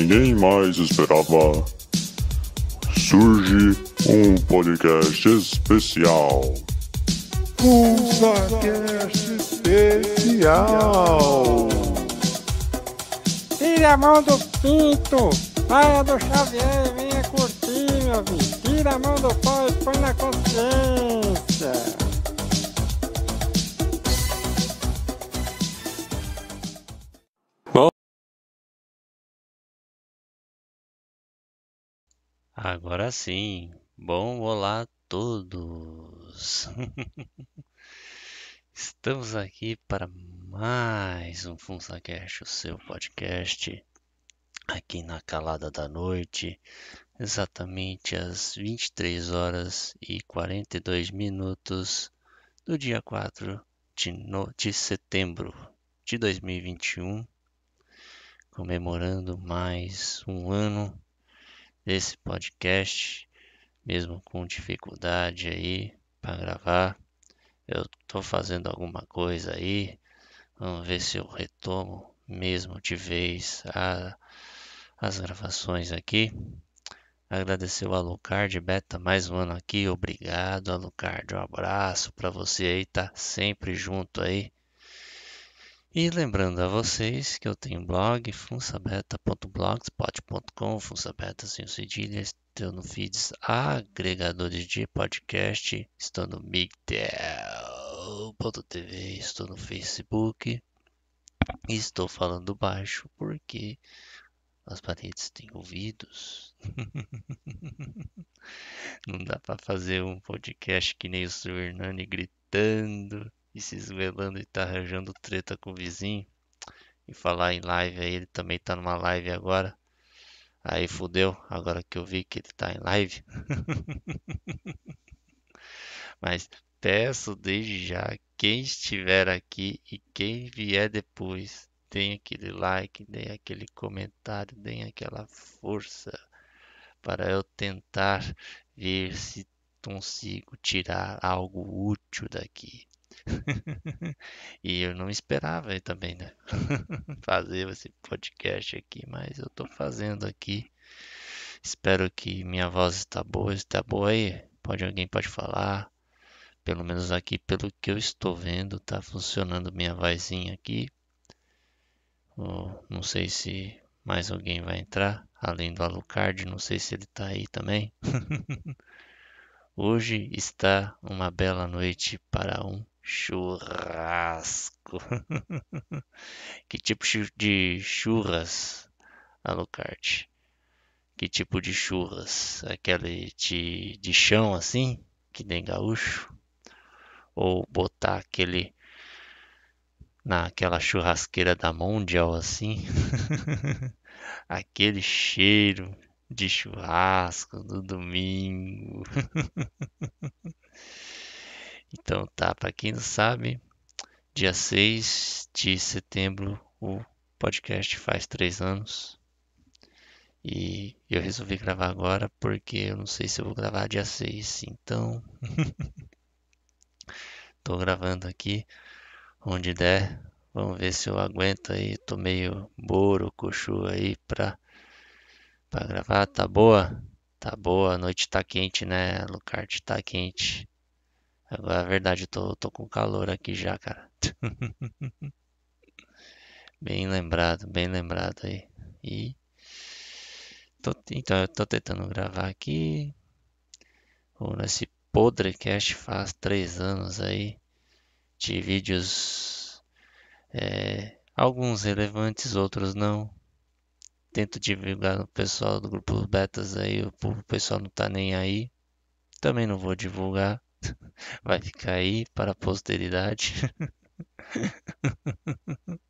ninguém mais esperava, surge um podcast especial. PulsaCast especial. Tira a mão do pinto, saia do Xavier e venha curtir, meu filho. Tira a mão do pau e põe na consciência. Agora sim. Bom, olá a todos. Estamos aqui para mais um FunsaCast, o seu podcast, aqui na calada da noite, exatamente às 23 horas e 42 minutos do dia 4 de, no... de setembro de 2021, comemorando mais um ano desse podcast, mesmo com dificuldade aí para gravar. Eu tô fazendo alguma coisa aí. Vamos ver se eu retomo mesmo de vez a, as gravações aqui. Agradecer o Alucard Beta mais um ano aqui. Obrigado, Alucard. Um abraço para você aí, tá sempre junto aí. E lembrando a vocês que eu tenho blog, funsabeta.blogspot.com, funsabeta sem cedilha, estou no feeds agregadores de podcast, estou no migtel.tv, estou no Facebook e estou falando baixo porque as paredes têm ouvidos. Não dá para fazer um podcast que nem o Sr. Hernani gritando e se esvelando e tá arranjando treta com o vizinho. E falar em live aí, ele também tá numa live agora. Aí fudeu, agora que eu vi que ele tá em live. Mas peço desde já, quem estiver aqui e quem vier depois, deem aquele like, deem aquele comentário, deem aquela força para eu tentar ver se consigo tirar algo útil daqui. e eu não esperava também, né? fazer esse podcast aqui, mas eu tô fazendo aqui. Espero que minha voz está boa, está boa aí. Pode alguém pode falar. Pelo menos aqui, pelo que eu estou vendo, tá funcionando minha vozinha aqui. Oh, não sei se mais alguém vai entrar, além do Alucard, não sei se ele tá aí também. Hoje está uma bela noite para um Churrasco. que tipo de churras, Alucard? Que tipo de churras? Aquele de, de chão assim, que nem gaúcho? Ou botar aquele naquela churrasqueira da Mondial assim? aquele cheiro de churrasco no domingo. Então tá, para quem não sabe, dia 6 de setembro o podcast faz três anos. E eu resolvi gravar agora porque eu não sei se eu vou gravar dia 6. Então, tô gravando aqui onde der. Vamos ver se eu aguento aí. Tô meio boro, coxu aí pra, pra gravar. Tá boa? Tá boa. A noite tá quente, né, Lucarte? Tá quente. Agora, a verdade, eu tô, tô com calor aqui já, cara. bem lembrado, bem lembrado aí. E. Tô, então, eu tô tentando gravar aqui. Nesse podcast faz três anos aí. De vídeos. É, alguns relevantes, outros não. Tento divulgar no pessoal do grupo Betas aí. O pessoal não tá nem aí. Também não vou divulgar vai ficar aí para a posteridade.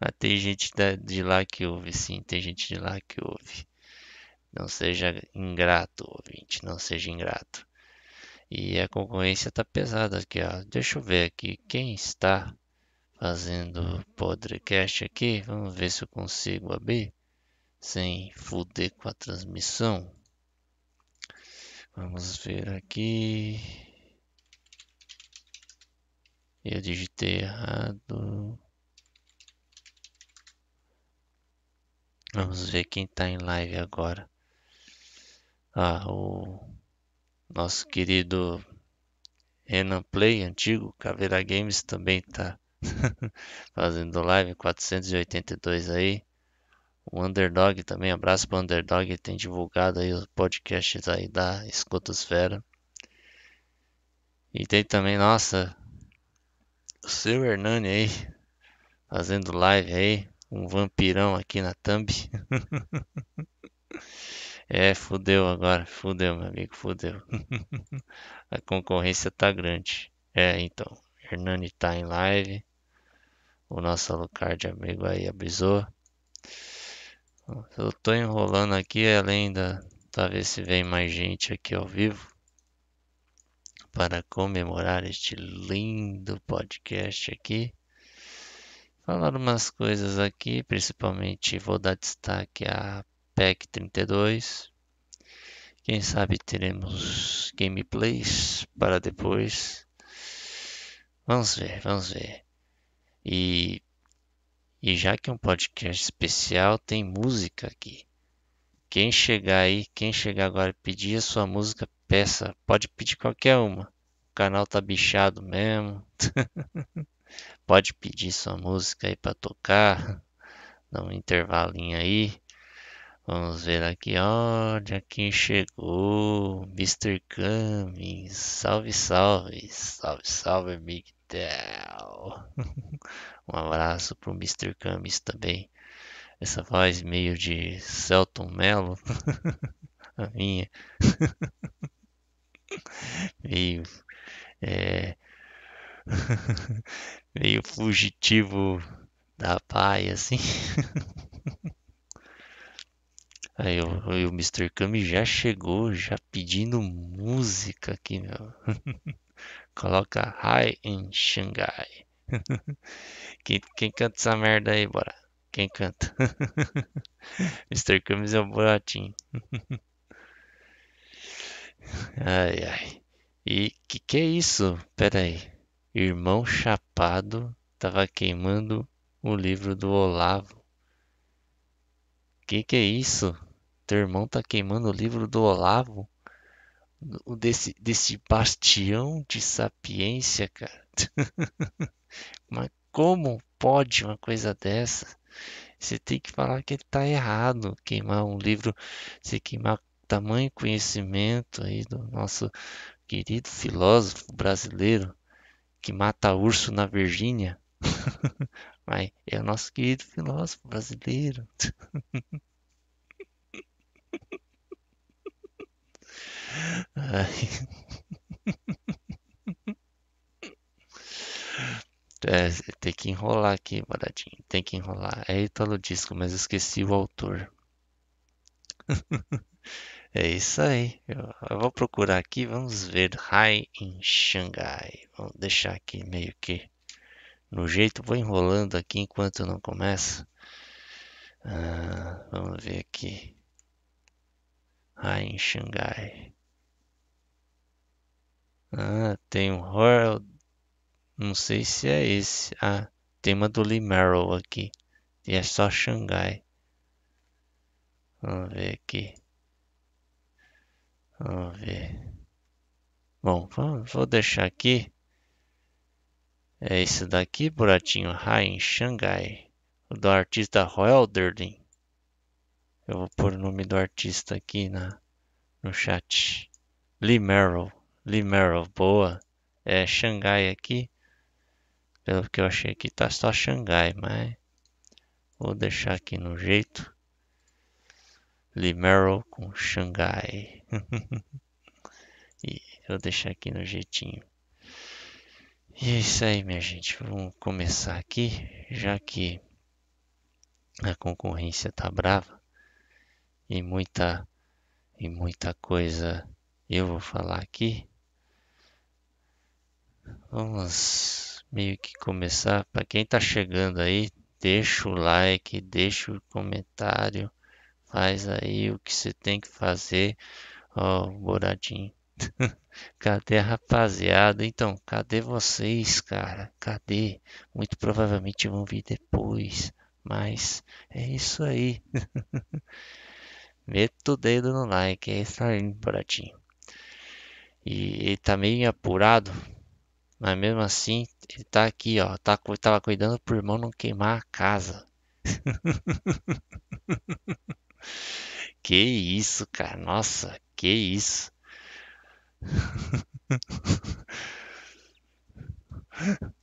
Mas tem gente de lá que ouve, sim, tem gente de lá que ouve. Não seja ingrato, ouvinte, não seja ingrato. E a concorrência tá pesada aqui, ó. Deixa eu ver aqui quem está fazendo podcast aqui. Vamos ver se eu consigo abrir sem fuder com a transmissão. Vamos ver aqui. Eu digitei errado. Vamos ver quem tá em live agora. Ah, o nosso querido Renan Play, antigo Caveira Games, também tá fazendo live 482 aí. O Underdog também, abraço pro Underdog, ele tem divulgado aí os podcasts aí da Escotosfera. E tem também, nossa, o seu Hernani aí, fazendo live aí, um vampirão aqui na thumb. é, fudeu agora, fudeu, meu amigo, fudeu. A concorrência tá grande. É, então, Hernani tá em live. O nosso Alucard amigo aí avisou. Eu tô enrolando aqui além da. Pra ver se vem mais gente aqui ao vivo. Para comemorar este lindo podcast aqui. Falar umas coisas aqui, principalmente vou dar destaque a PEC 32. Quem sabe teremos gameplays para depois. Vamos ver, vamos ver. E e já que é um podcast especial, tem música aqui. Quem chegar aí, quem chegar agora e pedir a sua música, peça. Pode pedir qualquer uma. O canal tá bichado mesmo. Pode pedir sua música aí para tocar. Dá um intervalinho aí. Vamos ver aqui, olha quem chegou, Mr. Cummings, salve, salve, salve, salve, Big Del. Um abraço pro Mr. Cummings também. Essa voz meio de Celton Mello. a minha. meio. É, meio fugitivo da pai, assim. Aí o, o Mr. Kami já chegou, já pedindo música aqui, meu. Coloca High in Shanghai. Quem, quem canta essa merda aí, bora? Quem canta? Mr. Cummings é o Boratinho. ai, ai. E que que é isso? Pera aí. Irmão Chapado tava queimando o livro do Olavo. Que que é isso? Teu irmão tá queimando o livro do Olavo? Desse, desse bastião de sapiência, cara. Mas como pode uma coisa dessa? Você tem que falar que está errado. Queimar um livro, você queimar tamanho conhecimento aí do nosso querido filósofo brasileiro que mata urso na Virgínia. Mas é o nosso querido filósofo brasileiro. Ai. É, tem que enrolar aqui, baratinho. Tem que enrolar. É Italo Disco, mas esqueci o autor. é isso aí. Eu, eu, vou procurar aqui. Vamos ver. High in Shanghai. Vamos deixar aqui meio que no jeito. Vou enrolando aqui enquanto não começa. Ah, vamos ver aqui. High in Shanghai. Ah, tem um Royal não sei se é esse. Ah, tema do Lee Merrill aqui. E é só Xangai. Vamos ver aqui. Vamos ver. Bom, vou deixar aqui. É esse daqui, Buratinho High em Xangai. O do artista Royal Durden. Eu vou pôr o nome do artista aqui na, no chat. Lee Merrill. Lee Merrill, boa. É Xangai aqui. Pelo que eu achei que tá só Xangai, mas vou deixar aqui no jeito. Limero com Xangai. e vou deixar aqui no jeitinho. E é isso aí, minha gente. Vamos começar aqui, já que a concorrência tá brava e muita e muita coisa eu vou falar aqui. Vamos meio que começar. Para quem está chegando aí, deixa o like, deixa o comentário, faz aí o que você tem que fazer. Ó, oh, Boradinho. Cadê a rapaziada? Então, cadê vocês, cara? Cadê? Muito provavelmente vão vir depois. Mas é isso aí. Meta o dedo no like, é isso aí, Boratinho. E ele tá meio apurado, mas mesmo assim, ele tá aqui, ó. Tá, tava cuidando pro irmão não queimar a casa. que isso, cara. Nossa, que isso.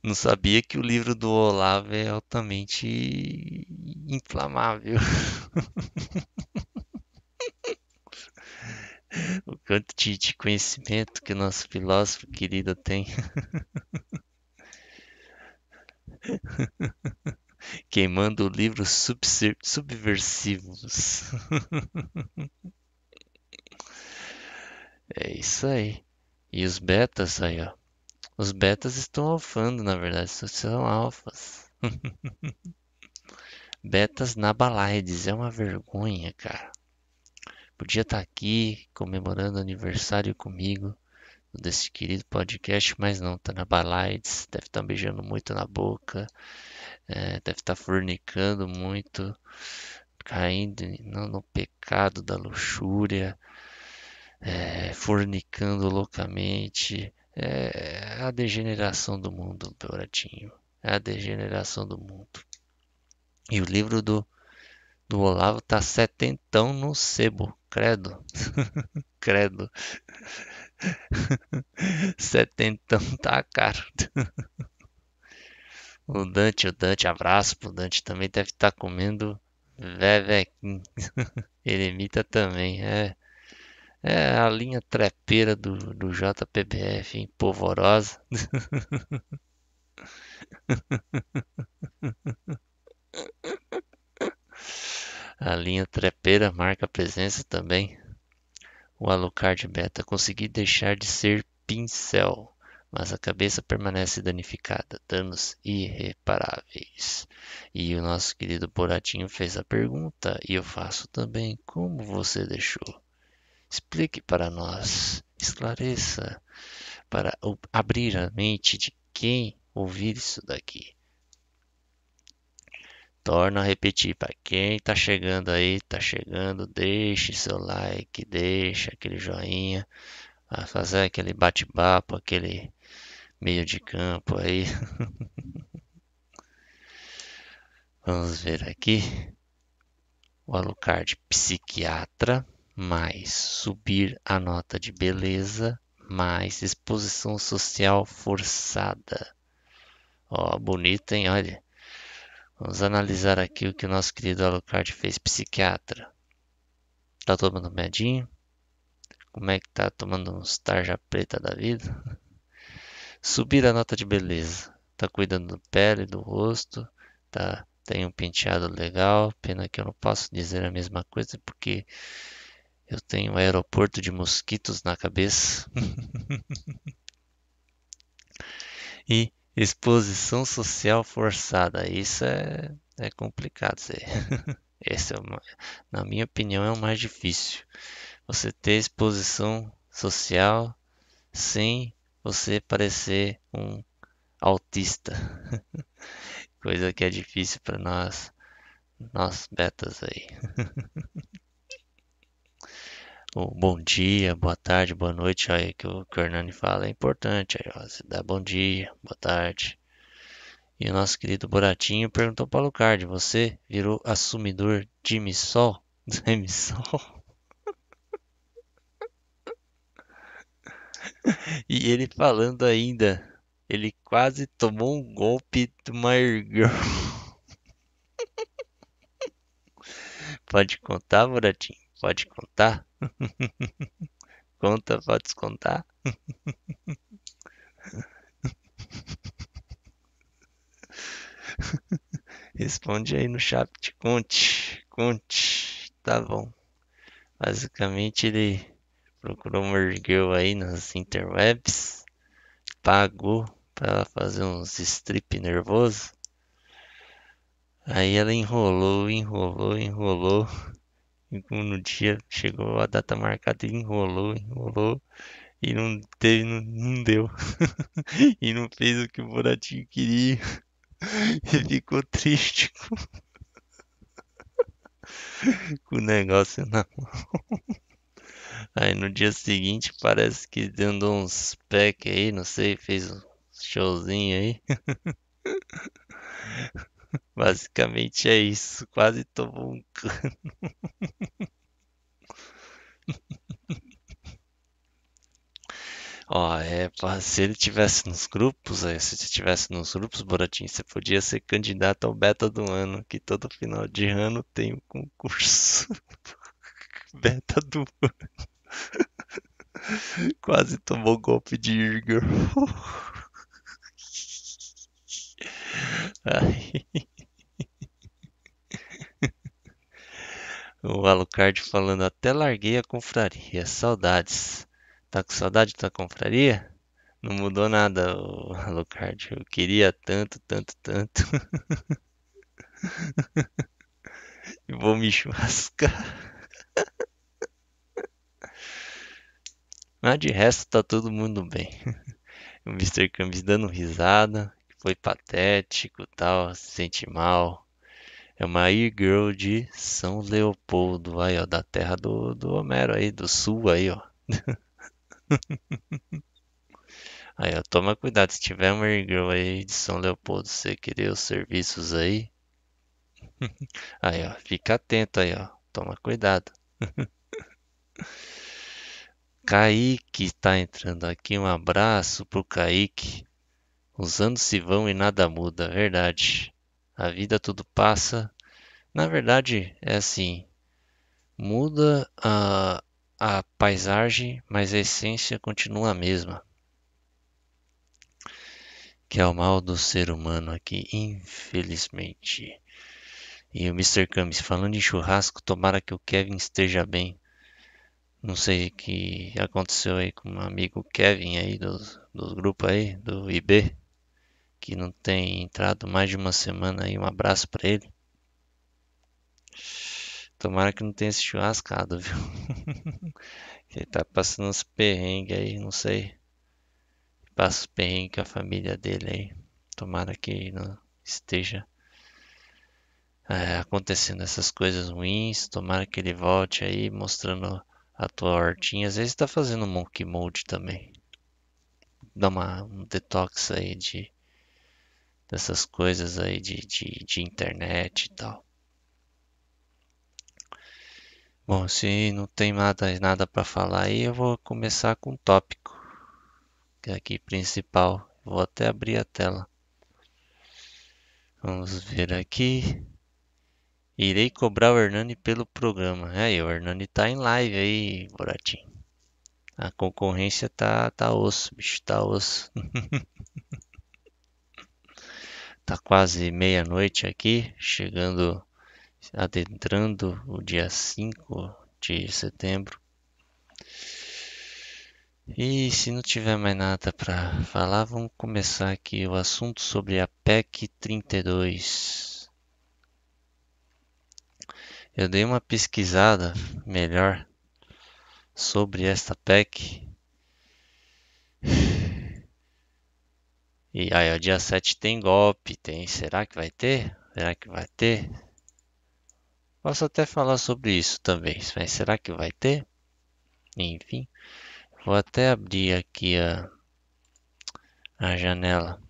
Não sabia que o livro do Olavo é altamente inflamável. o quanto de, de conhecimento que o nosso filósofo querido tem. Queimando livros subversivos. é isso aí. E os betas aí, ó. Os betas estão alfando, na verdade, são alfas. betas na Balaides, é uma vergonha, cara. Podia estar tá aqui comemorando aniversário comigo desse querido podcast, mas não, tá na Balaides, deve estar tá beijando muito na boca, é, deve estar tá fornicando muito, caindo no, no pecado da luxúria, é, fornicando loucamente, é a degeneração do mundo, Doratinho. É a degeneração do mundo. E o livro do, do Olavo tá setentão no sebo. Credo. Credo. setentão tá caro. o Dante, o Dante, abraço pro Dante também deve estar tá comendo vevequim. Eremita também, é. É a linha trepeira do, do JPBF em polvorosa. a linha trepeira marca presença também. O Alucard Beta consegui deixar de ser pincel, mas a cabeça permanece danificada, danos irreparáveis. E o nosso querido Boratinho fez a pergunta, e eu faço também: como você deixou? Explique para nós, esclareça, para abrir a mente de quem ouvir isso daqui. Torno a repetir para quem está chegando aí, está chegando, deixe seu like, deixe aquele joinha, a fazer aquele bate-papo, aquele meio de campo aí. Vamos ver aqui. O Alucard, psiquiatra mais subir a nota de beleza, mais exposição social forçada. Ó, bonito, hein? Olha. Vamos analisar aqui o que o nosso querido Alucard fez, psiquiatra. Tá tomando medinho? Como é que tá tomando uns tarja preta da vida? Subir a nota de beleza. Tá cuidando da pele, do rosto, tá tem um penteado legal. Pena que eu não posso dizer a mesma coisa porque eu tenho um aeroporto de mosquitos na cabeça. e exposição social forçada. Isso é, é complicado. Esse é uma, na minha opinião, é o mais difícil. Você ter exposição social sem você parecer um autista. Coisa que é difícil para nós, nós betas aí. o bom dia, boa tarde, boa noite aí que o, Hernani fala é importante. Aí, ó, você dá bom dia, boa tarde. E o nosso querido Boratinho perguntou para o Lucard: Você virou assumidor de Missol? Missol? e ele falando ainda, ele quase tomou um golpe do My Girl. Pode contar, Boratinho? Pode contar? Conta, pode descontar. Responde aí no chat, conte, conte, tá bom. Basicamente ele procurou uma girl aí nas interwebs, pagou para ela fazer uns strip nervoso. Aí ela enrolou, enrolou, enrolou no dia chegou a data marcada e enrolou, enrolou e não teve, não, não deu. e não fez o que o Boratinho queria. E ficou triste com, com o negócio na mão. Aí no dia seguinte parece que andou uns pack aí, não sei, fez um showzinho aí. Basicamente é isso, quase tomou um cano. Ó, é, se ele tivesse nos grupos, é, se tivesse nos grupos, Boratinho, você podia ser candidato ao beta do ano, que todo final de ano tem um concurso. beta do ano. Quase tomou golpe de Irger. O Alucard falando, até larguei a confraria, saudades. Tá com saudade da confraria? Não mudou nada, o Alucard. Eu queria tanto, tanto, tanto. vou me churrascar. Mas de resto tá todo mundo bem. O Mr. Camis dando risada, foi patético tal, se sente mal. É uma e-girl de São Leopoldo, aí ó, da terra do, do Homero aí, do sul aí ó. Aí ó, toma cuidado, se tiver uma e-girl aí de São Leopoldo, você querer os serviços aí. Aí ó, fica atento aí ó, toma cuidado. Kaique está entrando aqui, um abraço pro Kaique. Os anos se vão e nada muda, verdade. A vida tudo passa. Na verdade, é assim. Muda a, a paisagem, mas a essência continua a mesma. Que é o mal do ser humano aqui, infelizmente. E o Mr. Camis falando em churrasco, tomara que o Kevin esteja bem. Não sei o que aconteceu aí com um amigo Kevin aí do, do grupo aí, do IB que não tem entrado mais de uma semana aí. Um abraço para ele. Tomara que não tenha esse churrascado, viu? ele tá passando uns perrengues aí, não sei. Passa os perrengues com a família dele aí. Tomara que não esteja é, acontecendo essas coisas ruins. Tomara que ele volte aí mostrando a tua hortinha. Às vezes tá fazendo monkey mode também. Dá uma, um detox aí de dessas coisas aí de, de, de internet e tal. Bom, se não tem nada, nada para falar aí, eu vou começar com o tópico, que é aqui principal. Vou até abrir a tela. Vamos ver aqui. Irei cobrar o Hernani pelo programa. Aí, o Hernani tá em live aí, Boratinho. A concorrência tá, tá osso, bicho, tá osso. Tá quase meia-noite aqui, chegando, adentrando o dia 5 de setembro. E se não tiver mais nada para falar, vamos começar aqui o assunto sobre a PEC 32. Eu dei uma pesquisada melhor sobre esta PEC E aí, ó, dia 7 tem golpe, tem. Será que vai ter? Será que vai ter? Posso até falar sobre isso também, mas será que vai ter? Enfim, vou até abrir aqui a, a janela.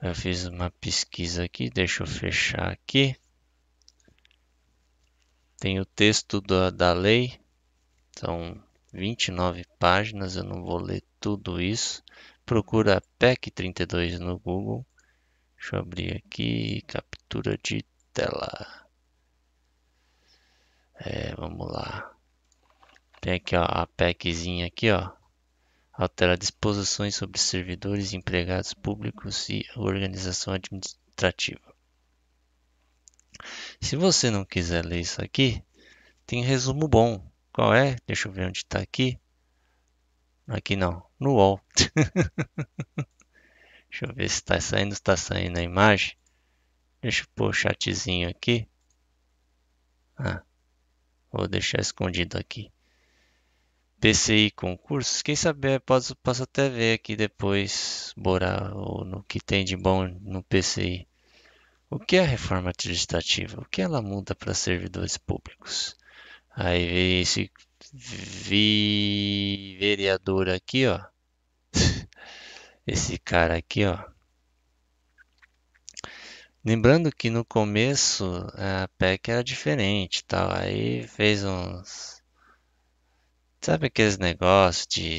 Eu fiz uma pesquisa aqui, deixa eu fechar aqui. Tem o texto da, da lei, são 29 páginas, eu não vou ler tudo isso procura PEC 32 no Google. Deixa eu abrir aqui, captura de tela. É, vamos lá. Tem aqui ó, a PECzinha aqui, ó. Altera disposições sobre servidores, empregados públicos e organização administrativa. Se você não quiser ler isso aqui, tem resumo bom. Qual é? Deixa eu ver onde está aqui. Aqui não, no UOL. Deixa eu ver se está saindo, está saindo a imagem. Deixa eu pôr o chatzinho aqui. Ah, vou deixar escondido aqui. PCI concursos, quem sabe posso, posso até ver aqui depois, Bora, no que tem de bom no PCI. O que é a reforma administrativa? O que ela muda para servidores públicos? Aí veio esse vi vereador aqui, ó. Esse cara aqui, ó. Lembrando que no começo a PEC era diferente, tal. Aí fez uns sabe aqueles negócios de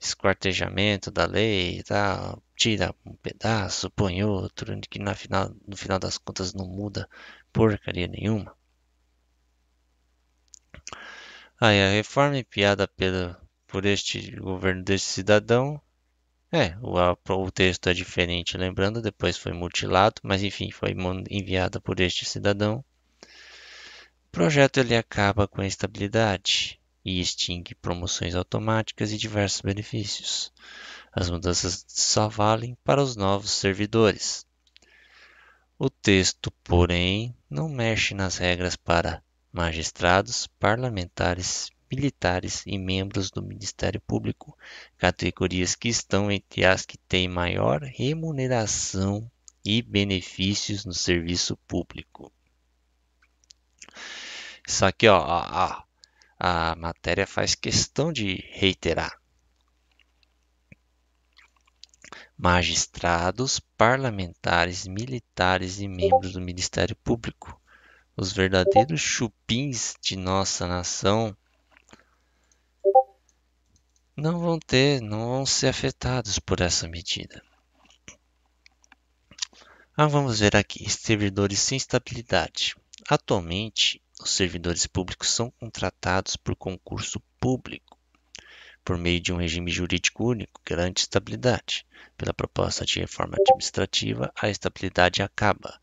esquartejamento da lei e tal, tira um pedaço, põe outro, que na final, no final das contas não muda porcaria nenhuma. Aí a reforma enviada pelo, por este governo deste cidadão. É, o, o texto é diferente, lembrando, depois foi mutilado, mas enfim, foi enviada por este cidadão. O projeto ele acaba com a estabilidade e extingue promoções automáticas e diversos benefícios. As mudanças só valem para os novos servidores. O texto, porém, não mexe nas regras para magistrados, parlamentares, militares e membros do Ministério Público, categorias que estão entre as que têm maior remuneração e benefícios no serviço público. Isso aqui, ó, a, a matéria faz questão de reiterar. Magistrados, parlamentares, militares e membros do Ministério Público os verdadeiros chupins de nossa nação não vão ter, não vão ser afetados por essa medida. Ah, vamos ver aqui, servidores sem estabilidade. Atualmente, os servidores públicos são contratados por concurso público, por meio de um regime jurídico único que garante estabilidade. Pela proposta de reforma administrativa, a estabilidade acaba,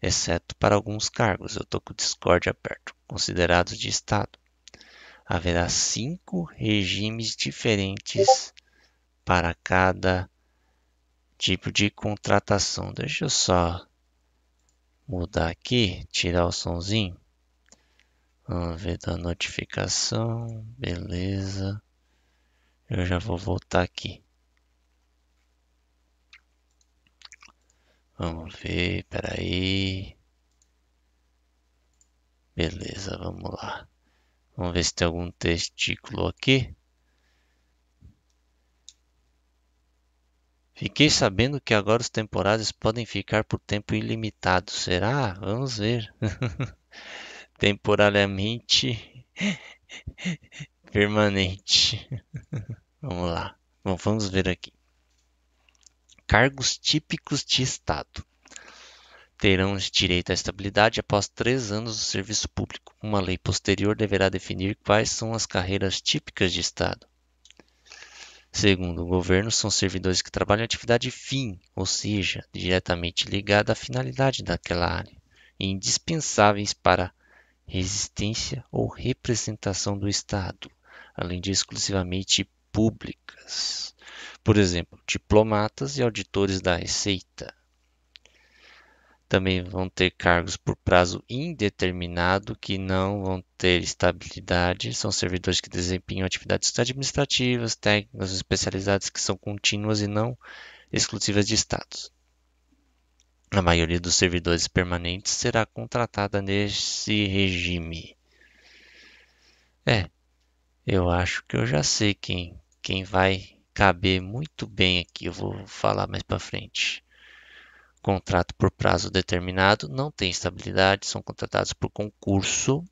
exceto para alguns cargos, eu estou com o Discord aberto, considerados de Estado. Haverá cinco regimes diferentes para cada tipo de contratação. Deixa eu só mudar aqui, tirar o sonzinho. Vamos ver da notificação, beleza. Eu já vou voltar aqui. Vamos ver, peraí. Beleza, vamos lá. Vamos ver se tem algum testículo aqui. Fiquei sabendo que agora os temporários podem ficar por tempo ilimitado. Será? Vamos ver. Temporariamente permanente. Vamos lá. Bom, vamos ver aqui cargos típicos de Estado. Terão direito à estabilidade após três anos do serviço público. Uma lei posterior deverá definir quais são as carreiras típicas de Estado. Segundo o governo, são servidores que trabalham em atividade fim, ou seja, diretamente ligada à finalidade daquela área, e indispensáveis para resistência ou representação do Estado, além de exclusivamente públicas por exemplo, diplomatas e auditores da Receita. Também vão ter cargos por prazo indeterminado que não vão ter estabilidade. São servidores que desempenham atividades administrativas, técnicas especializadas que são contínuas e não exclusivas de estados. A maioria dos servidores permanentes será contratada nesse regime. É, eu acho que eu já sei quem, quem vai caber muito bem aqui, eu vou falar mais para frente. Contrato por prazo determinado não tem estabilidade, são contratados por concurso,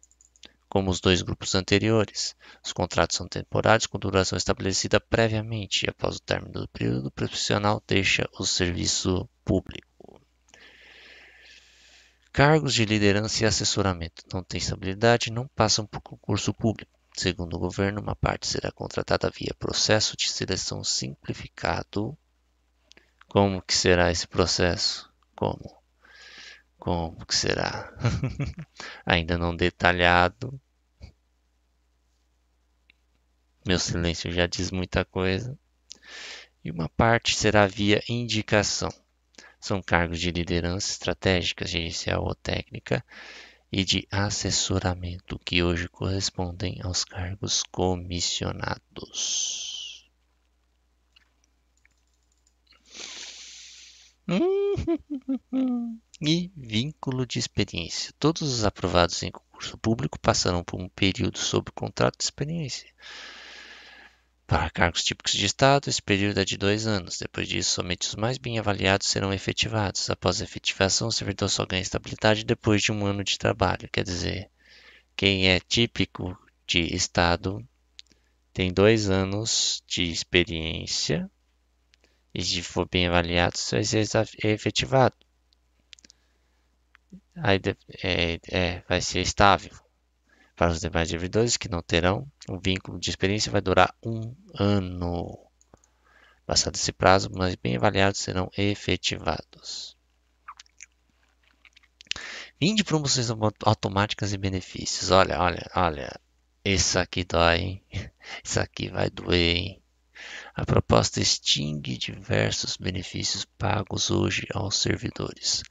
como os dois grupos anteriores. Os contratos são temporários com duração estabelecida previamente e após o término do período, o profissional deixa o serviço público. Cargos de liderança e assessoramento não têm estabilidade, não passam por concurso público. Segundo o governo, uma parte será contratada via processo de seleção simplificado. Como que será esse processo? Como? Como que será? Ainda não detalhado. Meu silêncio já diz muita coisa. E uma parte será via indicação. São cargos de liderança estratégica, gerencial ou técnica e de assessoramento, que hoje correspondem aos cargos comissionados. E vínculo de experiência. Todos os aprovados em concurso público passarão por um período sob contrato de experiência. Para cargos típicos de Estado, esse período é de dois anos. Depois disso, somente os mais bem avaliados serão efetivados. Após a efetivação, o servidor só ganha estabilidade depois de um ano de trabalho. Quer dizer, quem é típico de Estado tem dois anos de experiência e se for bem avaliado, vai ser efetivado. Aí é, é, vai ser estável. Para os demais servidores que não terão, o vínculo de experiência vai durar um ano. Passado esse prazo, mas bem avaliados serão efetivados. Fim de promoções automáticas e benefícios. Olha, olha, olha. Isso aqui dói, hein? Isso aqui vai doer, hein? A proposta extingue diversos benefícios pagos hoje aos servidores,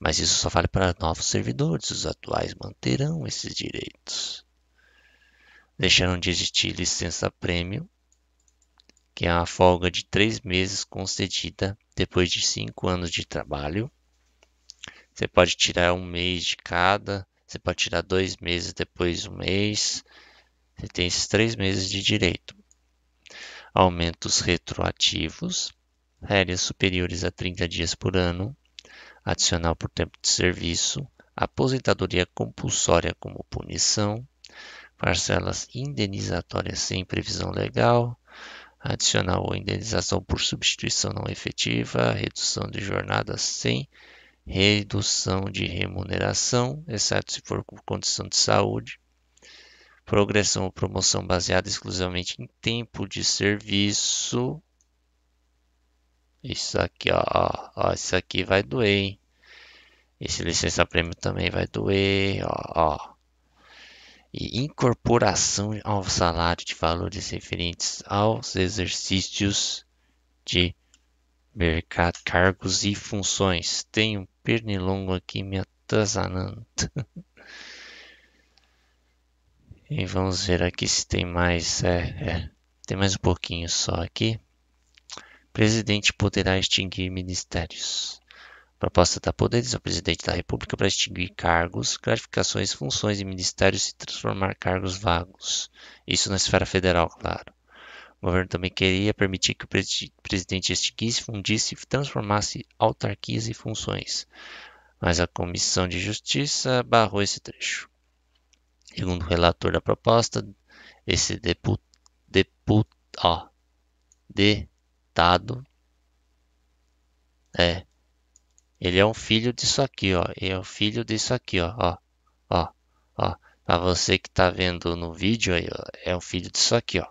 mas isso só vale para novos servidores, os atuais manterão esses direitos. Deixaram de existir licença prêmio, que é uma folga de três meses concedida depois de cinco anos de trabalho. Você pode tirar um mês de cada, você pode tirar dois meses depois um mês. Você tem esses três meses de direito aumentos retroativos, férias superiores a 30 dias por ano, adicional por tempo de serviço, aposentadoria compulsória como punição, parcelas indenizatórias sem previsão legal, adicional ou indenização por substituição não efetiva, redução de jornada sem redução de remuneração, exceto se for por condição de saúde, progressão ou promoção baseada exclusivamente em tempo de serviço. Isso aqui, ó, ó, isso aqui vai doer, hein? Esse licença prêmio também vai doer, ó, ó. E incorporação ao salário de valores referentes aos exercícios de mercado, cargos e funções. Tem um pernilongo aqui me atazanando. E vamos ver aqui se tem mais. É, é, tem mais um pouquinho só aqui. Presidente poderá extinguir ministérios. Proposta da poderes ao presidente da República para extinguir cargos, gratificações, funções e ministérios e transformar cargos vagos. Isso na esfera federal, claro. O governo também queria permitir que o presidente extinguisse, fundisse e transformasse autarquias e funções. Mas a Comissão de Justiça barrou esse trecho. Segundo o relator da proposta, esse deputado, depu, ó, é ele é um filho disso aqui, ó. Ele é um filho disso aqui, ó. Ó, ó, ó. Pra você que tá vendo no vídeo é um filho disso aqui, ó.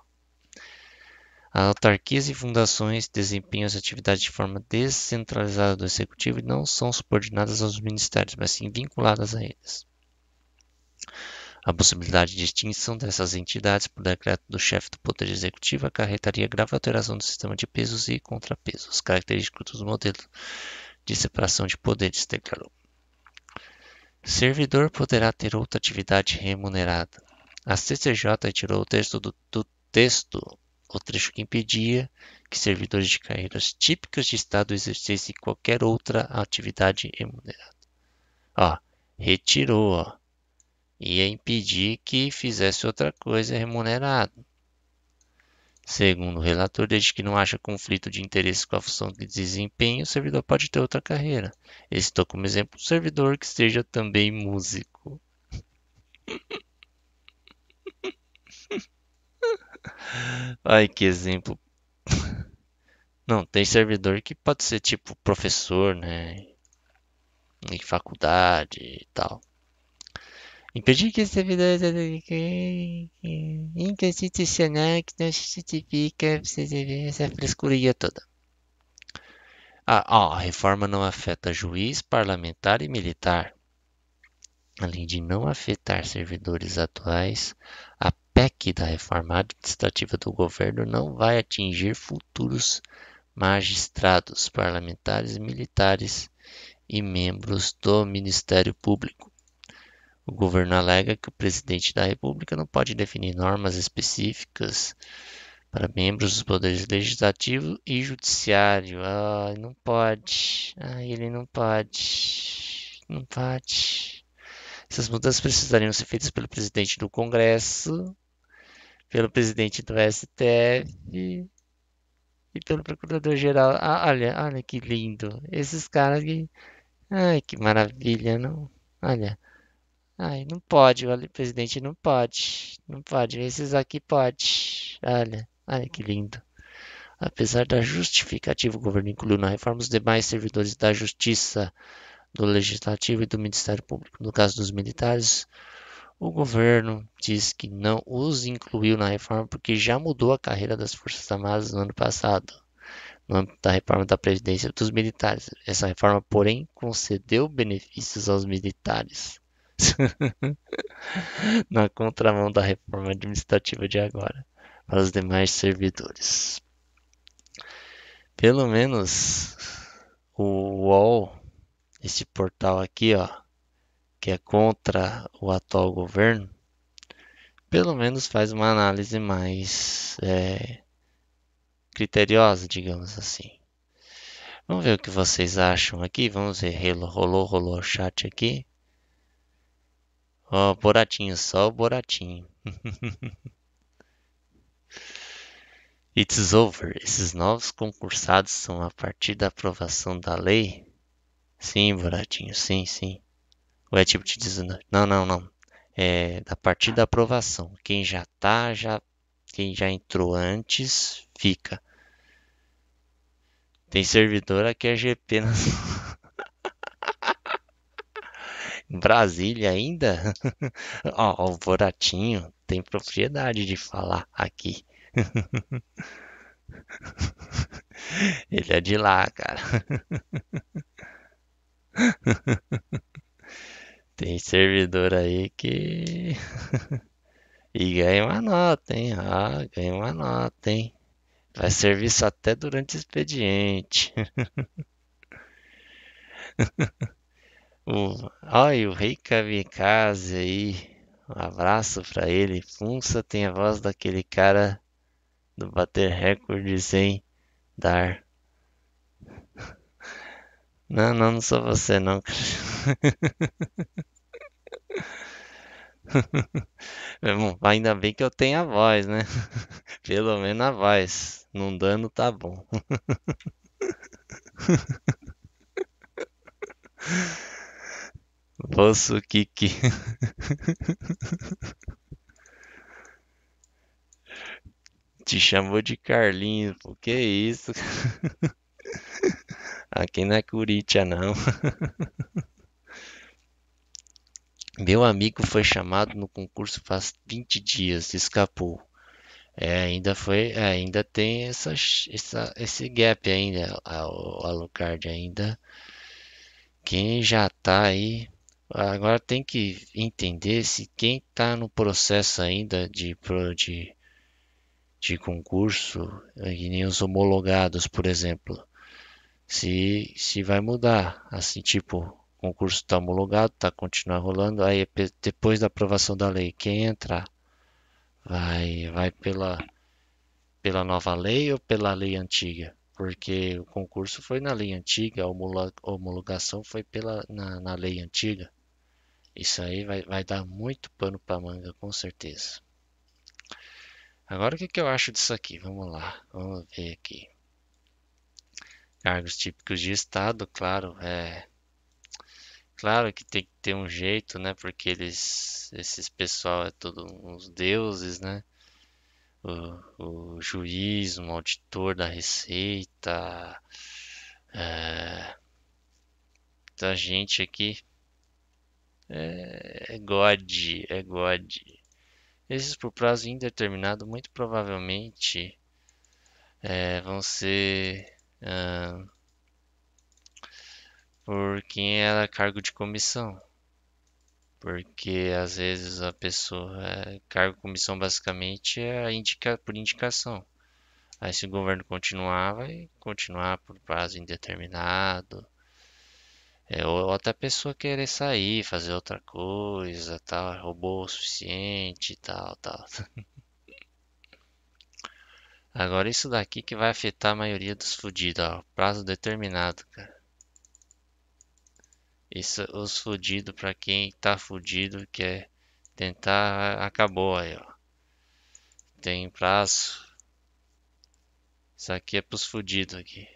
As autarquias e fundações desempenham as atividades de forma descentralizada do executivo e não são subordinadas aos ministérios, mas sim vinculadas a eles. A possibilidade de extinção dessas entidades por decreto do chefe do Poder Executivo acarretaria grave alteração do sistema de pesos e contrapesos, característicos dos modelos de separação de poderes, declarou. Servidor poderá ter outra atividade remunerada. A CCJ retirou o texto do, do texto, o trecho que impedia que servidores de carreiras típicas de Estado exercessem qualquer outra atividade remunerada. Ó, retirou, ó ia impedir que fizesse outra coisa remunerada. Segundo o relator, desde que não haja conflito de interesse com a função que desempenha, o servidor pode ter outra carreira. Ele citou como exemplo um servidor que seja também músico. Ai, que exemplo. Não, tem servidor que pode ser tipo professor, né? Em faculdade e tal. Impedir que esse servidor inconstitucional que não justifica essa frescurinha toda. Ah, a reforma não afeta juiz, parlamentar e militar. Além de não afetar servidores atuais, a PEC da reforma administrativa do governo não vai atingir futuros magistrados, parlamentares, militares e membros do Ministério Público. O governo alega que o presidente da República não pode definir normas específicas para membros dos poderes legislativo e judiciário. Ah, não pode. Ah, ele não pode. Não pode. Essas mudanças precisariam ser feitas pelo presidente do Congresso, pelo presidente do STF e pelo procurador-geral. Ah, olha, olha que lindo. Esses caras aqui. Ai, que maravilha, não? Olha. Ai, não pode, olha, presidente, não pode. Não pode. Esses aqui pode. Olha, olha que lindo. Apesar da justificativa, o governo incluiu na reforma os demais servidores da Justiça, do Legislativo e do Ministério Público. No caso dos militares, o governo diz que não os incluiu na reforma porque já mudou a carreira das Forças Armadas no ano passado, no âmbito da reforma da Previdência dos militares. Essa reforma, porém, concedeu benefícios aos militares. na contramão da reforma administrativa de agora, para os demais servidores. Pelo menos o UOL, esse portal aqui, ó, que é contra o atual governo, pelo menos faz uma análise mais é, criteriosa, digamos assim. Vamos ver o que vocês acham aqui. Vamos ver. Rolou, rolou o chat aqui. Ó, oh, Boratinho, só o Boratinho. It's over. Esses novos concursados são a partir da aprovação da lei? Sim, Boratinho, sim, sim. Ou é tipo te dizendo, não, não, não. É a partir da aprovação. Quem já tá, já quem já entrou antes, fica. Tem servidor que é GP na Brasília ainda? Ó, o Boratinho tem propriedade de falar aqui. Ele é de lá, cara. Tem servidor aí que. E ganha uma nota, hein? Ah, ganha uma nota, hein? Vai serviço até durante o expediente. O, olha o Rei Kamikaze aí. Um abraço pra ele. Funça tem a voz daquele cara do bater recorde sem dar. Não, não, não sou você não. Bom, ainda bem que eu tenho a voz, né? Pelo menos a voz. Não dando tá bom. Vosso Kiki. Te chamou de Carlinhos, pô, que isso? Aqui não é Curitia, não. Meu amigo foi chamado no concurso faz 20 dias, escapou. É, ainda foi, é, ainda tem essa, essa, esse gap ainda, o Alucard ainda. Quem já tá aí Agora tem que entender se quem está no processo ainda de, de, de concurso, que nem os homologados, por exemplo, se, se vai mudar. Assim, tipo, concurso está homologado, está continuar rolando, aí depois da aprovação da lei, quem entrar vai, vai pela, pela nova lei ou pela lei antiga? Porque o concurso foi na lei antiga, a homologação foi pela, na, na lei antiga. Isso aí vai, vai dar muito pano para manga, com certeza. Agora o que, que eu acho disso aqui? Vamos lá, vamos ver aqui. Cargos típicos de Estado, claro, é. Claro que tem que ter um jeito, né? Porque eles, esses pessoal é tudo uns deuses, né? O, o juiz, o auditor da Receita, é, da gente aqui é, é God, é God. Esses por prazo indeterminado muito provavelmente é, vão ser uh, por quem era cargo de comissão. Porque às vezes a pessoa. É, cargo de comissão basicamente é indica, por indicação. Aí se o governo continuar, vai continuar por prazo indeterminado. É, ou até a pessoa querer sair, fazer outra coisa, tal, roubou o suficiente, tal, tal. Agora isso daqui que vai afetar a maioria dos fudidos, ó. Prazo determinado, cara. Isso, os fudidos, pra quem tá fudido, quer tentar, acabou aí, ó. Tem prazo. Isso aqui é pros fudidos aqui.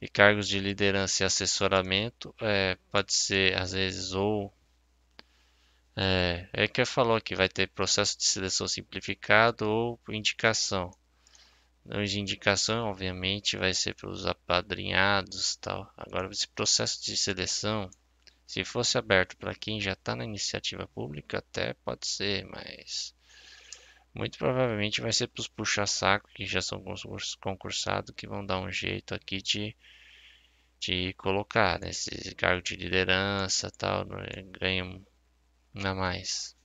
E cargos de liderança e assessoramento, é, pode ser, às vezes, ou é, é que falou que vai ter processo de seleção simplificado ou indicação. De indicação, obviamente, vai ser para os apadrinhados tal. Agora, esse processo de seleção, se fosse aberto para quem já está na iniciativa pública, até pode ser, mas muito provavelmente vai ser para os puxa-saco que já são concursados que vão dar um jeito aqui de, de colocar nesse né, cargo de liderança tal, ganham a mais.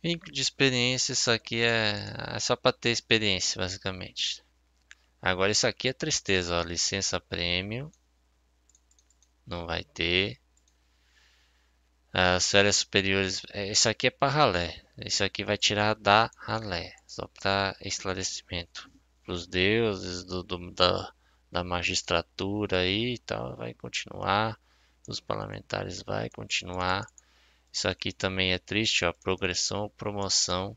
Vínculo de experiência, isso aqui é, é só para ter experiência, basicamente. Agora isso aqui é tristeza, ó, licença prêmio. Não vai ter. As férias superiores, é, isso aqui é para ralé. Isso aqui vai tirar da ralé, só para esclarecimento. Os deuses do, do, da, da magistratura aí e tal, vai continuar dos parlamentares vai continuar. Isso aqui também é triste, ó, progressão promoção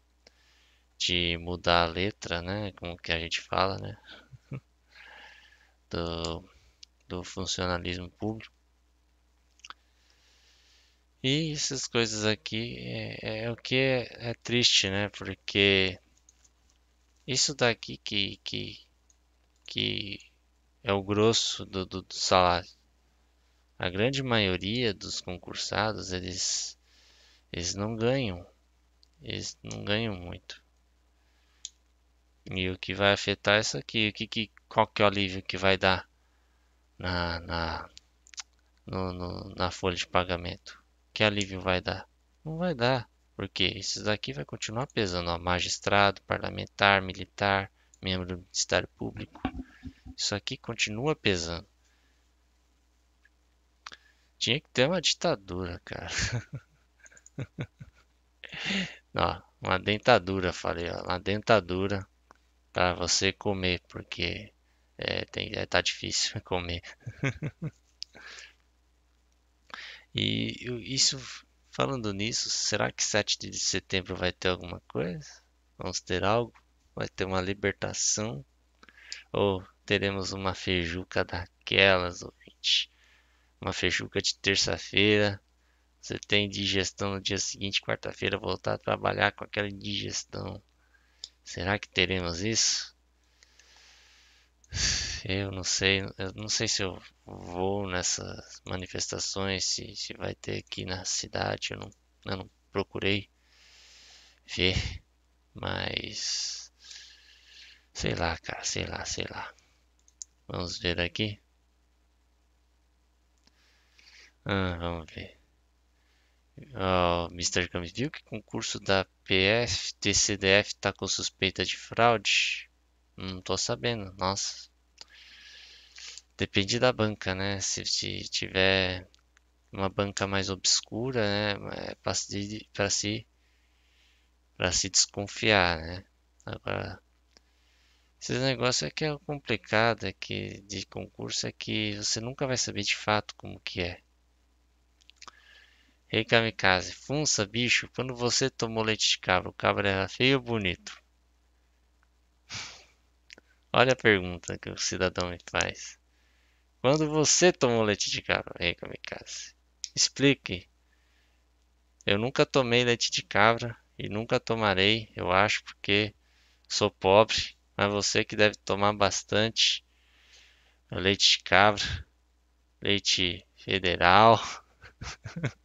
de mudar a letra, né, como que a gente fala, né, do, do funcionalismo público. E essas coisas aqui é, é o que é, é, triste, né? Porque isso daqui que, que, que é o grosso do, do, do salário. A grande maioria dos concursados eles eles não ganham. Eles não ganham muito. E o que vai afetar é isso aqui. O que, que qual que é o alívio que vai dar na na no, no, na folha de pagamento que alívio vai dar não vai dar porque esses daqui vai continuar pesando ó, magistrado parlamentar militar membro do ministério público isso aqui continua pesando tinha que ter uma ditadura, cara. ó, uma dentadura, falei, ó, uma dentadura para você comer, porque é, tem, é, tá difícil comer. e isso, falando nisso, será que 7 de setembro vai ter alguma coisa? Vamos ter algo? Vai ter uma libertação? Ou teremos uma feijuca daquelas, ouvinte? uma feijuca de terça-feira. Você tem digestão no dia seguinte, quarta-feira, voltar a trabalhar com aquela digestão. Será que teremos isso? Eu não sei, eu não sei se eu vou nessas manifestações, se, se vai ter aqui na cidade, eu não, eu não procurei ver, mas sei lá, cara, sei lá, sei lá. Vamos ver aqui. Ah, vamos ver. Oh, Mr. Camis, viu que concurso da PF, TCDF tá com suspeita de fraude? Não tô sabendo, nossa. Depende da banca, né? Se, tiver uma banca mais obscura, né? É para se, para se, para se desconfiar, né? Agora, esse negócio é que é complicado, é que de concurso é que você nunca vai saber de fato como que é. Rei Kamikaze, funça, bicho, quando você tomou leite de cabra, o cabra era feio ou bonito? Olha a pergunta que o cidadão me faz. Quando você tomou leite de cabra, Rei Kamikaze? Explique. Eu nunca tomei leite de cabra e nunca tomarei, eu acho, porque sou pobre, mas você que deve tomar bastante leite de cabra, leite federal.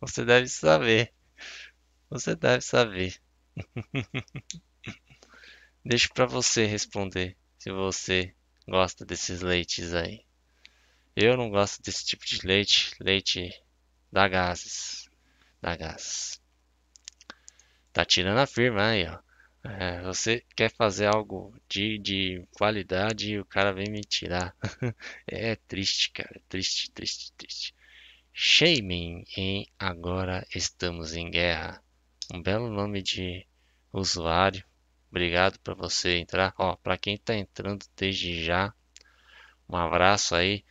Você deve saber. Você deve saber. Deixo para você responder se você gosta desses leites aí. Eu não gosto desse tipo de leite. Leite da gases. Da gases. Tá tirando a firma aí, ó. É, você quer fazer algo de, de qualidade e o cara vem me tirar. é triste, cara. Triste, triste, triste. Shaming em Agora Estamos em Guerra. Um belo nome de usuário. Obrigado para você entrar. Ó, para quem está entrando desde já, um abraço aí.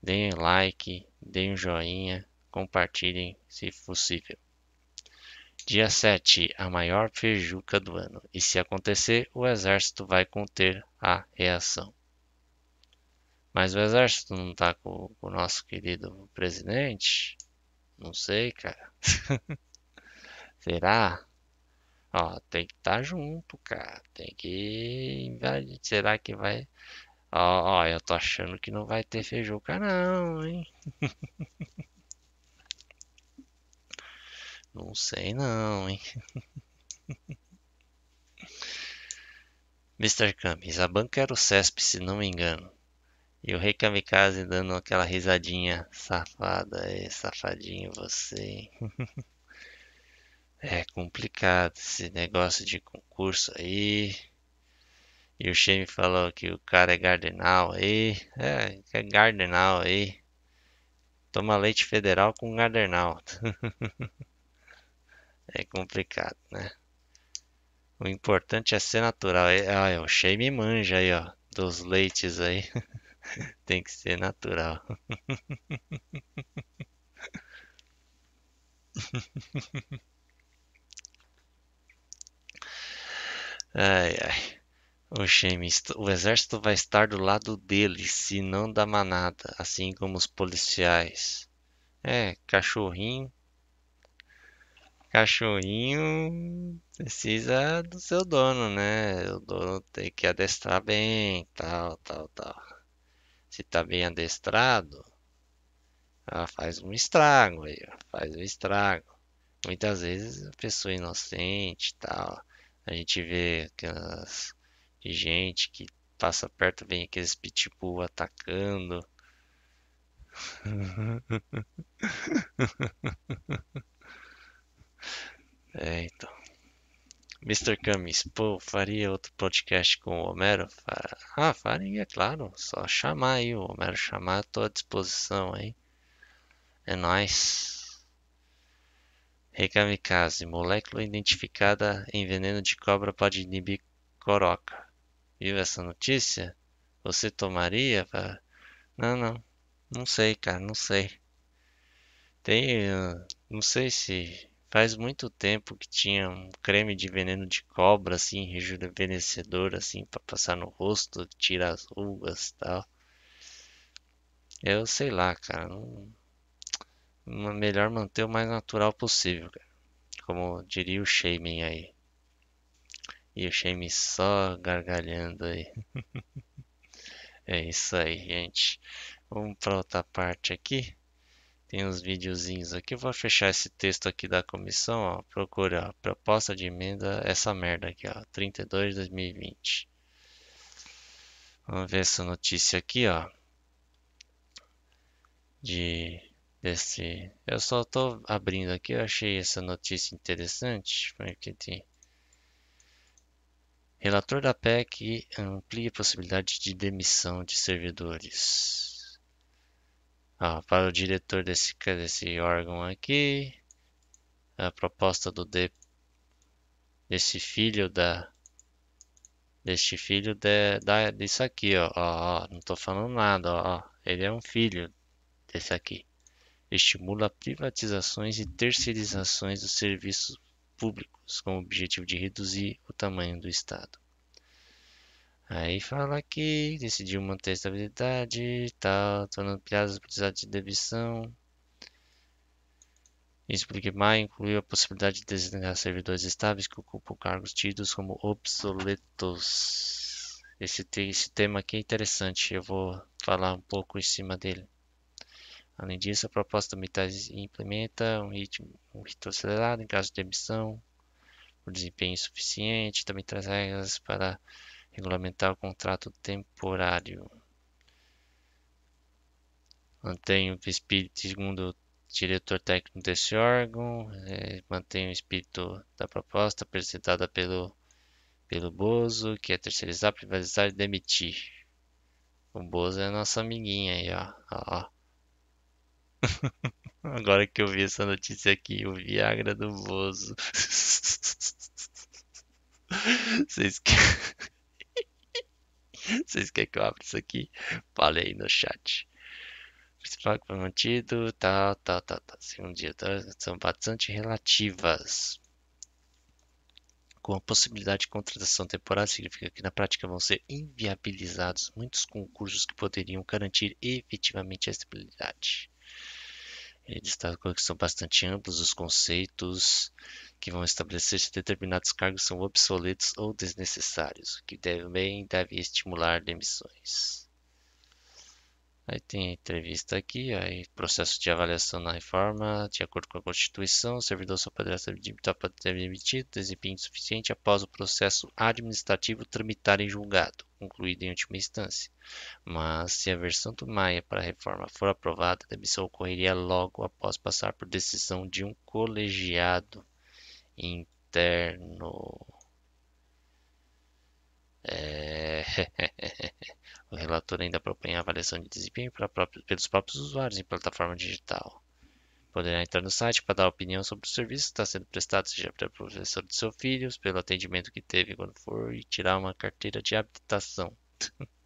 Deem like, deem um joinha, compartilhem se possível. Dia 7, a maior feijuca do ano. E se acontecer, o exército vai conter a reação. Mas o exército não tá com, com o nosso querido presidente? Não sei, cara. Será? Ó, tem que estar tá junto, cara. Tem que invadir. Será que vai. Ó, ó, eu tô achando que não vai ter feijuca, não, hein? Não sei não, hein? Mr. Camis, a banca era o CESP, se não me engano. E o Rei Kamikaze dando aquela risadinha safada, é safadinho você? É complicado esse negócio de concurso aí. E o Shane falou que o cara é gardenal aí. É, é gardenal aí. Toma leite federal com gardenal. é complicado, né? O importante é ser natural. Ah, o Shame manja aí, ó. Dos leites aí. Tem que ser natural. Ai, ai. O o exército vai estar do lado deles, se não da manada, assim como os policiais. É, cachorrinho cachorrinho precisa do seu dono, né? O dono tem que adestrar bem, tal, tal, tal. Se tá bem adestrado, ela faz um estrago aí, faz um estrago. Muitas vezes a pessoa inocente, tal, a gente vê aquelas gente que passa perto, vem aqueles pitbull atacando. É, então. Mr. Camis, pô, faria outro podcast com o Homero? Ah, faria, claro. Só chamar aí o Homero chamar, tô à disposição aí. É nóis. Rei Kamikaze, molécula identificada em veneno de cobra pode inibir coroca. Viu essa notícia? Você tomaria? Não, não. Não sei, cara, não sei. Tem. Uh, não sei se Faz muito tempo que tinha um creme de veneno de cobra, assim, rejuvenescedor, assim, para passar no rosto, tirar as rugas e tal. Eu sei lá, cara. Não... Melhor manter o mais natural possível, cara. Como diria o Shaman aí. E o Shaman só gargalhando aí. é isso aí, gente. Vamos para outra parte aqui. Tem uns videozinhos aqui. Eu vou fechar esse texto aqui da comissão. Ó. Procura proposta de emenda. Essa merda aqui, ó. 32 de 2020. Vamos ver essa notícia aqui, ó. De desse. Eu só tô abrindo aqui. Eu achei essa notícia interessante. Porque tem. Relator da PEC amplia a possibilidade de demissão de servidores. Ah, para o diretor desse, desse órgão aqui, a proposta do de, desse filho da deste filho de, da, disso aqui, ó, ó, ó, não estou falando nada, ó, ó, ele é um filho desse aqui. Estimula privatizações e terceirizações dos serviços públicos com o objetivo de reduzir o tamanho do Estado. Aí fala que decidiu manter a estabilidade tal, tornando piadas precisar de demissão. Isso porque mais incluiu a possibilidade de designar servidores estáveis que ocupam cargos tidos como obsoletos. Esse, esse tema aqui é interessante, eu vou falar um pouco em cima dele. Além disso, a proposta militar implementa um ritmo, um ritmo acelerado em caso de demissão por desempenho insuficiente, também traz regras para regulamentar o contrato temporário. Mantém o espírito, segundo o diretor técnico desse órgão, é, mantém o espírito da proposta apresentada pelo, pelo Bozo, que é terceirizar, privatizar e demitir. O Bozo é nossa amiguinha aí, ó. ó, ó. Agora que eu vi essa notícia aqui, o Viagra do Bozo. Vocês querem... Vocês querem que eu abra isso aqui? Fale aí no chat. Principal que foi mantido, tal, tal, tal, tal. Segundo dia, tá? são bastante relativas. Com a possibilidade de contratação temporária, significa que na prática vão ser inviabilizados muitos concursos que poderiam garantir efetivamente a estabilidade. Ele destacou que são bastante amplos os conceitos que vão estabelecer se determinados cargos são obsoletos ou desnecessários, o que também deve estimular demissões. Aí tem entrevista aqui, aí processo de avaliação na reforma, de acordo com a Constituição, o servidor só poderá ser demitido desempenho insuficiente após o processo administrativo tramitar em julgado, concluído em última instância. Mas se a versão do Maia para a reforma for aprovada, a demissão ocorreria logo após passar por decisão de um colegiado interno. É... O relator ainda propõe a avaliação de desempenho pelos próprios usuários em plataforma digital. Poderá entrar no site para dar opinião sobre o serviço que está sendo prestado, seja pelo professor de seu filho, pelo atendimento que teve quando for, e tirar uma carteira de habilitação.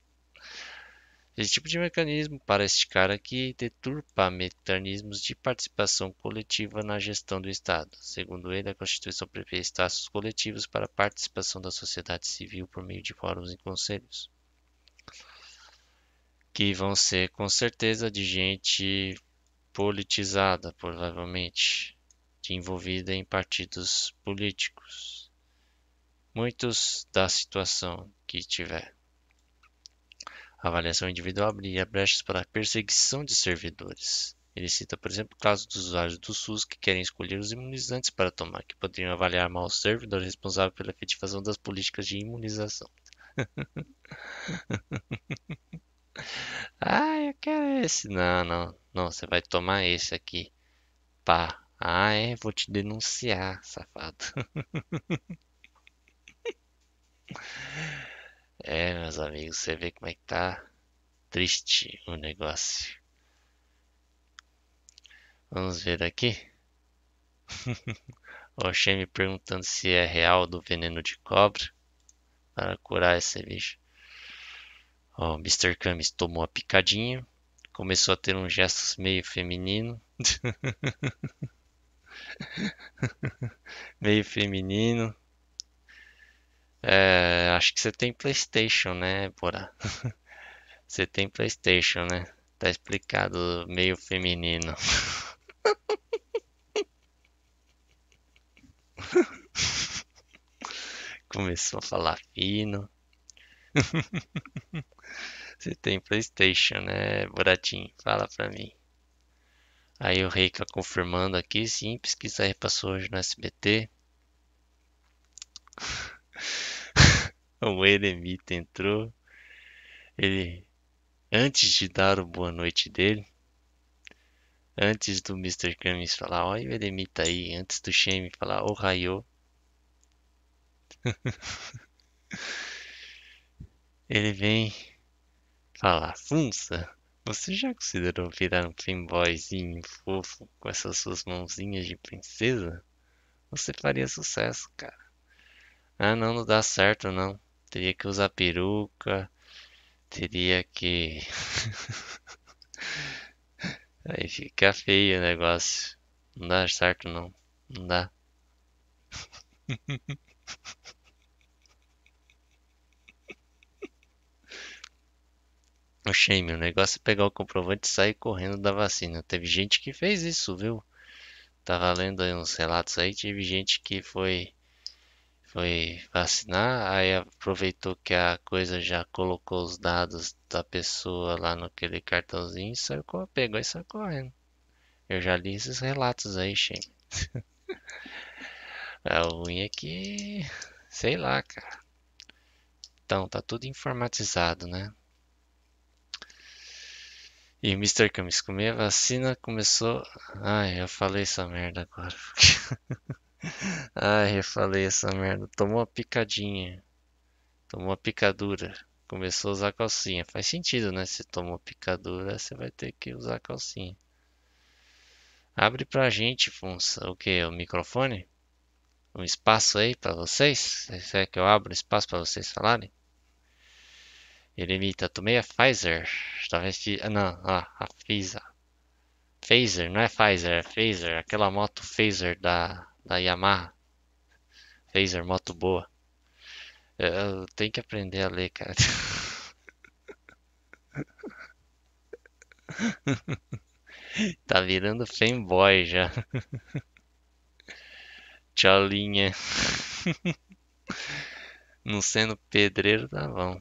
Esse tipo de mecanismo, para este cara aqui, deturpa mecanismos de participação coletiva na gestão do Estado. Segundo ele, a Constituição prevê espaços coletivos para a participação da sociedade civil por meio de fóruns e conselhos que vão ser com certeza de gente politizada, provavelmente, de envolvida em partidos políticos. Muitos da situação que tiver. A avaliação individual abriria brechas para a perseguição de servidores. Ele cita, por exemplo, o caso dos usuários do SUS que querem escolher os imunizantes para tomar, que poderiam avaliar mal o servidor responsável pela efetivação das políticas de imunização. Ah, eu quero esse. Não, não, não. Você vai tomar esse aqui. Pá. Ah, é? Vou te denunciar, safado. É, meus amigos, você vê como é que tá triste o negócio. Vamos ver aqui. o Shen me perguntando se é real do veneno de cobra para curar esse bicho. Ó, Mr. Camis tomou a picadinha, começou a ter uns gestos meio feminino. meio feminino. É, acho que você tem PlayStation, né, Bora? você tem PlayStation, né? Tá explicado, meio feminino. Começou a falar fino. Você tem Playstation, né, Buratinho? Fala pra mim. Aí o Rei tá confirmando aqui, sim, pesquisa repassou hoje no SBT. o Eremita entrou. Ele, antes de dar o boa noite dele, antes do Mr. Camis falar, olha o Eremita aí, antes do Shame falar, o oh, Raio. Ele vem falar, Funça, você já considerou virar um fanboyzinho fofo com essas suas mãozinhas de princesa? Você faria sucesso, cara. Ah, não, não dá certo, não. Teria que usar peruca, teria que. Aí fica feio o negócio. Não dá certo, não. Não dá. Shame, o negócio é pegar o comprovante e sair correndo da vacina. Teve gente que fez isso, viu? Tava lendo aí uns relatos aí, teve gente que foi foi vacinar, aí aproveitou que a coisa já colocou os dados da pessoa lá naquele cartãozinho e saiu, pegou e saiu correndo. Eu já li esses relatos aí, shame. é, ruim é que, sei lá, cara. Então, tá tudo informatizado, né? E Mr. Camis, comer vacina começou. Ai, eu falei essa merda agora. Ai, eu falei essa merda. Tomou uma picadinha. Tomou uma picadura. Começou a usar calcinha. Faz sentido, né? Se tomou picadura, você vai ter que usar calcinha. Abre pra gente, Funça, o que? O microfone? Um espaço aí pra vocês? Será que eu abro espaço pra vocês falarem? Eremita, tomei a Pfizer. Talvez. ah, Não, a Pfizer. Phaser, não é Pfizer, é Phaser. Aquela moto Phaser da, da Yamaha. Phaser, moto boa. Eu, tenho que aprender a ler, cara. Tá virando fanboy já. Tchaulinha. Não sendo pedreiro, tá bom.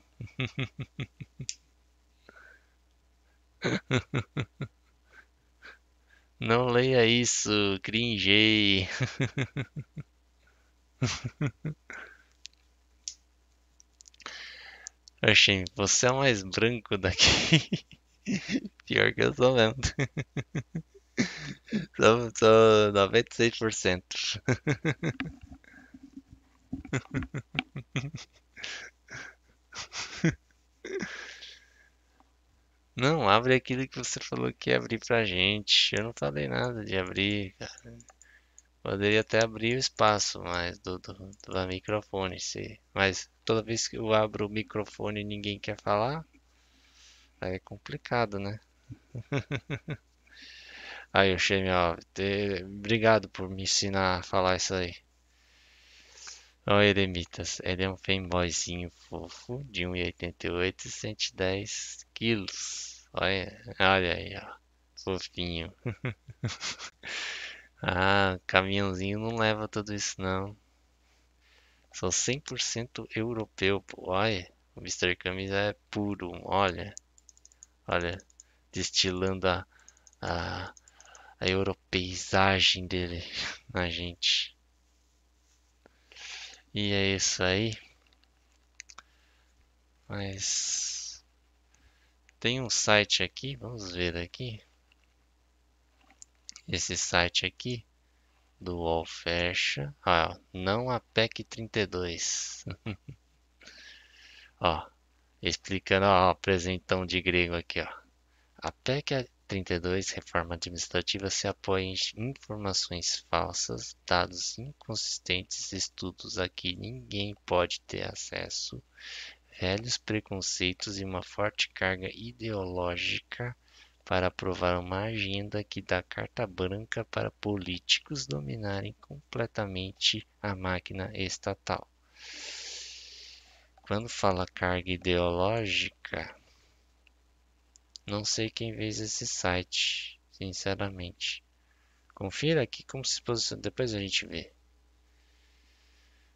Não leia isso, cringei. Oxê, você é o mais branco daqui. Pior que eu sou mesmo. Sou, sou 96%. Não, abre aquilo que você falou que ia abrir pra gente. Eu não falei nada de abrir, cara. Poderia até abrir o espaço, mas do, do, do microfone, se... mas toda vez que eu abro o microfone e ninguém quer falar, aí é complicado, né? Aí, o ó, te- obrigado por me ensinar a falar isso aí. Ó, Eremitas, ele é um fanboyzinho fofo, de 1,88 e 110 quilos. Olha, olha aí, ó, fofinho. Ah, caminhãozinho não leva tudo isso não. Sou 100% europeu, pô. Olha, o Mr. Camisa é puro, olha. Olha, destilando a, a, a europeizagem dele na gente. E é isso aí. Mas tem um site aqui, vamos ver aqui. Esse site aqui do UOL. Ah, não a PEC 32. ó, explicando, ó, apresentão de grego aqui, ó. A PEC 32, reforma administrativa, se apoia em informações falsas, dados inconsistentes, estudos a que ninguém pode ter acesso, velhos preconceitos e uma forte carga ideológica para aprovar uma agenda que dá carta branca para políticos dominarem completamente a máquina estatal. Quando fala carga ideológica, não sei quem fez esse site, sinceramente. Confira aqui como se posiciona, depois a gente vê.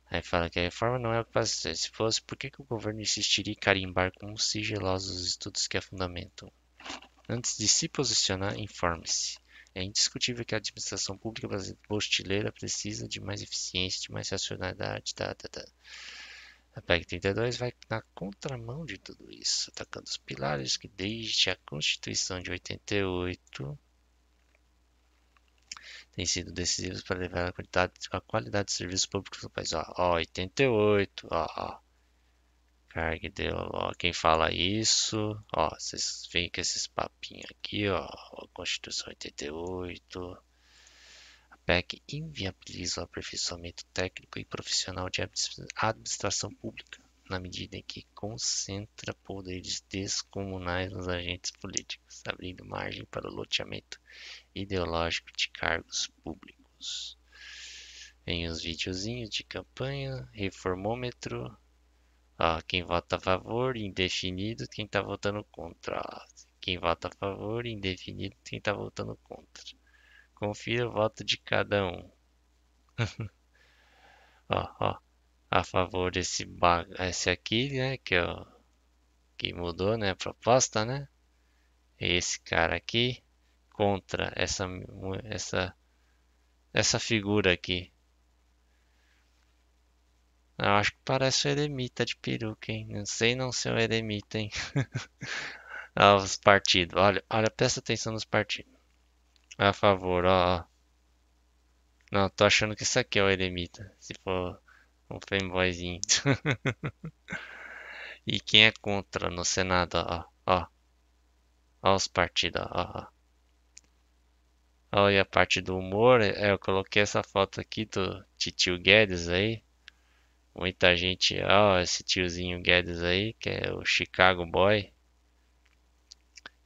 Aí fala que a reforma não é o que ser. Se fosse, por que, que o governo insistiria em carimbar com sigilosos os estudos que a fundamentam? Antes de se posicionar, informe-se. É indiscutível que a administração pública brasileira precisa de mais eficiência, de mais racionalidade. Tá, tá, tá. A PEC 32 vai na contramão de tudo isso, atacando os pilares que, desde a Constituição de 88, têm sido decisivos para levar a qualidade, a qualidade de serviços públicos no país. Ó, ó 88, ó, ó. Carga ideológica. Quem fala isso, ó, vocês veem com esses papinhos aqui, ó, a Constituição 88. A PEC inviabiliza o aperfeiçoamento técnico e profissional de administração pública, na medida em que concentra poderes descomunais nos agentes políticos, abrindo margem para o loteamento ideológico de cargos públicos. Em os videozinhos de campanha, reformômetro, Ó, quem vota a favor, indefinido, quem tá votando contra. Ó, quem vota a favor, indefinido, quem tá votando contra. Confira o voto de cada um. ó, ó, a favor desse esse aqui, né, que é o que mudou, né, a proposta, né? Esse cara aqui contra essa essa essa figura aqui. Eu acho que parece o eremita de peruca, hein? Não sei não ser o eremita, hein? ah, os partidos. Olha, olha, presta atenção nos partidos. A favor, ó. Não, tô achando que isso aqui é o eremita. Se for um fanboyzinho. e quem é contra no Senado, ó, ó. Ó os partidos, ó, ó. Olha a parte do humor. É, eu coloquei essa foto aqui do tio Guedes aí. Muita gente, ó, esse tiozinho Guedes aí, que é o Chicago Boy.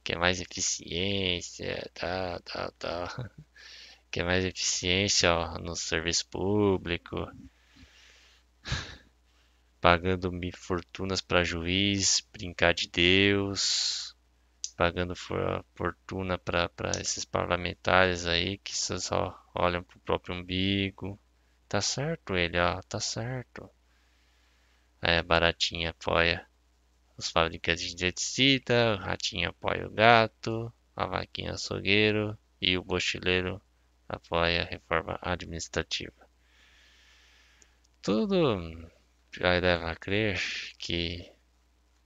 Que é mais eficiência, tá, tá, tá. Que é mais eficiência, ó, no serviço público. Pagando fortunas para juiz, brincar de Deus pagando fortuna para esses parlamentares aí que só olham pro próprio umbigo. Tá certo ele, ó, tá certo. É, Baratinha apoia os fabricantes de inseticida, o Ratinho apoia o gato, a Vaquinha açougueiro e o Bochileiro apoia a reforma administrativa. Tudo já leva a crer que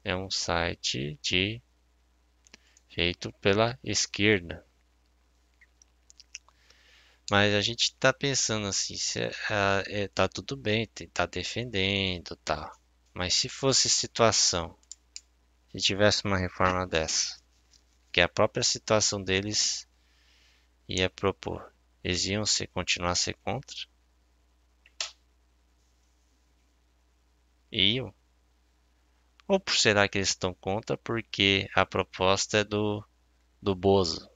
é um site de feito pela esquerda. Mas a gente está pensando assim, se, uh, é, tá tudo bem, tá defendendo, tá. Mas se fosse situação, se tivesse uma reforma dessa, que a própria situação deles ia propor, eles iam se, continuar a ser contra? Iam? Ou por será que eles estão contra porque a proposta é do, do Bozo?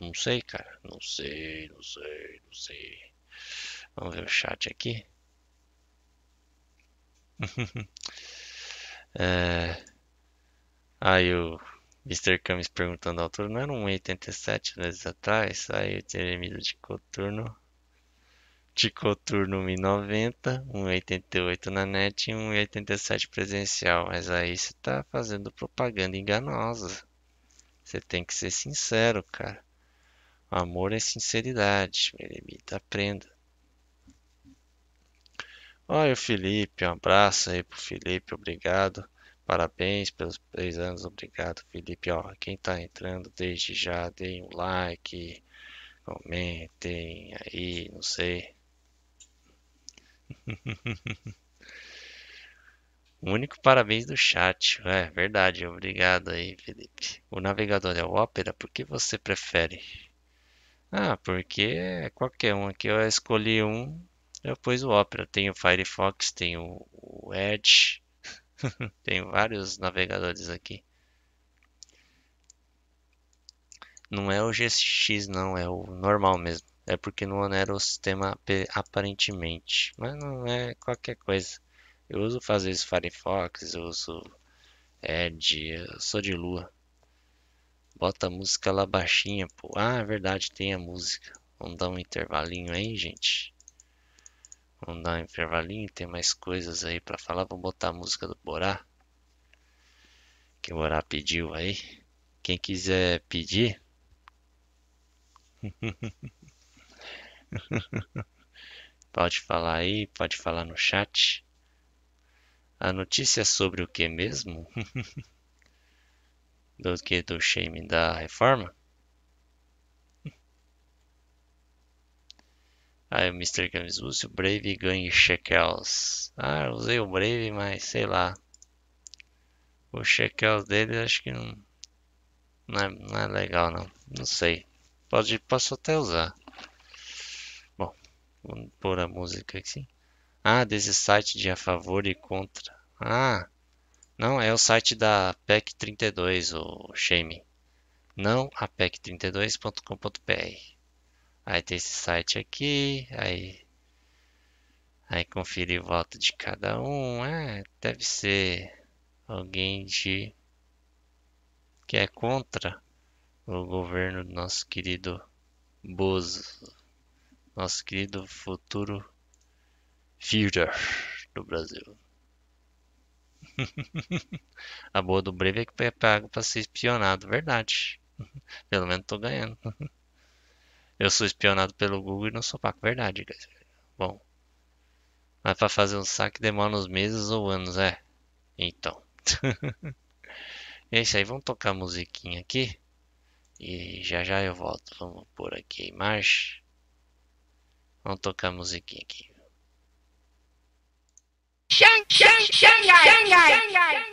Não sei, cara. Não sei, não sei, não sei. Vamos ver o chat aqui. é... Aí o Mr. Camis perguntando a altura. Não era um 87 meses atrás? Aí o Jeremias de Coturno de coturno 1,90, 1,88 na net e 1,87 presencial. Mas aí você tá fazendo propaganda enganosa. Você tem que ser sincero, cara. O amor é sinceridade. Meremita, aprenda. Olha o Felipe, um abraço aí pro Felipe, obrigado. Parabéns pelos três anos, obrigado, Felipe. Ó, quem tá entrando desde já, deem um like, comentem aí, não sei. O único parabéns do chat. É verdade, obrigado aí, Felipe. O navegador é o Opera, por que você prefere? Ah, porque é qualquer um aqui. Eu escolhi um, eu pus o Opera. Tenho o Firefox, tenho o Edge, tenho vários navegadores aqui. Não é o GX, não, é o normal mesmo. É porque não onera o sistema aparentemente, mas não é qualquer coisa. Eu uso fazer isso Firefox, eu uso Edge, eu sou de lua. Bota a música lá baixinha, pô. Ah, é verdade, tem a música. Vamos dar um intervalinho aí, gente. Vamos dar um intervalinho, tem mais coisas aí para falar. Vamos botar a música do Borá. Que o Borá pediu aí. Quem quiser pedir. pode falar aí, pode falar no chat. A notícia é sobre o que mesmo? do que do shame da reforma? Aí o Mr. Use o Brave ganhe shekels. Ah, usei o Brave, mas sei lá. O shekels dele acho que não, não, é, não é legal não. Não sei. Pode, posso até usar. Vamos pôr a música aqui. Ah, desse site de a favor e contra. Ah, não, é o site da PEC 32, o Shame. Não a PEC32.com.br. Aí tem esse site aqui, aí aí conferir voto de cada um. É, deve ser alguém de que é contra o governo do nosso querido Bozo nosso querido futuro Führer do Brasil. a boa do Brave é que é pago para ser espionado, verdade. Pelo menos tô ganhando. Eu sou espionado pelo Google e não sou pago, verdade. Bom, mas para fazer um saque demora uns meses ou anos, é. Então. é isso aí, vamos tocar a musiquinha aqui. E já já eu volto. Vamos pôr aqui a imagem. Vamos tocar a musiquinha aqui. Xangai! Xangai! Xangai!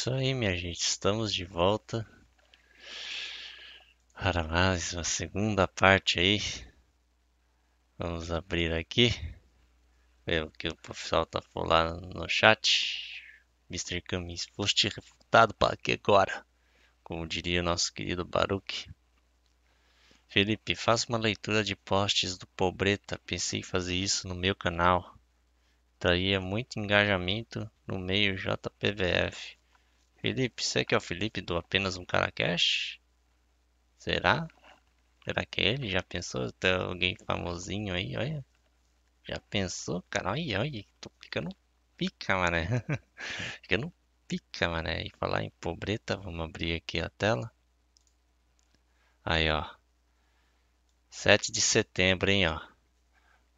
Isso aí, minha gente. Estamos de volta para mais uma segunda parte aí. Vamos abrir aqui. Ver o que o pessoal tá falando no chat. Mr. Camis, foste refutado para que agora? Como diria o nosso querido Baruch. Felipe, faça uma leitura de posts do Pobreta. Pensei em fazer isso no meu canal. Traria muito engajamento no meio JPVF. Felipe, você que é o Felipe do Apenas um Cara Cash? Será? Será que é ele? Já pensou ter alguém famosinho aí? Olha. Já pensou, cara? Olha, olha. Tô ficando pica, mané. ficando pica, mané. E falar em pobreta, vamos abrir aqui a tela. Aí, ó. 7 de setembro, hein, ó.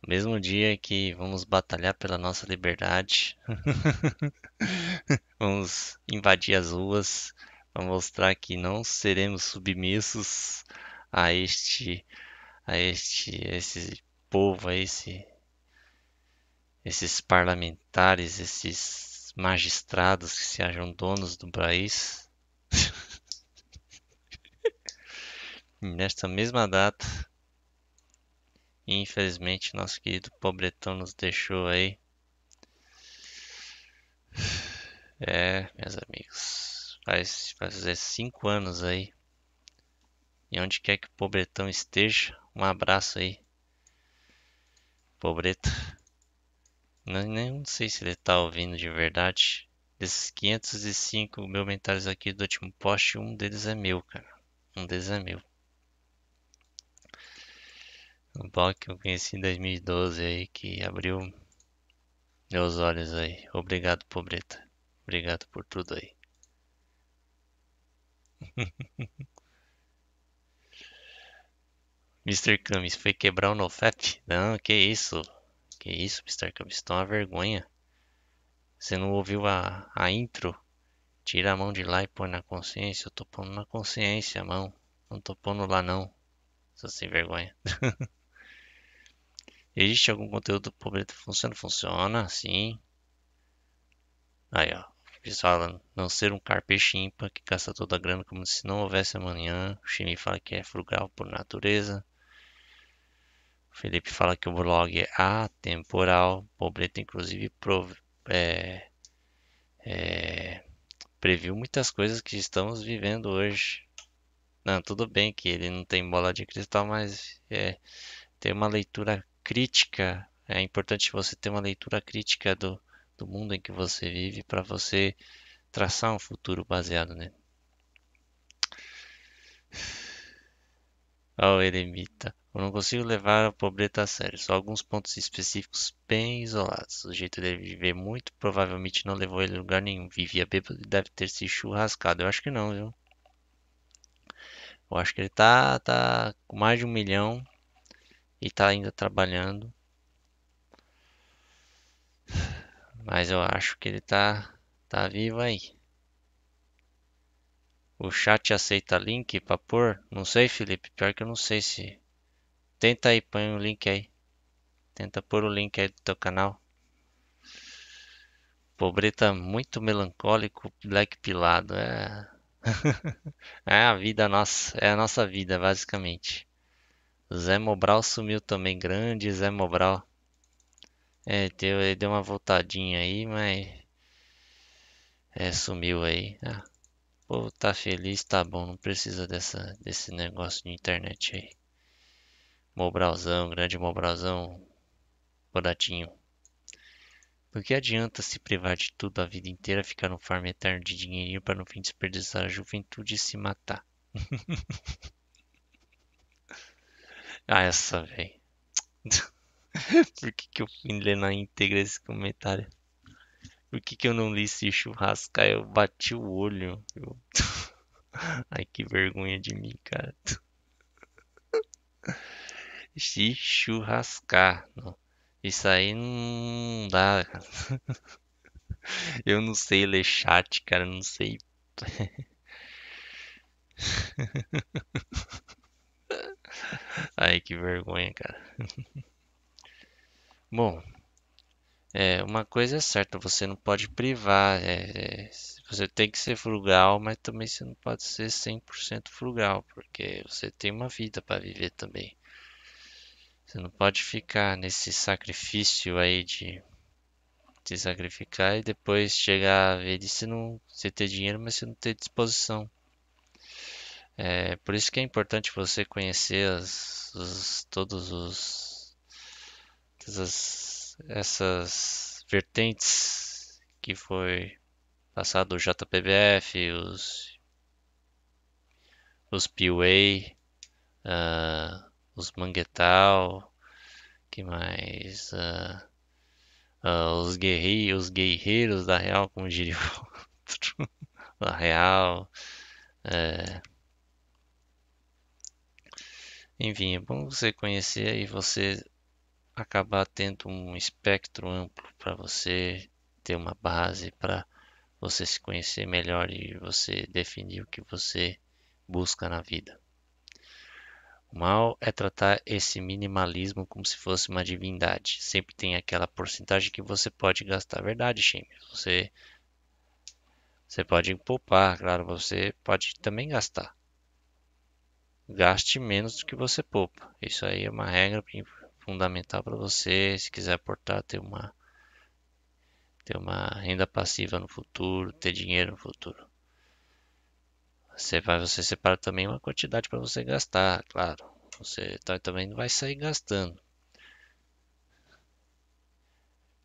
Mesmo dia que vamos batalhar pela nossa liberdade. vamos invadir as ruas para mostrar que não seremos submissos a este a este esse povo, a esse esses parlamentares, esses magistrados que se acham donos do país. Nesta mesma data, Infelizmente, nosso querido Pobretão nos deixou aí. É, meus amigos, faz, vai fazer cinco anos aí. E onde quer que o Pobretão esteja, um abraço aí. Pobreta. Não, não sei se ele tá ouvindo de verdade. Desses 505 comentários aqui do último post, um deles é meu, cara. Um deles é meu. Um blog que eu conheci em 2012 aí, que abriu meus olhos aí. Obrigado, pobreta. Obrigado por tudo aí. Mr. Camis foi quebrar o NoFap? Não, que isso? Que isso, Mr. Camis? É uma vergonha. Você não ouviu a, a intro? Tira a mão de lá e põe na consciência. Eu tô pondo na consciência a mão. Não tô pondo lá não. Sou sem vergonha. Existe algum conteúdo do pobreta funciona? Funciona, sim. Aí, ó. Falam não ser um carpeixe ímpar que gasta toda a grana como se não houvesse amanhã. O Chimi fala que é frugal por natureza. O Felipe fala que o blog é atemporal. O pobreta, inclusive, prov... é... É... previu muitas coisas que estamos vivendo hoje. Não, tudo bem que ele não tem bola de cristal, mas é, tem uma leitura crítica. É importante você ter uma leitura crítica do, do mundo em que você vive para você traçar um futuro baseado nele. Oh, eremita. Eu não consigo levar a pobreta a sério, só alguns pontos específicos bem isolados. O jeito dele viver muito provavelmente não levou ele a lugar nenhum. Vivia bêbado e deve ter se churrascado. Eu acho que não, viu? Eu acho que ele tá, tá com mais de um milhão e tá ainda trabalhando. Mas eu acho que ele tá, tá vivo aí. O chat aceita link pra pôr? Não sei, Felipe. Pior que eu não sei se. Tenta aí, põe o link aí. Tenta pôr o link aí do teu canal. Pobreta muito melancólico, black pilado. É, É a vida nossa, é a nossa vida, basicamente. Zé Mobral sumiu também, grande Zé Mobral. É, deu, ele deu uma voltadinha aí, mas. É, sumiu aí. Ah, o povo tá feliz, tá bom, não precisa dessa, desse negócio de internet aí. Mobralzão, grande Mobralzão, Bodatinho. Por que adianta se privar de tudo a vida inteira, ficar no farm eterno de dinheirinho para no fim desperdiçar a juventude e se matar? ah, essa, velho. Por que, que eu fui ler na íntegra esse comentário? Por que, que eu não li se churrascar? Eu bati o olho. Eu... Ai, que vergonha de mim, cara. Se churrascar. Não. Isso aí não dá, cara. Eu não sei ler chat, cara. Não sei. Ai, que vergonha, cara. Bom, é, uma coisa é certa, você não pode privar. É, você tem que ser frugal, mas também você não pode ser 100% frugal, porque você tem uma vida para viver também. Você não pode ficar nesse sacrifício aí de se sacrificar e depois chegar a ver de você não você ter dinheiro, mas você não ter disposição. É, por isso que é importante você conhecer as, os, todos os todas essas vertentes que foi passado o JPBF, os os PUA, uh, os Manguetal, que mais? Uh, uh, os, guerreiros, os guerreiros da Real, como diria o da Real. É... Enfim, é bom você conhecer e você acabar tendo um espectro amplo para você ter uma base para você se conhecer melhor e você definir o que você busca na vida. O mal é tratar esse minimalismo como se fosse uma divindade. Sempre tem aquela porcentagem que você pode gastar. Verdade, Shame. Você, você pode poupar, claro, você pode também gastar. Gaste menos do que você poupa. Isso aí é uma regra fundamental para você, se quiser aportar, ter uma ter uma renda passiva no futuro, ter dinheiro no futuro. Você vai, você separa também uma quantidade para você gastar, claro. Você tá, também não vai sair gastando.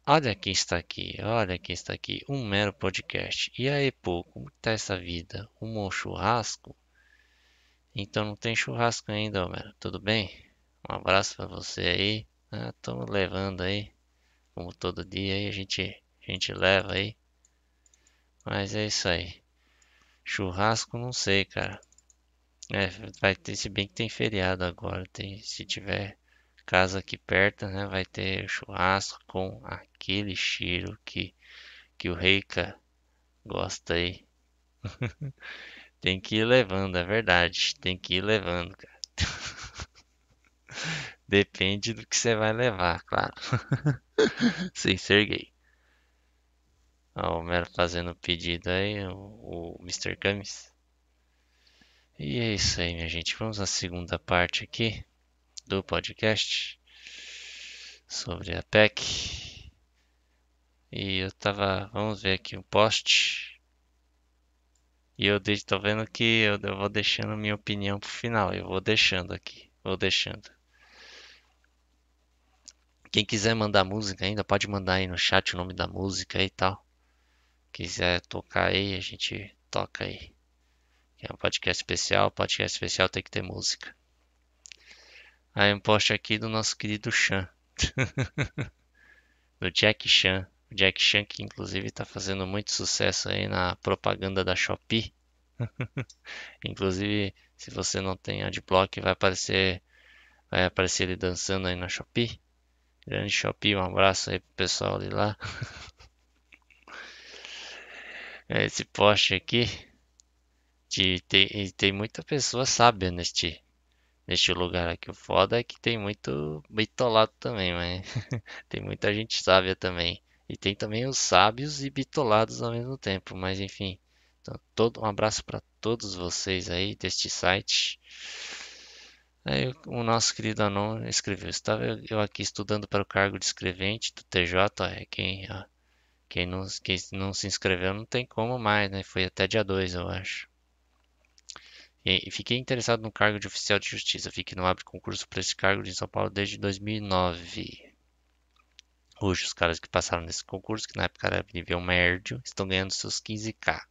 Olha quem está aqui, olha quem está aqui, um mero podcast. E aí, pô, como tá essa vida? Um churrasco? Então não tem churrasco ainda, Homero. Tudo bem? Um abraço para você aí. Ah, levando aí, como todo dia aí a gente, a gente leva aí. Mas é isso aí. Churrasco, não sei, cara. É, vai ter, se bem que tem feriado agora. Tem, se tiver casa aqui perto, né? Vai ter churrasco com aquele cheiro que, que o Reika gosta aí. tem que ir levando, é verdade. Tem que ir levando, cara. Depende do que você vai levar, claro. Sem ser gay. Ó, o Mero fazendo pedido aí, o, o Mr. Camis. E é isso aí, minha gente. Vamos à segunda parte aqui do podcast sobre a PEC. E eu tava. Vamos ver aqui um post. E eu tô vendo que eu, eu vou deixando minha opinião pro final. Eu vou deixando aqui. Vou deixando. Quem quiser mandar música ainda, pode mandar aí no chat o nome da música e tal quiser tocar aí, a gente toca aí. É um podcast especial, podcast especial tem que ter música. Aí um post aqui do nosso querido Chan. do Jack Chan. O Jack Chan que inclusive está fazendo muito sucesso aí na propaganda da Shopee. inclusive, se você não tem adblock, vai aparecer vai aparecer ele dançando aí na Shopee. Grande Shopee, um abraço aí pro pessoal ali lá. É, esse poste aqui de, tem, tem muita pessoa sábia neste, neste lugar aqui. O foda é que tem muito bitolado também, mas tem muita gente sábia também. E tem também os sábios e bitolados ao mesmo tempo, mas enfim, Então, todo, um abraço para todos vocês aí deste site. Aí o nosso querido Anon escreveu: Estava eu aqui estudando para o cargo de escrevente do TJ. É, quem, ó, quem, não, quem não se inscreveu não tem como mais, né? Foi até dia 2, eu acho. E fiquei interessado no cargo de oficial de justiça. Vi que não abre concurso para esse cargo em São Paulo desde 2009. Hoje, os caras que passaram nesse concurso, que na época era nível médio, estão ganhando seus 15k.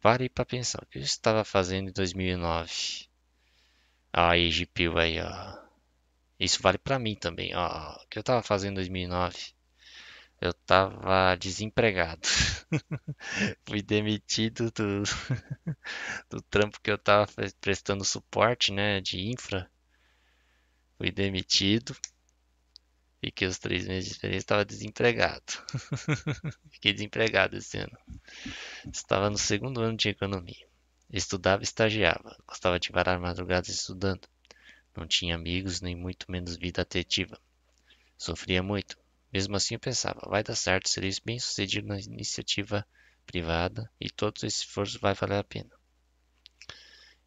Parei para pensar, o que eu estava fazendo em 2009? Aí, GPU aí, ó. Isso vale para mim também, ó. O que eu estava fazendo em 2009? Eu estava desempregado. Fui demitido do, do trampo que eu estava prestando suporte, né, de infra. Fui demitido. Fiquei os três meses de experiência, estava desempregado. Fiquei desempregado esse ano. Estava no segundo ano de economia. Estudava e estagiava. Gostava de varar madrugadas estudando. Não tinha amigos, nem muito menos vida afetiva. Sofria muito. Mesmo assim eu pensava, vai dar certo, serei bem sucedido na iniciativa privada e todo esse esforço vai valer a pena.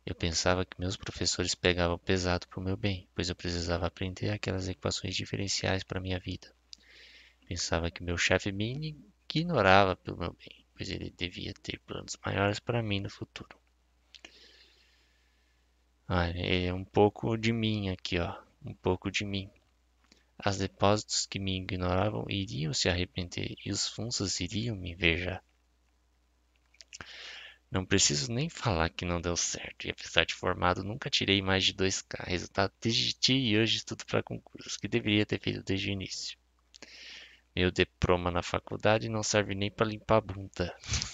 Eu pensava que meus professores pegavam pesado para o meu bem, pois eu precisava aprender aquelas equações diferenciais para minha vida. Pensava que meu chefe me ignorava pelo meu bem, pois ele devia ter planos maiores para mim no futuro. Ah, é um pouco de mim aqui, ó, um pouco de mim. As depósitos que me ignoravam iriam se arrepender e os fundos iriam me invejar. Não preciso nem falar que não deu certo, e apesar de formado, nunca tirei mais de 2K. Resultado, desisti e hoje estudo para concursos, que deveria ter feito desde o início. Meu diploma na faculdade não serve nem para limpar a bunda.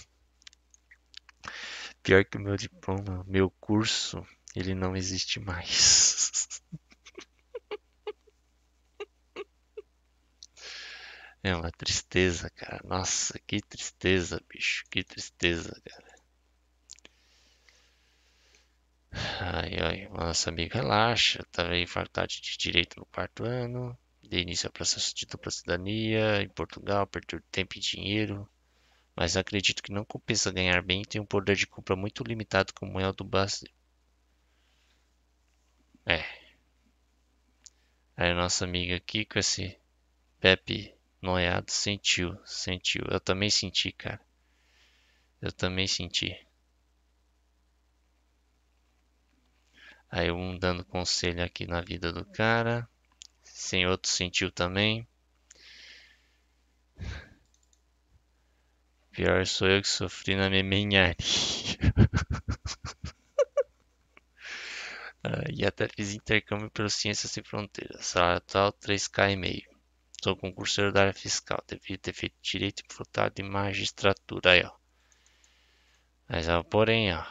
Pior que o meu diploma, meu curso, ele não existe mais. É uma tristeza, cara. Nossa, que tristeza, bicho. Que tristeza, cara. Ai, ai, amigo relaxa. Tava em faculdade de Direito no quarto ano. Dei início ao processo de dupla cidadania em Portugal. Perdi tempo e dinheiro. Mas acredito que não compensa ganhar bem e tem um poder de compra muito limitado como é o do Brasil. É. Aí nossa amiga aqui com esse Pepe noiado sentiu, sentiu. Eu também senti, cara. Eu também senti. Aí um dando conselho aqui na vida do cara. Sem outro sentiu também. Pior sou eu que sofri na memenharia. Ah, e até fiz intercâmbio pelo Ciências Sem Fronteiras. Salário atual 3k e meio. Sou concurseiro da área fiscal. Devia ter feito direito e votado em magistratura. Aí, ó. Mas, ó, porém, ó.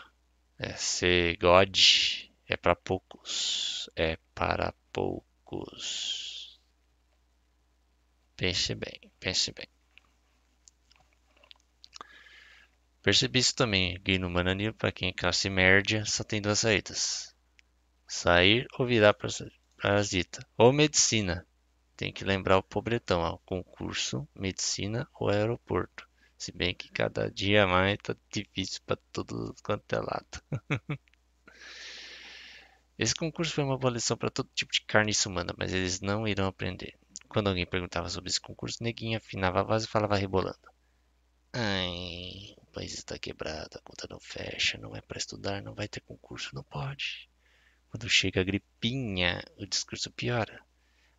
É ser God é para poucos. É para poucos. Pense bem, pense bem. Percebi isso também. Mananil, para quem é classe média, só tem duas saídas. Sair ou virar parasita. Ou medicina. Tem que lembrar o pobretão, ó. Concurso, medicina ou aeroporto. Se bem que cada dia mais tá difícil para todo quanto é lado. Esse concurso foi uma boa lição para todo tipo de carne humana, mas eles não irão aprender. Quando alguém perguntava sobre esse concurso, Neguinha afinava a voz e falava rebolando. Ai, o país está quebrado, a conta não fecha, não é para estudar, não vai ter concurso, não pode. Quando chega a gripinha, o discurso piora.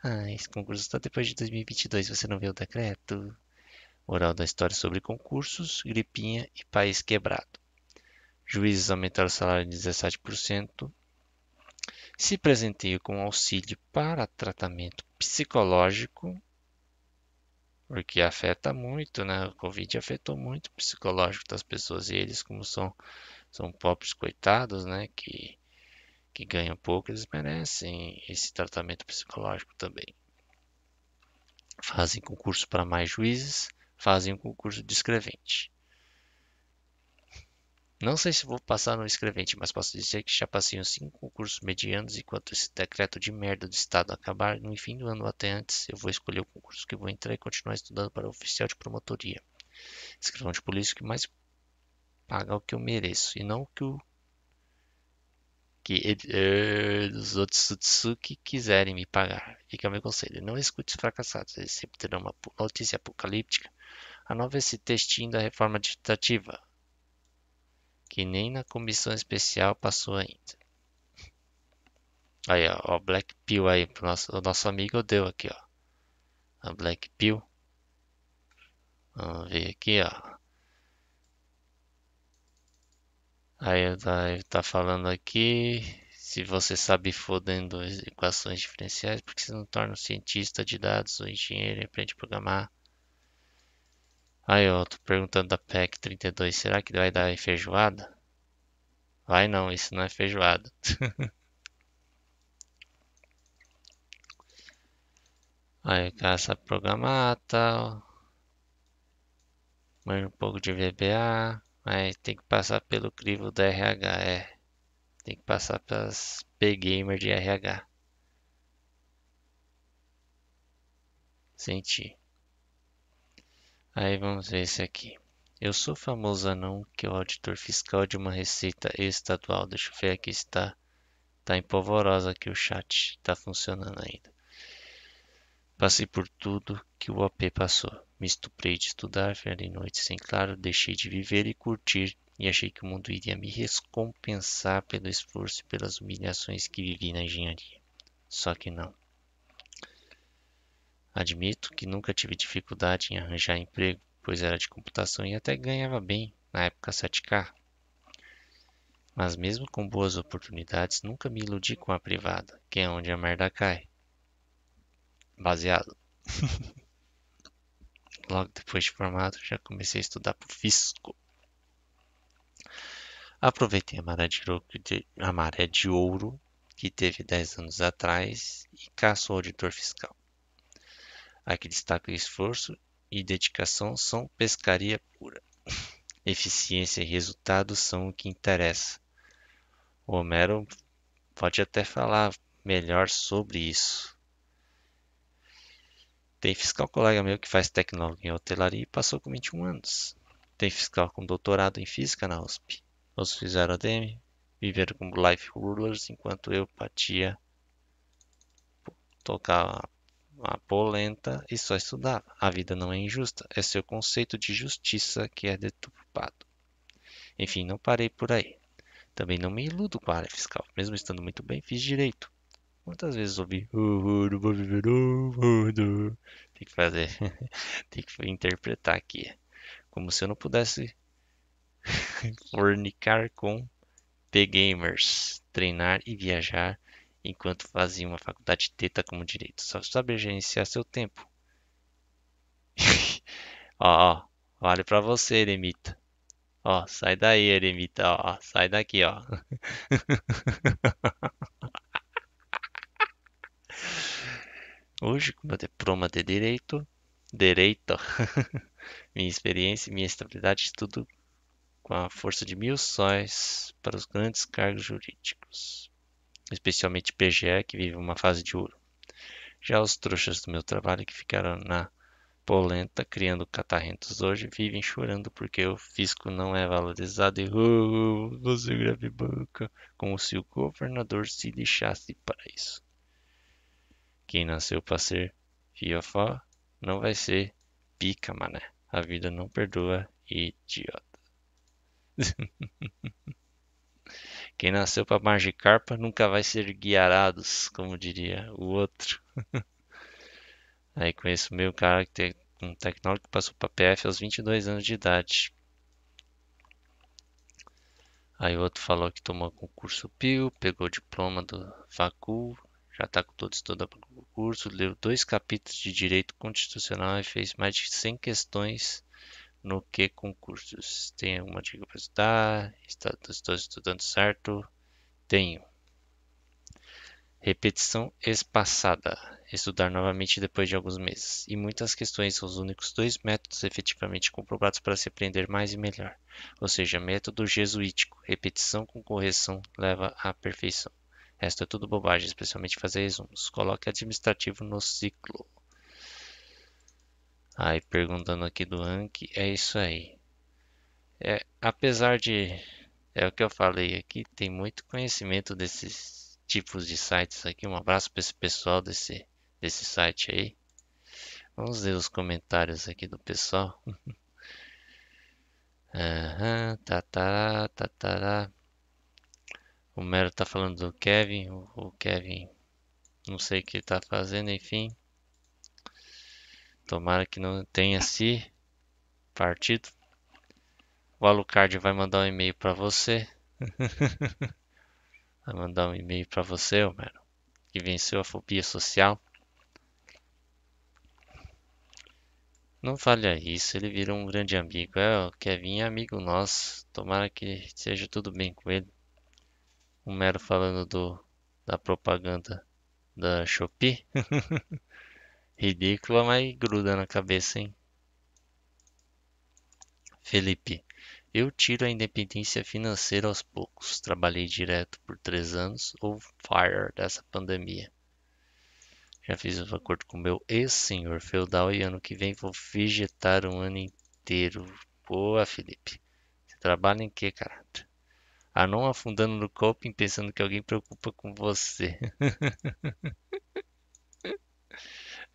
Ah, esse concurso está depois de 2022, você não vê o decreto? Moral da história sobre concursos, gripinha e país quebrado. Juízes aumentaram o salário em 17%. Se presenteiam com auxílio para tratamento psicológico, porque afeta muito, né? O Covid afetou muito o psicológico das pessoas e eles, como são, são pobres coitados, né? Que, que ganham pouco, eles merecem esse tratamento psicológico também. Fazem concurso para mais juízes, fazem um concurso de escrevente. Não sei se vou passar no escrevente, mas posso dizer que já passei uns 5 concursos medianos enquanto esse decreto de merda do Estado acabar no fim do ano até antes, eu vou escolher o concurso que vou entrar e continuar estudando para oficial de promotoria. Escrivão de polícia que mais pagar o que eu mereço e não o que o que ele- eh, os Otsutsuki quiserem me pagar. Fica meu conselho. Não escute os fracassados. Eles sempre terão uma notícia apocalíptica. A nova esse textinho da reforma administrativa. Que nem na comissão especial passou ainda. Aí, ó, ó, Black Pill aí, pro nosso, o nosso amigo deu aqui, ó. A Black Pill. Vamos ver aqui, ó. Aí tá, tá falando aqui. Se você sabe fodendo equações diferenciais, por que você não torna um cientista de dados ou engenheiro e aprende a programar? Aí, ó, tô perguntando da PEC 32, será que vai dar feijoada? Vai não, isso não é feijoada. Aí programar tal. Manja um pouco de VBA. Mas tem que passar pelo crivo da RH, é. Tem que passar pelas P-Gamer de RH. Senti. Aí vamos ver esse aqui. Eu sou famoso anão que é o auditor fiscal de uma receita estadual. Deixa eu ver aqui se tá, tá em polvorosa aqui o chat. Tá funcionando ainda. Passei por tudo que o OP passou. Me estuprei de estudar, velhei noites sem claro, deixei de viver e curtir, e achei que o mundo iria me recompensar pelo esforço e pelas humilhações que vivi na engenharia. Só que não. Admito que nunca tive dificuldade em arranjar emprego, pois era de computação e até ganhava bem, na época 7K. Mas mesmo com boas oportunidades, nunca me iludi com a privada, que é onde a merda cai. Baseado. Logo depois de formado, já comecei a estudar o fisco. Aproveitei a maré de ouro te- a maré de ouro que teve 10 anos atrás e caço o auditor fiscal. Aqui destaca o esforço e dedicação são pescaria pura. Eficiência e resultados são o que interessa. O Homero pode até falar melhor sobre isso. Tem fiscal colega meu que faz tecnólogo em hotelaria e passou com 21 anos. Tem fiscal com doutorado em física na USP. Outros fizeram ADM, viveram como life rulers, enquanto eu batia, tocava a polenta e só estudava. A vida não é injusta, é seu conceito de justiça que é deturpado. Enfim, não parei por aí. Também não me iludo com a área fiscal. Mesmo estando muito bem, fiz direito. Quantas vezes ouvi, oh, não." Tem que fazer, tem que interpretar aqui. Como se eu não pudesse fornicar com P-gamers, treinar e viajar enquanto fazia uma faculdade teta como direito. Só saber gerenciar seu tempo. ó, ó, vale pra você, Eremita. Ó, sai daí, Eremita, ó, sai daqui, ó. Hoje, com meu diploma de direito, direito, minha experiência e minha estabilidade, estudo com a força de mil sóis para os grandes cargos jurídicos, especialmente PGE, que vive uma fase de ouro. Já os trouxas do meu trabalho que ficaram na polenta criando catarrentos hoje vivem chorando porque o fisco não é valorizado e oh, você grave banca, como se o governador se lixasse para isso. Quem nasceu para ser fiofó não vai ser pica, mané. A vida não perdoa, idiota. Quem nasceu para Magikarpa nunca vai ser guiarados, como diria o outro. Aí conheço meu cara que tem um tecnólogo que passou para PF aos 22 anos de idade. Aí o outro falou que tomou concurso PIL, pegou o diploma do Facul, já está com todo estudo para o concurso, leu dois capítulos de Direito Constitucional e fez mais de 100 questões no que concursos. Tem alguma dica para estudar? Está, estou estudando certo? Tenho. Repetição espaçada. Estudar novamente depois de alguns meses. E muitas questões são os únicos dois métodos efetivamente comprovados para se aprender mais e melhor. Ou seja, método jesuítico. Repetição com correção leva à perfeição. Resto é tudo bobagem, especialmente fazer resumos. Coloque administrativo no ciclo. Aí perguntando aqui do Anki, é isso aí. é, apesar de é o que eu falei aqui, tem muito conhecimento desses tipos de sites aqui. Um abraço para esse pessoal desse desse site aí. Vamos ver os comentários aqui do pessoal. Aham, tatará, tatará. O Mero tá falando do Kevin. O, o Kevin, não sei o que ele tá fazendo, enfim. Tomara que não tenha se partido. O Alucard vai mandar um e-mail para você. vai mandar um e-mail para você, Homero, que venceu a fobia social. Não falha isso, ele virou um grande amigo. É, o Kevin é amigo nosso. Tomara que seja tudo bem com ele. O Mero falando do, da propaganda da Shopee. Ridícula, mas gruda na cabeça, hein? Felipe, eu tiro a independência financeira aos poucos. Trabalhei direto por três anos, ou fire dessa pandemia. Já fiz um acordo com meu ex-senhor feudal e ano que vem vou vegetar um ano inteiro. Boa, Felipe. Você trabalha em que, cara? Ah, não afundando no coping pensando que alguém preocupa com você.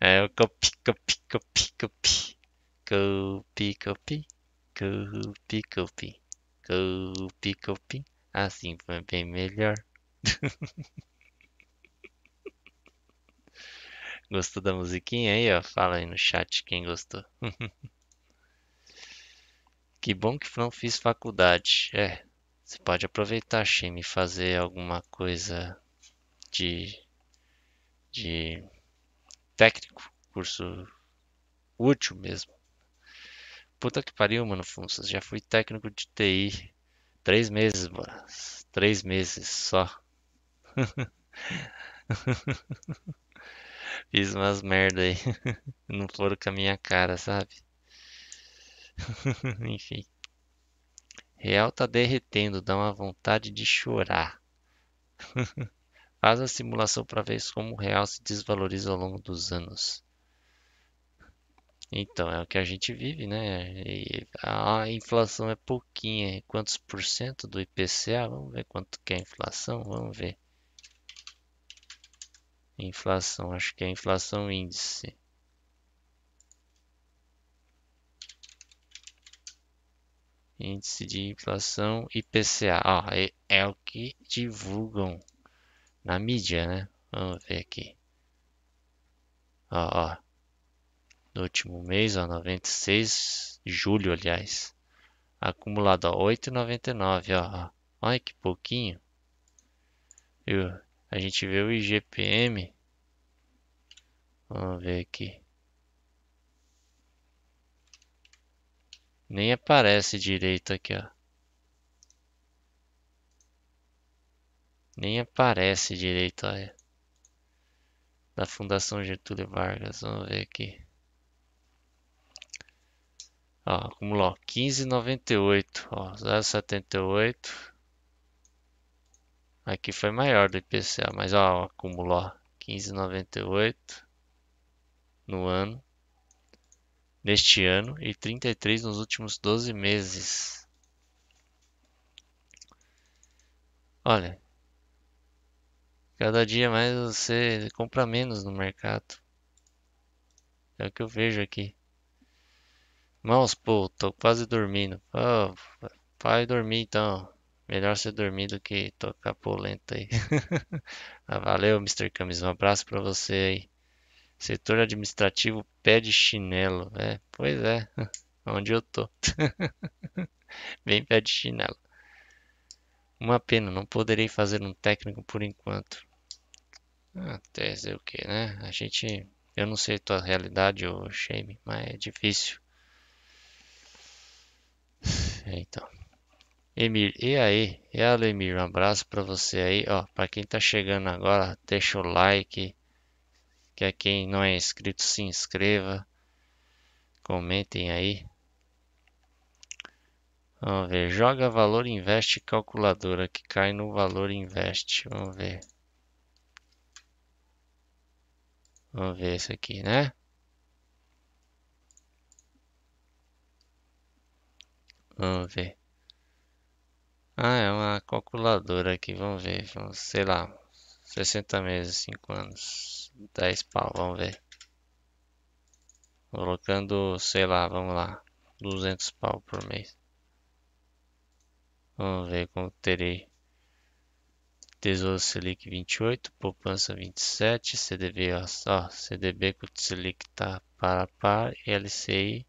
é o copi, copi, copi, copi. Copi, copi. Copi, copi. Copi, copi. Assim foi bem melhor. Gostou da musiquinha aí, ó? Fala aí no chat quem gostou. que bom que não fiz faculdade. É, você pode aproveitar, Shime, fazer alguma coisa de, de técnico, curso útil mesmo. Puta que pariu, mano, Funsas. Já fui técnico de TI. Três meses, bora. Três meses só. Fiz umas merda aí. Não foram com a minha cara, sabe? Enfim. Real tá derretendo, dá uma vontade de chorar. Faz a simulação para ver como o real se desvaloriza ao longo dos anos. Então, é o que a gente vive, né? E a inflação é pouquinha. Quantos por cento do IPCA? Vamos ver quanto que é a inflação? Vamos ver. Inflação, acho que é inflação índice. Índice de inflação IPCA. Ó, é, é o que divulgam na mídia, né? Vamos ver aqui. Ó, ó. No último mês, ó, 96, julho, aliás. Acumulado, ó, 8,99, ó, ó. Olha que pouquinho. Eu, a gente vê o IGPM. Vamos ver aqui. Nem aparece direito aqui, ó. Nem aparece direito, olha. Da Fundação Getúlio Vargas. Vamos ver aqui. Ó, acumulou 15,98, ó, 0,78. Aqui foi maior do IPCA, mas ó, acumulou 15,98 no ano, neste ano e 33 nos últimos 12 meses. Olha, cada dia mais você compra menos no mercado. É o que eu vejo aqui. Irmãos, pô, tô quase dormindo. Vai dormir então. Melhor você dormir do que tocar polenta aí. ah, valeu, Mr. Camis. Um abraço pra você aí. Setor administrativo pede chinelo. É, pois é. Onde eu tô. Bem pé de chinelo. Uma pena, não poderei fazer um técnico por enquanto. Ah, até dizer o que, né? A gente. Eu não sei a tua realidade, ô Shame, mas é difícil. É, então. Emir, e aí? E aí, Emir, um abraço para você aí, ó. Para quem tá chegando agora, deixa o like. Que é quem não é inscrito, se inscreva. Comentem aí. Vamos ver. Joga valor investe calculadora que cai no valor investe. Vamos ver. Vamos ver esse aqui, né? Vamos ver. Ah, é uma calculadora aqui, vamos ver. Vamos, sei lá, 60 meses, 5 anos, 10 pau, vamos ver. Colocando, sei lá, vamos lá, 200 pau por mês. Vamos ver como terei. Tesouro Selic 28, poupança 27, CDB, ó, ó CDB com o Selic tá para par, LCI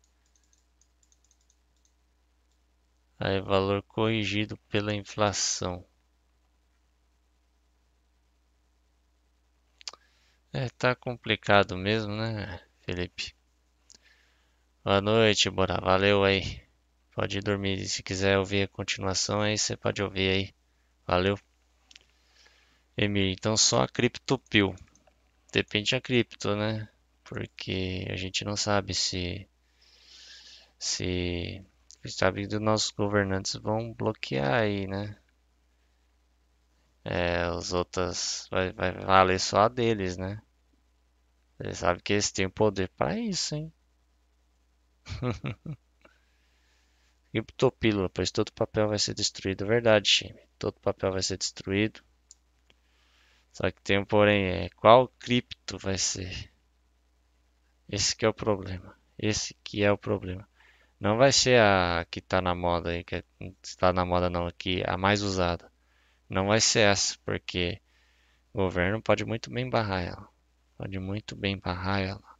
Aí, valor corrigido pela inflação. É, tá complicado mesmo, né, Felipe? Boa noite, bora. Valeu aí. Pode dormir. Se quiser ouvir a continuação aí, você pode ouvir aí. Valeu. Emir, então só a CryptoPill. Depende da cripto, né? Porque a gente não sabe se se sabe que os nossos governantes vão bloquear aí, né? É, os outros vai, vai valer só a deles, né? Eles sabem que eles têm poder para isso, hein? Criptopílula, pois todo papel vai ser destruído. Verdade, time. Todo papel vai ser destruído. Só que tem um porém, é qual cripto vai ser? Esse que é o problema. Esse que é o problema. Não vai ser a que tá na moda aí, que está na moda não, aqui a mais usada. Não vai ser essa, porque o governo pode muito bem barrar ela. Pode muito bem barrar ela.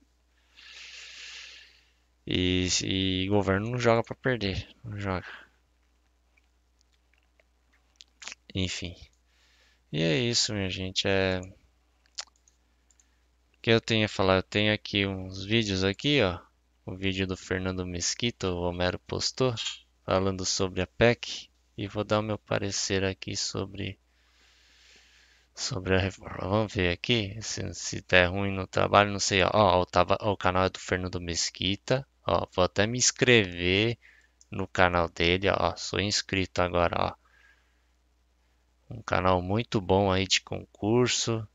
E, e governo não joga para perder, não joga. Enfim. E é isso, minha gente. É o que eu tenho a falar. Eu tenho aqui uns vídeos aqui, ó o vídeo do Fernando Mesquita, o Homero postou, falando sobre a PEC. E vou dar o meu parecer aqui sobre, sobre a reforma. Vamos ver aqui, se, se der ruim no trabalho, não sei. Ó, ó, tava, ó, o canal é do Fernando Mesquita. Ó, vou até me inscrever no canal dele. Ó, sou inscrito agora, ó. Um canal muito bom aí de concurso.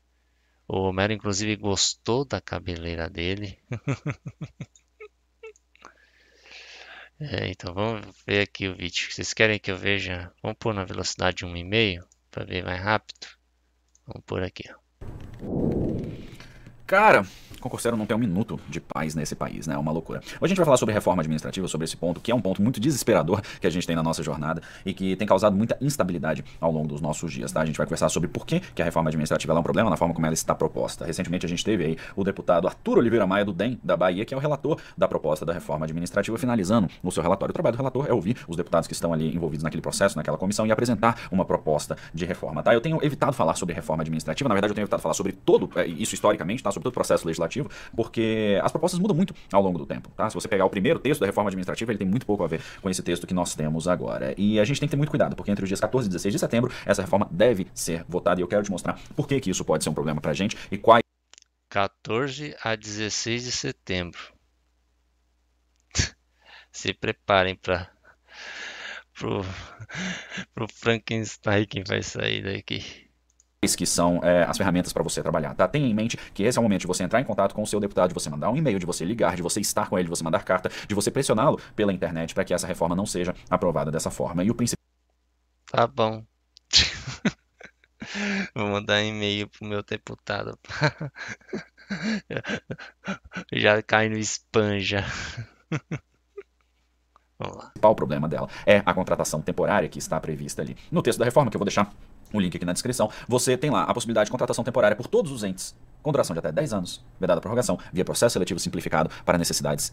O Homero, inclusive, gostou da cabeleira dele. É, então vamos ver aqui o vídeo. Vocês querem que eu veja? Vamos pôr na velocidade 1,5 para ver mais rápido. Vamos pôr aqui. Ó. Cara, concurseiro não tem um minuto de paz nesse país, né? É uma loucura. Hoje a gente vai falar sobre reforma administrativa, sobre esse ponto, que é um ponto muito desesperador que a gente tem na nossa jornada e que tem causado muita instabilidade ao longo dos nossos dias, tá? A gente vai conversar sobre por que, que a reforma administrativa é um problema na forma como ela está proposta. Recentemente a gente teve aí o deputado Arthur Oliveira Maia, do DEM, da Bahia, que é o relator da proposta da reforma administrativa, finalizando o seu relatório. O trabalho do relator é ouvir os deputados que estão ali envolvidos naquele processo, naquela comissão e apresentar uma proposta de reforma, tá? Eu tenho evitado falar sobre reforma administrativa, na verdade eu tenho evitado falar sobre todo é, isso historicamente, tá? Sobre todo o processo legislativo, porque as propostas mudam muito ao longo do tempo. Tá? Se você pegar o primeiro texto da reforma administrativa, ele tem muito pouco a ver com esse texto que nós temos agora. E a gente tem que ter muito cuidado, porque entre os dias 14 e 16 de setembro, essa reforma deve ser votada. E eu quero te mostrar por que, que isso pode ser um problema pra gente e quais 14 a 16 de setembro. Se preparem para pro, pro Frankenstein que vai sair daqui que são é, as ferramentas para você trabalhar, tá? Tenha em mente que esse é o momento de você entrar em contato com o seu deputado, de você mandar um e-mail, de você ligar, de você estar com ele, de você mandar carta, de você pressioná-lo pela internet para que essa reforma não seja aprovada dessa forma. E o principal Tá bom. Vou mandar um e-mail pro meu deputado. já cai no spam já. Vamos lá. O problema dela é a contratação temporária que está prevista ali no texto da reforma, que eu vou deixar o link aqui na descrição. Você tem lá a possibilidade de contratação temporária por todos os entes, com duração de até 10 anos, vedada a prorrogação, via processo seletivo simplificado para necessidades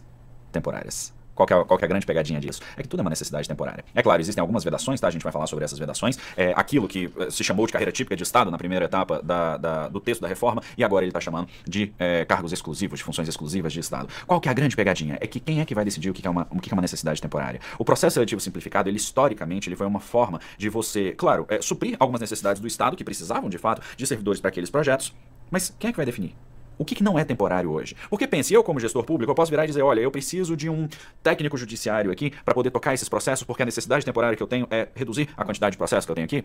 temporárias. Qual é, qual é, a grande pegadinha disso? É que tudo é uma necessidade temporária. É claro, existem algumas vedações, tá? A gente vai falar sobre essas vedações. É aquilo que eh, se chamou de carreira típica de Estado na primeira etapa da, da, do texto da reforma, e agora ele está chamando de é, cargos exclusivos, de funções exclusivas de Estado. Qual que é a grande pegadinha? É que quem é que vai decidir o que é uma, o que é uma necessidade temporária? O processo seletivo simplificado, ele historicamente, ele foi uma forma de você, claro, é, suprir algumas necessidades do Estado que precisavam, de fato, de servidores para aqueles projetos, mas quem é que vai definir? O que, que, não é temporário hoje? Porque pense, eu como gestor público, eu posso virar e dizer, olha, eu preciso de um técnico judiciário aqui para poder tocar esses processos, porque a necessidade temporária que eu tenho é reduzir a quantidade de processos que eu tenho aqui?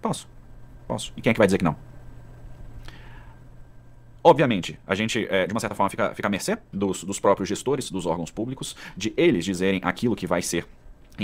Posso. Posso. E quem é que vai dizer que não? Obviamente, a gente, é, de uma certa forma, fica, fica à mercê dos, dos próprios gestores, dos órgãos públicos, de eles dizerem aquilo que vai ser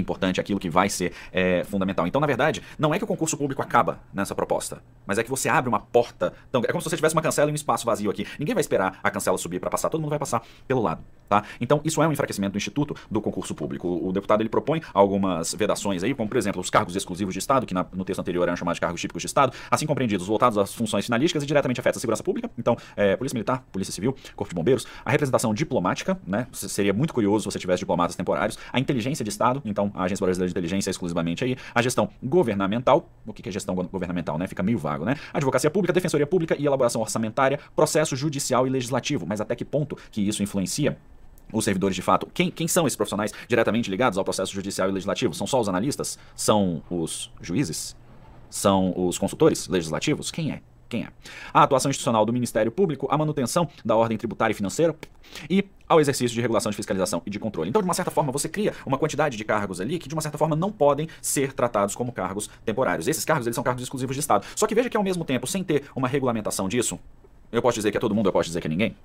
importante, aquilo que vai ser é, fundamental. Então, na verdade, não é que o concurso público acaba nessa proposta, mas é que você abre uma porta. Então, é como se você tivesse uma cancela e um espaço vazio aqui. Ninguém vai esperar a cancela subir para passar, todo mundo vai passar pelo lado, tá? Então, isso é um enfraquecimento do instituto do concurso público. O, deputado ele propõe algumas vedações aí, como por exemplo, os cargos exclusivos de Estado, que na- no texto anterior eram chamados de cargos típicos de Estado, assim compreendidos, voltados às funções finalísticas e diretamente afetam a segurança pública. Então, é, polícia militar, polícia civil, corpo de bombeiros, a representação diplomática, né? Se- Seria muito curioso se você tivesse diplomatas temporários, a inteligência de Estado, então a Agência Brasileira de Inteligência exclusivamente aí, a gestão governamental, o que é gestão go- governamental, né? Fica meio vago, né? Advocacia pública, defensoria pública e elaboração orçamentária, processo judicial e legislativo, mas até que ponto que isso influencia os servidores de fato. Quem, quem são esses profissionais diretamente ligados ao processo judicial e legislativo? São só os analistas? São os juízes? São os consultores legislativos? Quem é? Quem é? A atuação institucional do Ministério Público, a manutenção da ordem tributária e financeira e ao exercício de regulação de fiscalização e de controle. Então, de uma certa forma, você cria uma quantidade de cargos ali que, de uma certa forma, não podem ser tratados como cargos temporários. Esses cargos, eles são cargos exclusivos de Estado. Só que veja que, ao mesmo tempo, sem ter uma regulamentação disso, eu posso dizer que é todo mundo, eu posso dizer que é ninguém.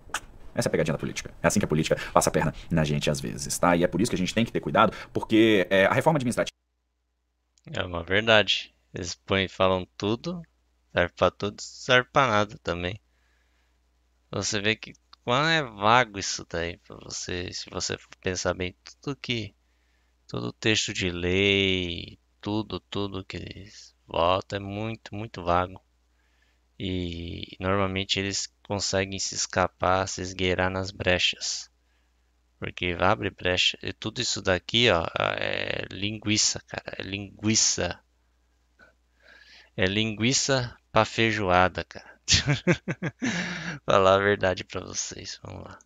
Essa é a pegadinha da política. É assim que a política passa a perna na gente às vezes, tá? E é por isso que a gente tem que ter cuidado, porque é, a reforma administrativa É uma verdade. Eles põem falam tudo, serve pra tudo, serve pra nada também. Você vê que quão é vago isso daí pra você, se você for pensar bem, tudo que todo texto de lei, tudo, tudo que eles votam é muito, muito vago. E normalmente eles conseguem se escapar, se esgueirar nas brechas. Porque abre brecha. E tudo isso daqui, ó, é linguiça, cara. É linguiça. É linguiça pra feijoada, cara. Falar a verdade pra vocês. Vamos lá.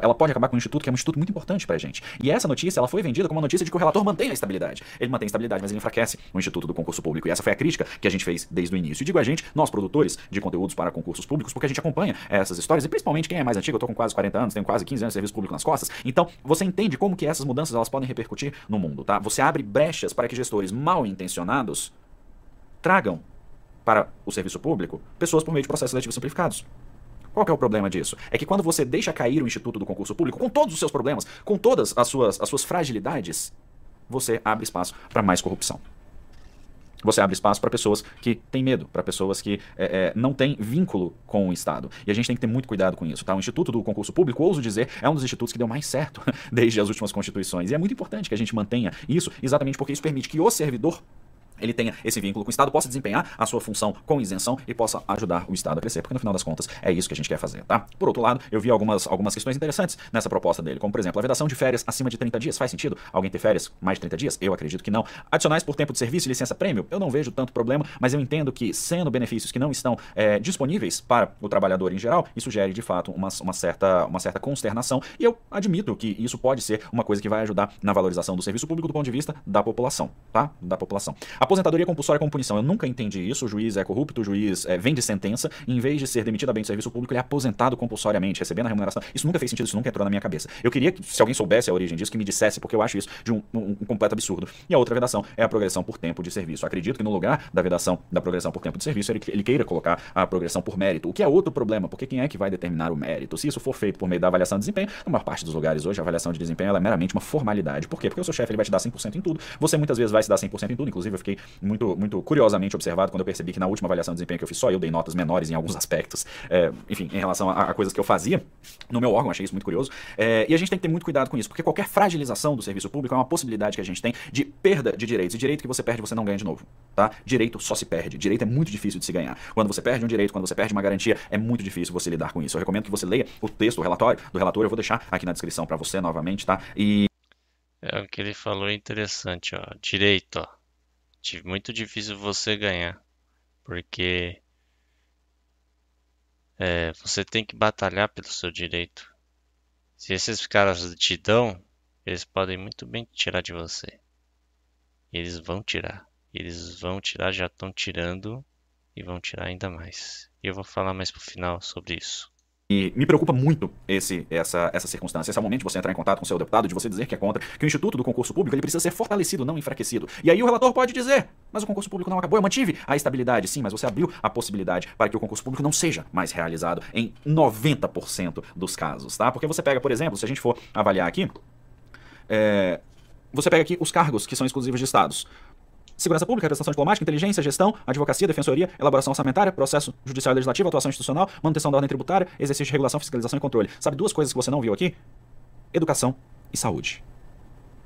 ela pode acabar com um instituto que é um instituto muito importante pra gente. E essa notícia, ela foi vendida como uma notícia de que o relator mantém a estabilidade. Ele mantém a estabilidade, mas ele enfraquece o instituto do concurso público. E essa foi a crítica que a gente fez desde o início. E digo a gente, nós produtores de conteúdos para concursos públicos, porque a gente acompanha essas histórias, e principalmente quem é mais antigo, eu tô com quase 40 anos, tenho quase 15 anos de serviço público nas costas. Então, você entende como que essas mudanças elas podem repercutir no mundo, tá? Você abre brechas para que gestores mal intencionados tragam para o serviço público pessoas por meio de processos seletivos simplificados. Qual é o problema disso? É que quando você deixa cair o Instituto do Concurso Público, com todos os seus problemas, com todas as suas, as suas fragilidades, você abre espaço para mais corrupção. Você abre espaço para pessoas que têm medo, para pessoas que é, é, não têm vínculo com o Estado. E a gente tem que ter muito cuidado com isso. Tá? O Instituto do Concurso Público, ouso dizer, é um dos institutos que deu mais certo desde as últimas constituições. E é muito importante que a gente mantenha isso, exatamente porque isso permite que o servidor ele tenha esse vínculo com o Estado, possa desempenhar a sua função com isenção e possa ajudar o Estado a crescer, porque no final das contas é isso que a gente quer fazer, tá? Por outro lado, eu vi algumas, algumas questões interessantes nessa proposta dele, como por exemplo, a vedação de férias acima de 30 dias. Faz sentido alguém ter férias mais de 30 dias? Eu acredito que não. Adicionais por tempo de serviço e licença prêmio? Eu não vejo tanto problema, mas eu entendo que, sendo benefícios que não estão é, disponíveis para o trabalhador em geral, isso gere de fato uma, uma, certa, uma certa consternação. E eu admito que isso pode ser uma coisa que vai ajudar na valorização do serviço público do ponto de vista da população, tá? Da população. Aposentadoria compulsória como punição. Eu nunca entendi isso. O juiz é corrupto, o juiz é, vem de sentença, em vez de ser demitido a bem do serviço público, ele é aposentado compulsoriamente, recebendo a remuneração. Isso nunca fez sentido, isso nunca entrou na minha cabeça. Eu queria que, se alguém soubesse a origem disso, que me dissesse, porque eu acho isso de um, um, um completo absurdo. E a outra vedação é a progressão por tempo de serviço. Acredito que no lugar da vedação da progressão por tempo de serviço, ele, ele queira colocar a progressão por mérito, o que é outro problema, porque quem é que vai determinar o mérito? Se isso for feito por meio da avaliação de desempenho, na maior parte dos lugares hoje, a avaliação de desempenho é meramente uma formalidade. Por quê? Porque o seu chefe ele vai te dar 100% em tudo. Você muitas vezes vai se dar 100% em tudo. Inclusive, eu fiquei muito, muito curiosamente observado quando eu percebi que na última avaliação de desempenho que eu fiz, só eu dei notas menores em alguns aspectos, é, enfim, em relação a, a, coisas que eu fazia no meu órgão, achei isso muito curioso. É, e a gente tem que ter muito cuidado com isso, porque qualquer fragilização do serviço público é uma possibilidade que a gente tem de perda de direitos. E direito que você perde, você não ganha de novo, tá? Direito só se perde. Direito é muito difícil de se ganhar. Quando você perde um direito, quando você perde uma garantia, é muito difícil você lidar com isso. Eu recomendo que você leia o texto, o relatório do relator, eu vou deixar aqui na descrição para você novamente, tá? E É o que ele falou é interessante, ó. Direito, ó. Muito difícil você ganhar. Porque é, você tem que batalhar pelo seu direito. Se esses caras te dão, eles podem muito bem tirar de você. Eles vão tirar. Eles vão tirar, já estão tirando e vão tirar ainda mais. E eu vou falar mais pro final sobre isso. Me preocupa muito esse, essa, essa circunstância. Esse momento de você entrar em contato com seu deputado, de você dizer que é contra, que o Instituto do Concurso Público ele precisa ser fortalecido, não enfraquecido. E aí o relator pode dizer, mas o concurso público não acabou, eu mantive a estabilidade. Sim, mas você abriu a possibilidade para que o concurso público não seja mais realizado em 90% dos casos, tá? Porque você pega, por exemplo, se a gente for avaliar aqui, é, você pega aqui os cargos que são exclusivos de estados. Segurança Pública, Representação Diplomática, Inteligência, Gestão, Advocacia, Defensoria, Elaboração Orçamentária, Processo Judicial e Legislativo, Atuação Institucional, Manutenção da Ordem Tributária, Exercício de Regulação, Fiscalização e Controle. Sabe duas coisas que você não viu aqui? Educação e saúde.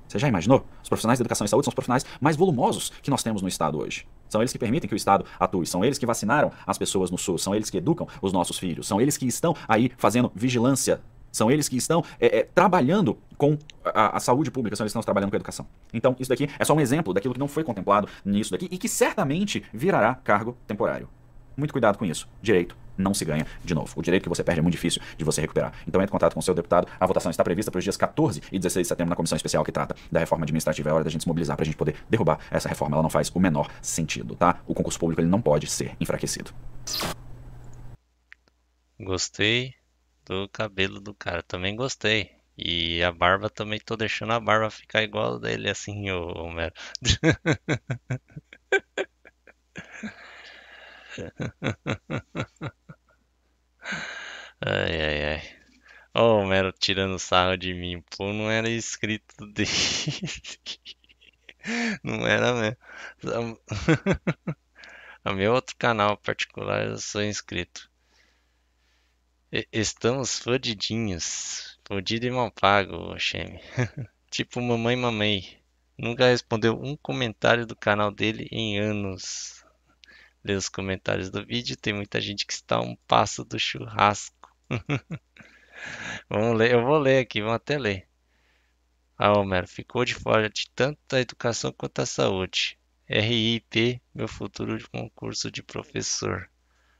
Você já imaginou? Os profissionais de educação e saúde são os profissionais mais volumosos que nós temos no Estado hoje. São eles que permitem que o Estado atue, são eles que vacinaram as pessoas no SUS, são eles que educam os nossos filhos, são eles que estão aí fazendo vigilância, são eles que estão é, é, trabalhando com a, a, saúde pública, são eles que estão trabalhando com a educação. Então, isso daqui é só um exemplo daquilo que não foi contemplado nisso daqui e que certamente virará cargo temporário. Muito cuidado com isso. Direito não se ganha de novo. O direito que você perde é muito difícil de você recuperar. Então entre em contato com o seu deputado. A votação está prevista para os dias 14 e 16 de setembro na comissão especial que trata da reforma administrativa. É hora da gente se mobilizar para a gente poder derrubar essa reforma. Ela não faz o menor sentido, tá? O concurso público ele não pode ser enfraquecido. Gostei do cabelo do cara, também gostei. E a barba também tô deixando a barba ficar igual dele assim, ô Homero. Ai, ai, ai. Ó, o Mero tirando sarro de mim. Pô, não era inscrito dele. Não era mesmo. A meu outro canal particular eu sou inscrito. Estamos fodidinhos. Fodido e mal pago, Xeme. Tipo mamãe mamãe. Nunca respondeu um comentário do canal dele em anos. Lê os comentários do vídeo, tem muita gente que está um passo do churrasco. Vamos ler, eu vou ler aqui, vamos até ler. Ah, Homero, ficou de fora de tanto a educação quanto a saúde. RIP, meu futuro de concurso de professor.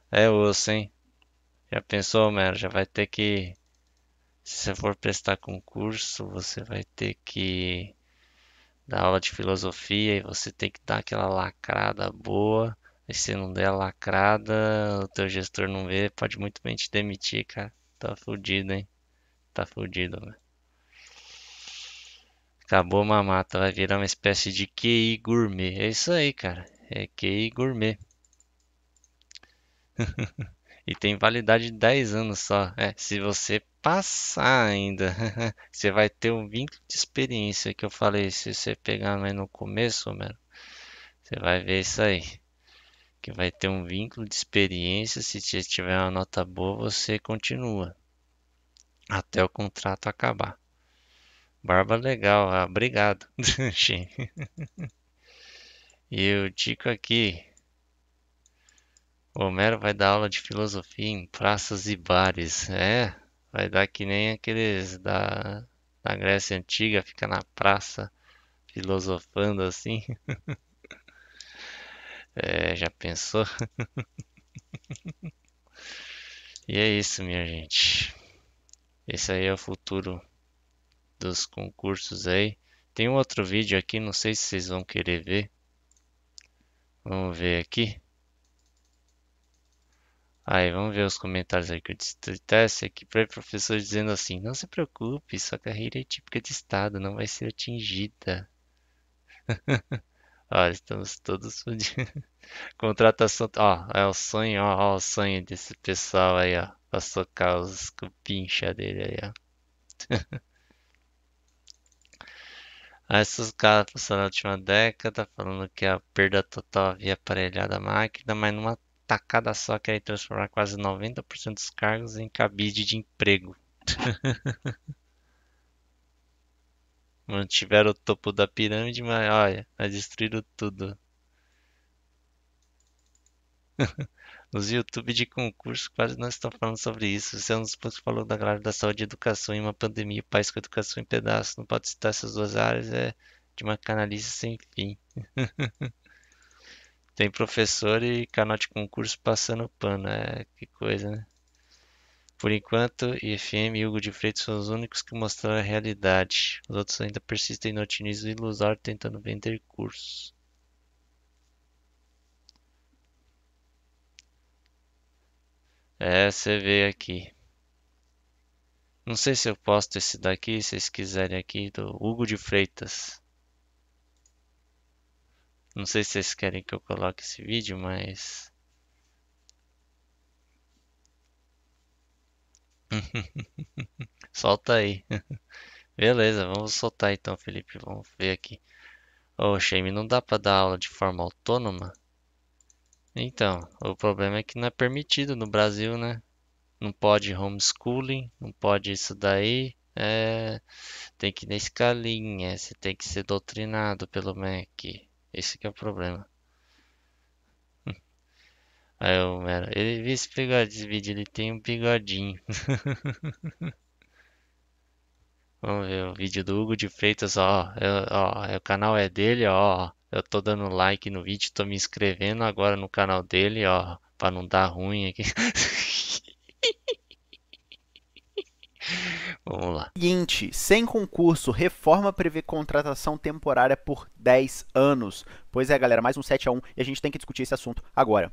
É osso, hein? Já pensou, Homero? Já vai ter que. Se você for prestar concurso, você vai ter que dar aula de filosofia e você tem que dar aquela lacrada boa. E se não der lacrada, o teu gestor não vê, pode muito bem te demitir, cara. Tá fudido, hein? Tá fudido, velho. Acabou a mamata, vai virar uma espécie de QI gourmet. É isso aí, cara. É QI gourmet. E tem validade de 10 anos só. É, se você passar ainda, você vai ter um vínculo de experiência que eu falei. Se você pegar mais no começo, mano, você vai ver isso aí. Que vai ter um vínculo de experiência. Se tiver uma nota boa, você continua até o contrato acabar. Barba legal, ah, obrigado. E eu digo aqui, Homero vai dar aula de filosofia em praças e bares. É, vai dar que nem aqueles da, da Grécia Antiga, fica na praça filosofando assim. É, já pensou? E é isso, minha gente. Esse aí é o futuro dos concursos aí. Tem um outro vídeo aqui, não sei se vocês vão querer ver. Vamos ver aqui. Aí, vamos ver os comentários aí que eu disse aqui para professor dizendo assim: Não se preocupe, sua carreira é típica de Estado, não vai ser atingida. Olha, estamos todos fodidos. Contratação, ó, é o sonho, ó, ó, o sonho desse pessoal aí, ó, pra socar os cupincha dele aí, ó. Aí esses caras passaram na última década falando que a perda total havia aparelhado a máquina, mas numa tacada só querem transformar quase 90% dos cargos em cabide de emprego. Mantiveram o topo da pirâmide, mas olha, mas destruíram tudo. Nos YouTube de concurso, quase não estão falando sobre isso. Você é um dos pontos que falou da galera da saúde e educação em uma pandemia, país com educação em pedaços. Não pode citar essas duas áreas, é de uma canalice sem fim. Tem professor e canal de concurso passando pano, é que coisa, né? Por enquanto, IFM e Hugo de Freitas são os únicos que mostraram a realidade. Os outros ainda persistem no otimismo ilusório tentando vender cursos. É, você vê aqui. Não sei se eu posto esse daqui, se vocês quiserem aqui, do Hugo de Freitas. Não sei se vocês querem que eu coloque esse vídeo, mas. Solta aí. Beleza, vamos soltar então, Felipe. Vamos ver aqui. Ô, Shame, não dá pra dar aula de forma autônoma? Então, o problema é que não é permitido no Brasil, né? Não pode homeschooling, não pode isso daí. É, tem que ir na escalinha, você tem que ser doutrinado pelo MEC. Esse que é o problema. Aí o Mero, ele viu esse bigode, esse vídeo, ele tem um bigodinho. Vamos ver o vídeo do Hugo de Freitas, ó, eu- ó, é, o canal é dele, ó, eu tô dando like no vídeo, tô me inscrevendo agora no canal dele, ó, pra não dar ruim aqui. Vamos lá. Seguinte, sem concurso, reforma prevê contratação temporária por 10 anos. Pois é, galera, mais um 7 a 1 e a gente tem que discutir esse assunto agora.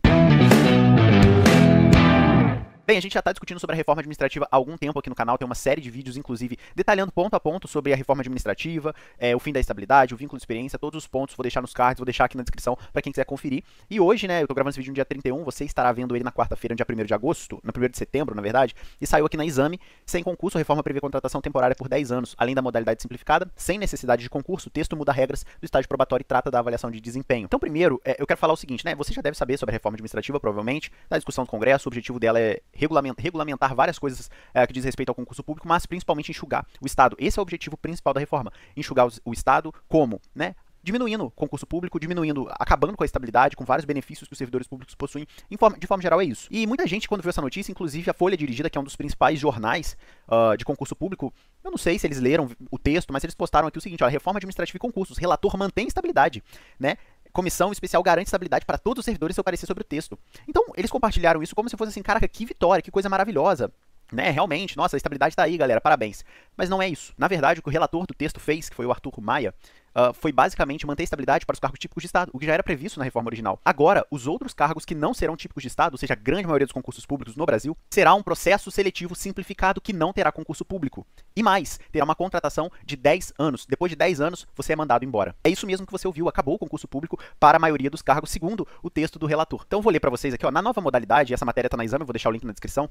Bem, a gente já está discutindo sobre a reforma administrativa há algum tempo aqui no canal, tem uma série de vídeos, inclusive, detalhando ponto a ponto sobre a reforma administrativa, é, o fim da estabilidade, o vínculo de experiência, todos os pontos, vou deixar nos cards, vou deixar aqui na descrição para quem quiser conferir. E hoje, né, eu tô gravando esse vídeo no dia 31, você estará vendo ele na quarta-feira, no dia 1 de agosto, no 1 de setembro, na verdade, e saiu aqui na exame, sem concurso, a reforma prevê contratação temporária por 10 anos, além da modalidade simplificada, sem necessidade de concurso, o texto muda regras do estágio probatório e trata da avaliação de desempenho. Então, primeiro, é, eu quero falar o seguinte, né, você já deve saber sobre a reforma administrativa, provavelmente, da discussão do Congresso, o objetivo dela é regulamentar, regulamentar várias coisas é, que diz respeito ao concurso público, mas principalmente enxugar o Estado. Esse é o objetivo principal da reforma, enxugar o Estado como, né, diminuindo o concurso público, diminuindo, acabando com a estabilidade, com vários benefícios que os servidores públicos possuem. Em forma- de forma geral, é isso. E muita gente, quando viu essa notícia, inclusive a Folha Dirigida, que é um dos principais jornais ah, de concurso público, eu não sei se eles leram o texto, mas eles postaram aqui o seguinte: olha, reforma administrativa e concursos, relator mantém estabilidade, né? Comissão especial garante estabilidade para todos os servidores seu parecer sobre o texto. Então, eles compartilharam isso como se fosse assim, caraca, que vitória, que coisa maravilhosa. Né, realmente, nossa, a estabilidade tá aí, galera, parabéns. Mas não é isso. Na verdade, o que o relator do texto fez, que foi o Arthur Maia, ah, foi basicamente manter a estabilidade para os cargos típicos de Estado, o que já era previsto na reforma original. Agora, os outros cargos que não serão típicos de Estado, ou seja, a grande maioria dos concursos públicos no Brasil, será um processo seletivo simplificado que não terá concurso público. E mais, terá uma contratação de 10 anos. Depois de 10 anos, você é mandado embora. É isso mesmo que você ouviu, acabou o concurso público para a maioria dos cargos, segundo o texto do relator. Então, vou ler para vocês aqui, ó, na nova modalidade, essa matéria está na exame, eu vou deixar o link na descrição.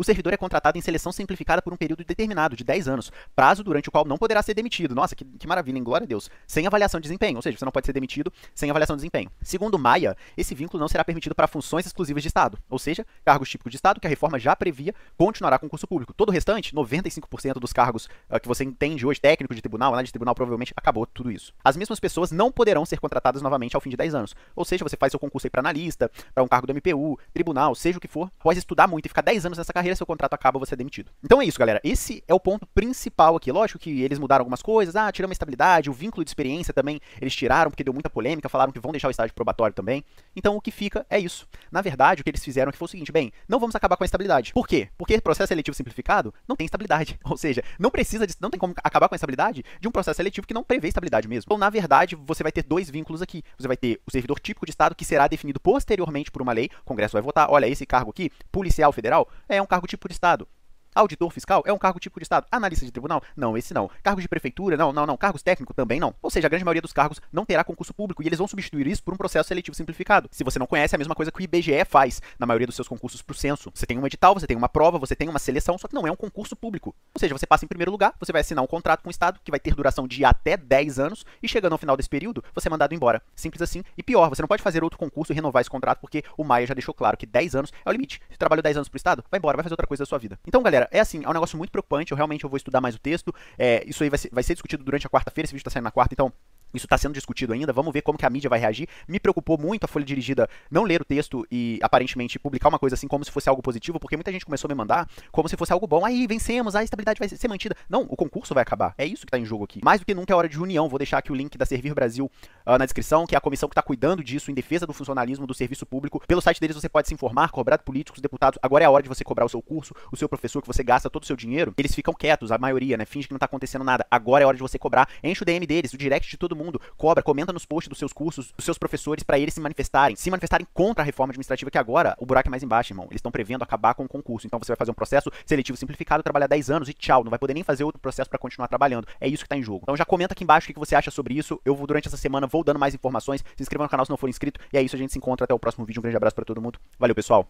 O servidor é contratado em seleção simplificada por um período determinado, de 10 anos, prazo durante o qual não poderá ser demitido. Nossa, que, que maravilha, em glória a Deus. Sem avaliação de desempenho, ou seja, você não pode ser demitido sem avaliação de desempenho. Segundo Maia, esse vínculo não será permitido para funções exclusivas de Estado, ou seja, cargos típicos de Estado que a reforma já previa continuará com concurso público. Todo o restante, 95% dos cargos ah, que você entende hoje, técnico de tribunal, análise de tribunal, provavelmente acabou tudo isso. As mesmas pessoas não poderão ser contratadas novamente ao fim de 10 anos. Ou seja, você faz seu concurso aí para analista, para um cargo do MPU, tribunal, seja o que for, após estudar muito e ficar 10 anos nessa carreira, seu contrato acaba, você é demitido. Então é isso, galera. Esse é o ponto principal aqui. Lógico que eles mudaram algumas coisas, ah, tiramos a estabilidade, o vínculo de experiência também eles tiraram porque deu muita polêmica, falaram que vão deixar o estágio probatório também. Então o que fica é isso. Na verdade, o que eles fizeram aqui foi o seguinte, bem, não vamos acabar com a estabilidade. Por quê? Porque processo seletivo simplificado não tem estabilidade. Ou seja, não precisa de, não tem como acabar com a estabilidade de um processo seletivo que não prevê estabilidade mesmo. Então, na verdade, você vai ter dois vínculos aqui. Você vai ter o servidor típico de Estado que será definido posteriormente por uma lei. O Congresso vai votar, olha, esse cargo aqui, policial federal, é um cargo tipo de Estado. Auditor fiscal é um cargo tipo de Estado. Analista de tribunal? Não, esse não. Cargo de prefeitura? Não, não, não. Cargos técnicos também não. Ou seja, a grande maioria dos cargos não terá concurso público e eles vão substituir isso por um processo seletivo simplificado. Se você não conhece, é a mesma coisa que o IBGE faz na maioria dos seus concursos pro censo. Você tem um edital, você tem uma prova, você tem uma seleção, só que não é um concurso público. Ou seja, você passa em primeiro lugar, você vai assinar um contrato com o Estado que vai ter duração de até 10 anos e chegando ao final desse período, você é mandado embora. Simples assim. E pior, você não pode fazer outro concurso e renovar esse contrato porque o Maia já deixou claro que 10 anos é o limite. Se trabalhou 10 anos pro Estado, vai embora, vai fazer outra coisa da sua vida. Então, galera, é assim, é um negócio muito preocupante. Eu realmente eu vou estudar mais o texto. É, isso aí vai ser, vai ser discutido durante a quarta-feira. Esse vídeo tá saindo na quarta, então isso está sendo discutido ainda, vamos ver como que a mídia vai reagir. Me preocupou muito a Folha Dirigida não ler o texto e aparentemente publicar uma coisa assim como se fosse algo positivo, porque muita gente começou a me mandar como se fosse algo bom. Aí vencemos, a estabilidade vai ser mantida. Não, o concurso vai acabar. É isso que está em jogo aqui. Mais do que nunca é hora de união. Vou deixar aqui o link da Servir Brasil uh, na descrição, que é a comissão que está cuidando disso em defesa do funcionalismo do serviço público. Pelo site deles você pode se informar, cobrar políticos, deputados. Agora é a hora de você cobrar o seu curso, o seu professor, que você gasta todo o seu dinheiro. Eles ficam quietos, a maioria, né? Finge que não está acontecendo nada. Agora é hora de você cobrar. Enche o DM deles, o direct de todo mundo. Cobra, comenta nos posts dos seus cursos, dos seus professores, para eles se manifestarem. Se manifestarem contra a reforma administrativa, que agora o buraco é mais embaixo, irmão. Eles estão prevendo acabar com o concurso. Então você vai fazer um processo seletivo simplificado, trabalhar 10 anos e tchau. Não vai poder nem fazer outro processo para continuar trabalhando. É isso que tá em jogo. Então já comenta aqui embaixo o que você acha sobre isso. Eu vou, durante essa semana, vou dando mais informações. Se inscreva no canal se não for inscrito. E é isso, a gente se encontra até o próximo vídeo. Um grande abraço para todo mundo. Valeu, pessoal.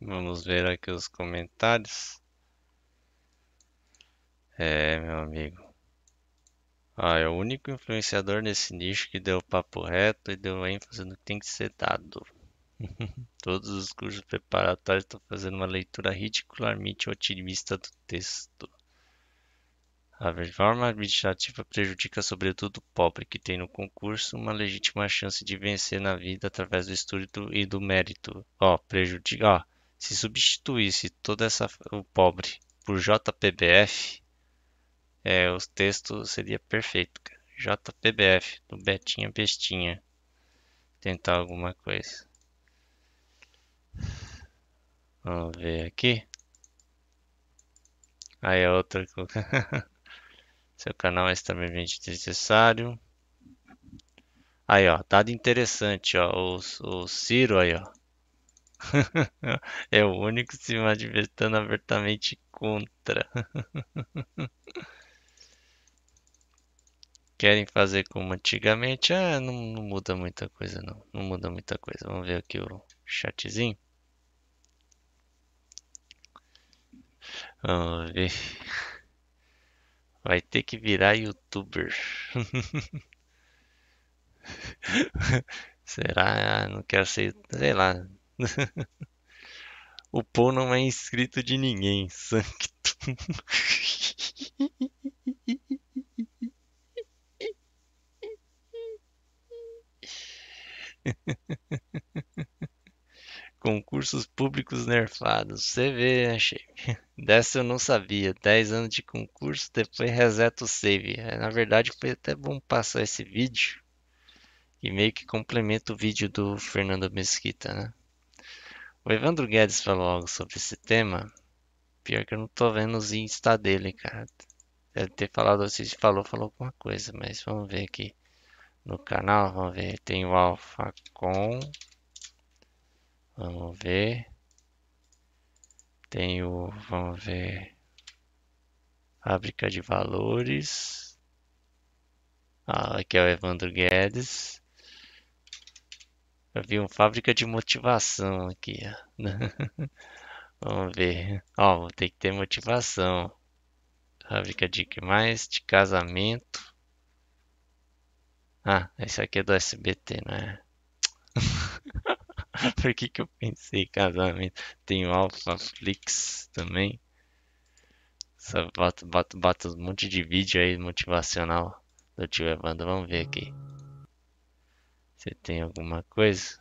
Vamos ver aqui os comentários. É, meu amigo. Ah, é o único influenciador nesse nicho que deu papo reto e deu ênfase no que tem que ser dado. Todos os cursos preparatórios estão fazendo uma leitura ridicularmente otimista do texto. A reforma administrativa prejudica sobretudo o pobre, que tem no concurso uma legítima chance de vencer na vida através do estudo e do mérito. Ó, prejudica, ó, se substituísse toda essa o pobre por JPBF, é, o texto seria perfeito, cara. JPBF, do Betinha Bestinha. Tentar alguma coisa. Vamos ver aqui. Aí a outra. Seu canal é extremamente necessário. Aí, ó, dado interessante, ó, o, o Ciro aí, ó. é o único se manifestando abertamente contra. Querem fazer como antigamente? Ah, não, não muda muita coisa, não. Não muda muita coisa. Vamos ver aqui o chatzinho. Vamos ver. Vai ter que virar youtuber. Será? Ah, não quero ser. Sei lá. O Paul não é inscrito de ninguém. Sanctum. Concursos públicos nerfados. Você vê, achei. Dessa eu não sabia. 10 anos de concurso, depois reseta o save. É, Na verdade, foi até bom passar esse vídeo. E meio que complementa o vídeo do Fernando Mesquita, né? O Evandro Guedes falou algo sobre esse tema. Pior que eu não tô vendo os Insta dele, cara. Deve ter falado, se falou, falou alguma coisa, mas vamos ver aqui no canal. Vamos ver, tem o AlphaCon. Vamos ver. Tem o, vamos ver, Fábrica de Valores. Ah, aqui é o Evandro Guedes. Eu vi um Fábrica de Motivação aqui. Vamos ver. Ó, vou que ter motivação. Fábrica de que mais? De casamento. Ah, esse aqui é do SBT, não é? Por que que eu pensei casamento? Tem o Alphaflix também. Só bota, bota, bota um monte de vídeo aí motivacional do tio Evandro. Vamos ver aqui. Você tem alguma coisa?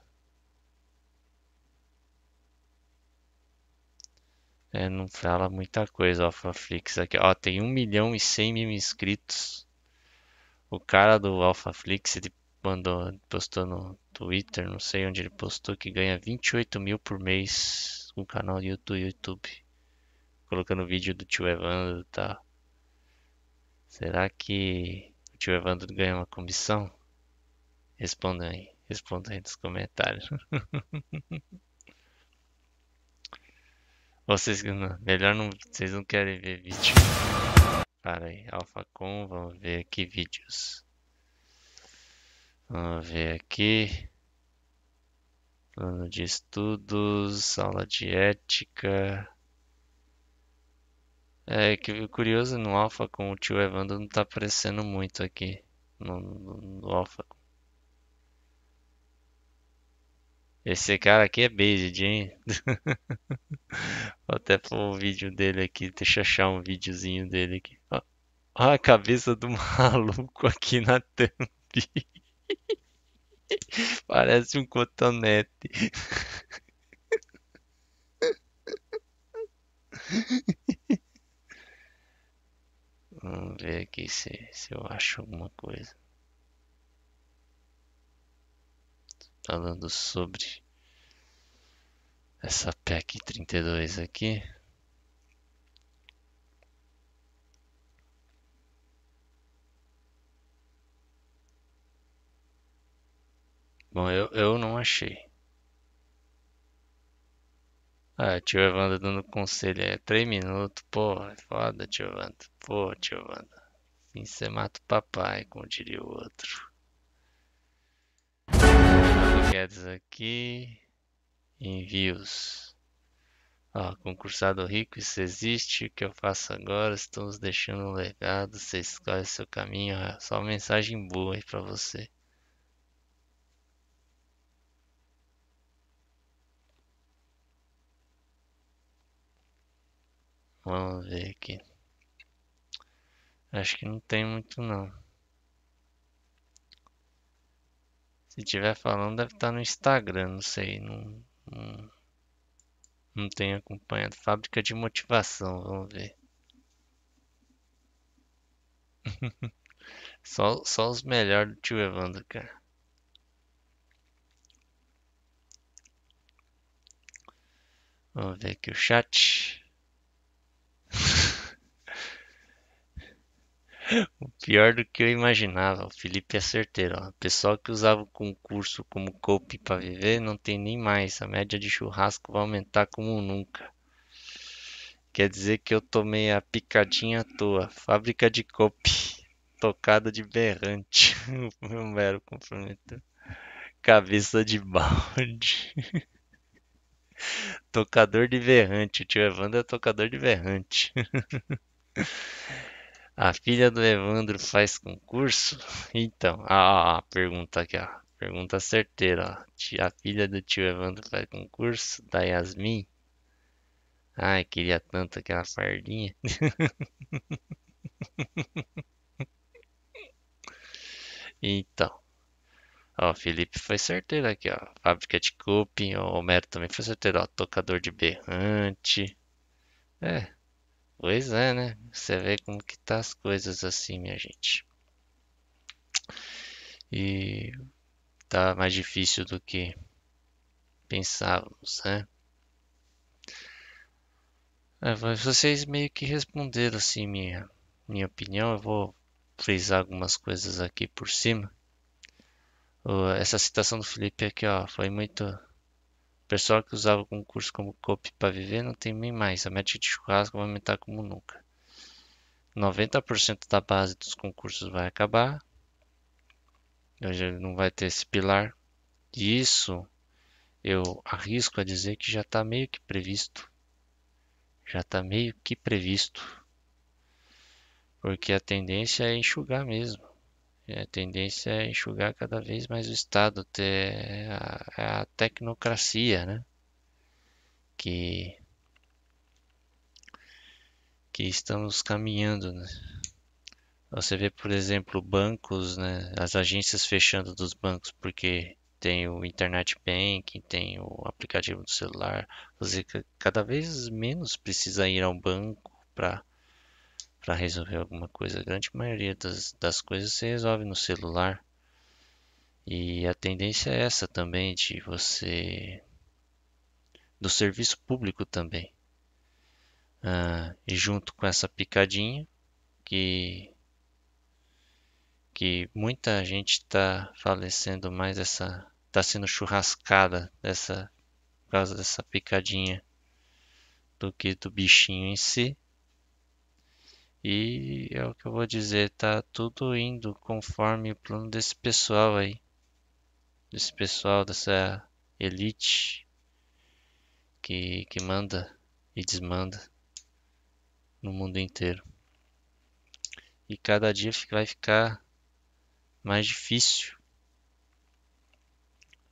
É, não fala muita coisa, Alphaflix aqui. Ó, tem 1 milhão e 100 mil inscritos. O cara do Alphaflix, ele mandou, postou no Twitter, não sei onde ele postou, que ganha 28 mil por mês com o canal do YouTube. Colocando vídeo do tio Evandro e tal. Será que o tio Evandro ganha uma comissão? Responda aí, responda aí nos comentários. Vocês não, melhor não, vocês não querem ver vídeo. Para aí, AlphaCon, vamos ver aqui vídeos. Vamos ver aqui. Plano de estudos, aula de ética. É que curioso no Alpha com o tio Evandro não tá aparecendo muito aqui no, no, no Alpha. Esse cara aqui é based, hein? Vou até pôr o vídeo dele aqui. Deixa eu achar um videozinho dele aqui. Ó a cabeça do maluco aqui na thumb. Parece um cotonete. Vamos ver aqui se, se eu acho alguma coisa. Falando sobre essa PEC 32 aqui. Bom, eu, eu não achei. Ah, tio Evandro dando conselho aí. 3 minutos. Pô, é foda, tio Evandro. Pô, tio Evandro. Assim você mata o papai, como diria o outro. Guedes aqui. Envios. Ó, concursado rico, isso existe. O que eu faço agora? Estamos deixando um legado. Você escolhe seu caminho. É só mensagem boa aí pra você. Vamos ver aqui. Acho que não tem muito não. Se tiver falando, deve estar no Instagram, não sei. Não, não, não tenho acompanhado. Fábrica de motivação, vamos ver. Só, só os melhores do tio Evandro, cara. Vamos ver aqui o chat. Pior do que eu imaginava. O Felipe é certeiro. Ó. O pessoal que usava o concurso como copy para viver não tem nem mais. A média de churrasco vai aumentar como nunca. Quer dizer que eu tomei a picadinha à toa. Fábrica de copy. Tocada de berrante. O meu mero comprometeu. Cabeça de balde. Tocador de berrante. O tio Evandro é tocador de berrante. A filha do Evandro faz concurso? Então, a, a pergunta aqui, ó. Pergunta certeira, ó. A filha do tio Evandro faz concurso? Da Yasmin? Ai, queria tanto aquela fardinha. Então, ó, Felipe foi certeiro aqui, ó. Fábrica de cupim, ó, o Homero também foi certeiro, ó. Tocador de berrante. É, pois é, né? Você vê como que tá as coisas assim, minha gente. E tá mais difícil do que pensávamos, né? É, vocês meio que responderam assim minha minha opinião. Eu vou frisar algumas coisas aqui por cima. Essa citação do Felipe aqui, ó, foi muito. Pessoal que usava o concurso como copy para viver não tem nem mais. A média de churrasco vai aumentar como nunca. 90% da base dos concursos vai acabar. Não vai ter esse pilar. E isso eu arrisco a dizer que já está meio que previsto. Já está meio que previsto. Porque a tendência é enxugar mesmo. E A tendência é enxugar cada vez mais o Estado, ter a, a tecnocracia, né? Que, que estamos caminhando, né? Você vê, por exemplo, bancos, né? As agências fechando dos bancos porque tem o internet banking, tem o aplicativo do celular. Você ca- cada vez menos precisa ir ao banco para para resolver alguma coisa. A grande maioria das, das coisas se resolve no celular. E a tendência é essa também de você do serviço público também. Ah, e junto com essa picadinha que que muita gente está falecendo mais essa está sendo churrascada dessa por causa dessa picadinha do que do bichinho em si. E é o que eu vou dizer, tá tudo indo conforme o plano desse pessoal aí. Desse pessoal, dessa elite que, que manda e desmanda no mundo inteiro. E cada dia vai ficar mais difícil.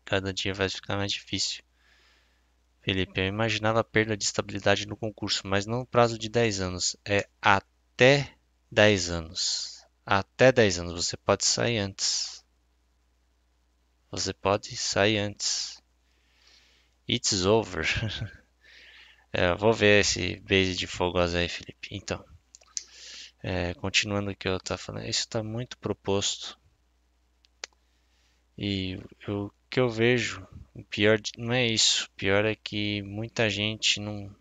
Cada dia vai ficar mais difícil. Felipe, eu imaginava a perda de estabilidade no concurso, mas não no prazo de 10 anos. É até 10 anos. Até 10 anos. Você pode sair antes. Você pode sair antes. It's over. É, vou ver esse base de fogosa aí, Felipe. Então, é, continuando o que eu estava falando, isso está muito proposto. E eu- o que eu vejo, o pior não é isso. O pior é que muita gente não,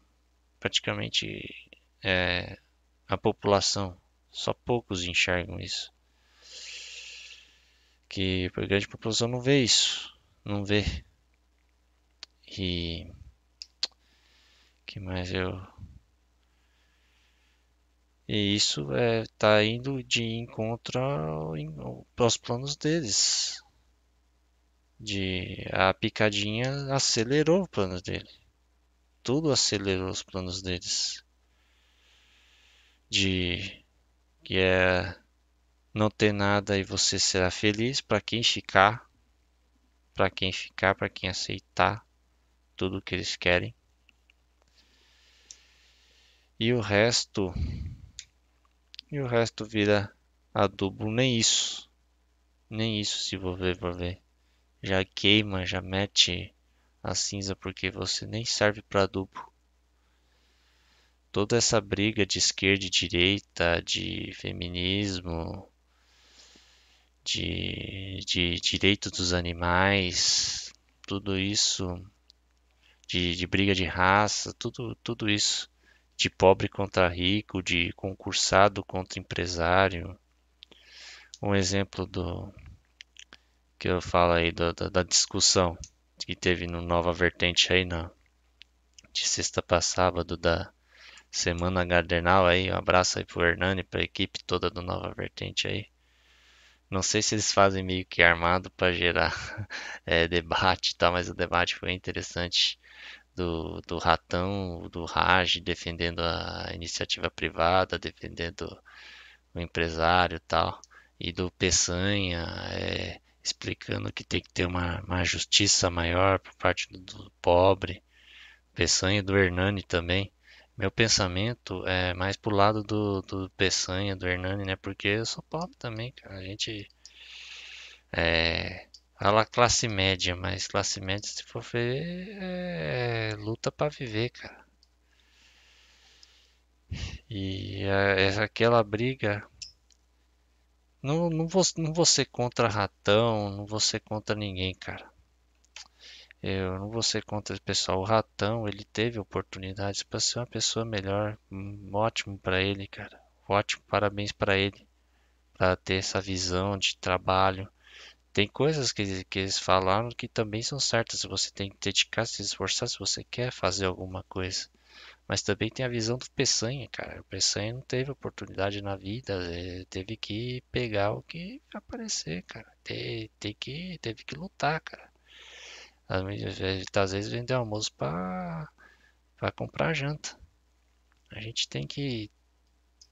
praticamente, é, a população, só poucos enxergam isso. Que a grande população não vê isso, não vê. E que mais eu e isso é tá indo de encontro aos planos deles. De a picadinha acelerou o plano dele. tudo acelerou os planos deles. De que é não ter nada e você será feliz para quem ficar, para quem ficar, para quem aceitar tudo que eles querem. E o resto e o resto vira adubo, nem isso. Nem isso se envolver por ver. Já queima, já mete a cinza porque você nem serve para adubo. Toda essa briga de esquerda e direita, de feminismo, de, de direito dos animais, tudo isso, de, de briga de raça, tudo, tudo isso, de pobre contra rico, de concursado contra empresário. Um exemplo do que eu falo aí da, da, da discussão que teve no Nova Vertente aí na de sexta para sábado da Semana Gardenal aí. Um abraço aí pro Hernani, pra equipe toda do Nova Vertente aí. Não sei se eles fazem meio que armado para gerar é, debate e tal, mas o debate foi interessante do, do Ratão, do Raj defendendo a iniciativa privada, defendendo o empresário e tal, e do Peçanha é, explicando que tem que ter uma, uma justiça maior por parte do, do pobre, Peçanha e do Hernani também. Meu pensamento é mais pro lado do, do Peçanha, do Hernani, né? Porque eu sou pobre também, cara. A gente é, fala classe média, mas classe média, se for ver, é, luta para viver, cara. E é, aquela briga. Não, não, vou, não vou ser contra ratão, não vou ser contra ninguém, cara. Eu não vou ser contra esse pessoal. O Ratão, ele teve oportunidades para ser uma pessoa melhor. Hum, ótimo para ele, cara. Ótimo, parabéns para ele. Para ter essa visão de trabalho. Tem coisas que, que eles falaram que também são certas. Você tem que dedicar, se esforçar se você quer fazer alguma coisa. Mas também tem a visão do Peçanha, cara. O Peçanha não teve oportunidade na vida, é, teve que pegar o que aparecer, cara. Tem, tem que, teve que lutar, cara. Às vezes vender almoço para comprar janta. A gente tem que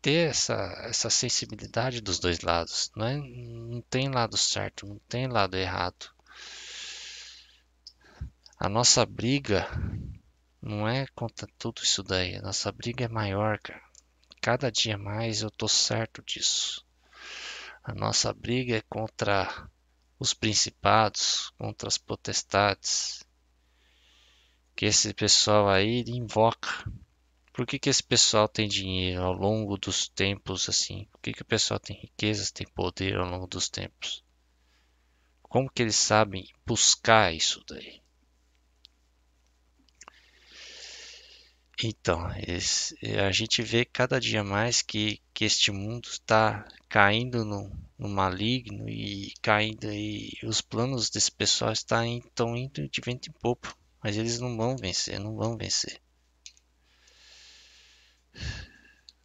ter essa, essa sensibilidade dos dois lados. Não, é, não tem lado certo, não tem lado errado. A nossa briga não é contra tudo isso daí. A nossa briga é maior, cara. Cada dia mais eu tô certo disso. A nossa briga é contra os principados, contra as potestades, que esse pessoal aí invoca. Por que, que esse pessoal tem dinheiro ao longo dos tempos assim? Por que, que o pessoal tem riquezas, tem poder ao longo dos tempos? Como que eles sabem buscar isso daí? Então, esse, a gente vê cada dia mais que, que este mundo está caindo no, no maligno e caindo e os planos desse pessoal estão indo de vento em popa, mas eles não vão vencer, não vão vencer.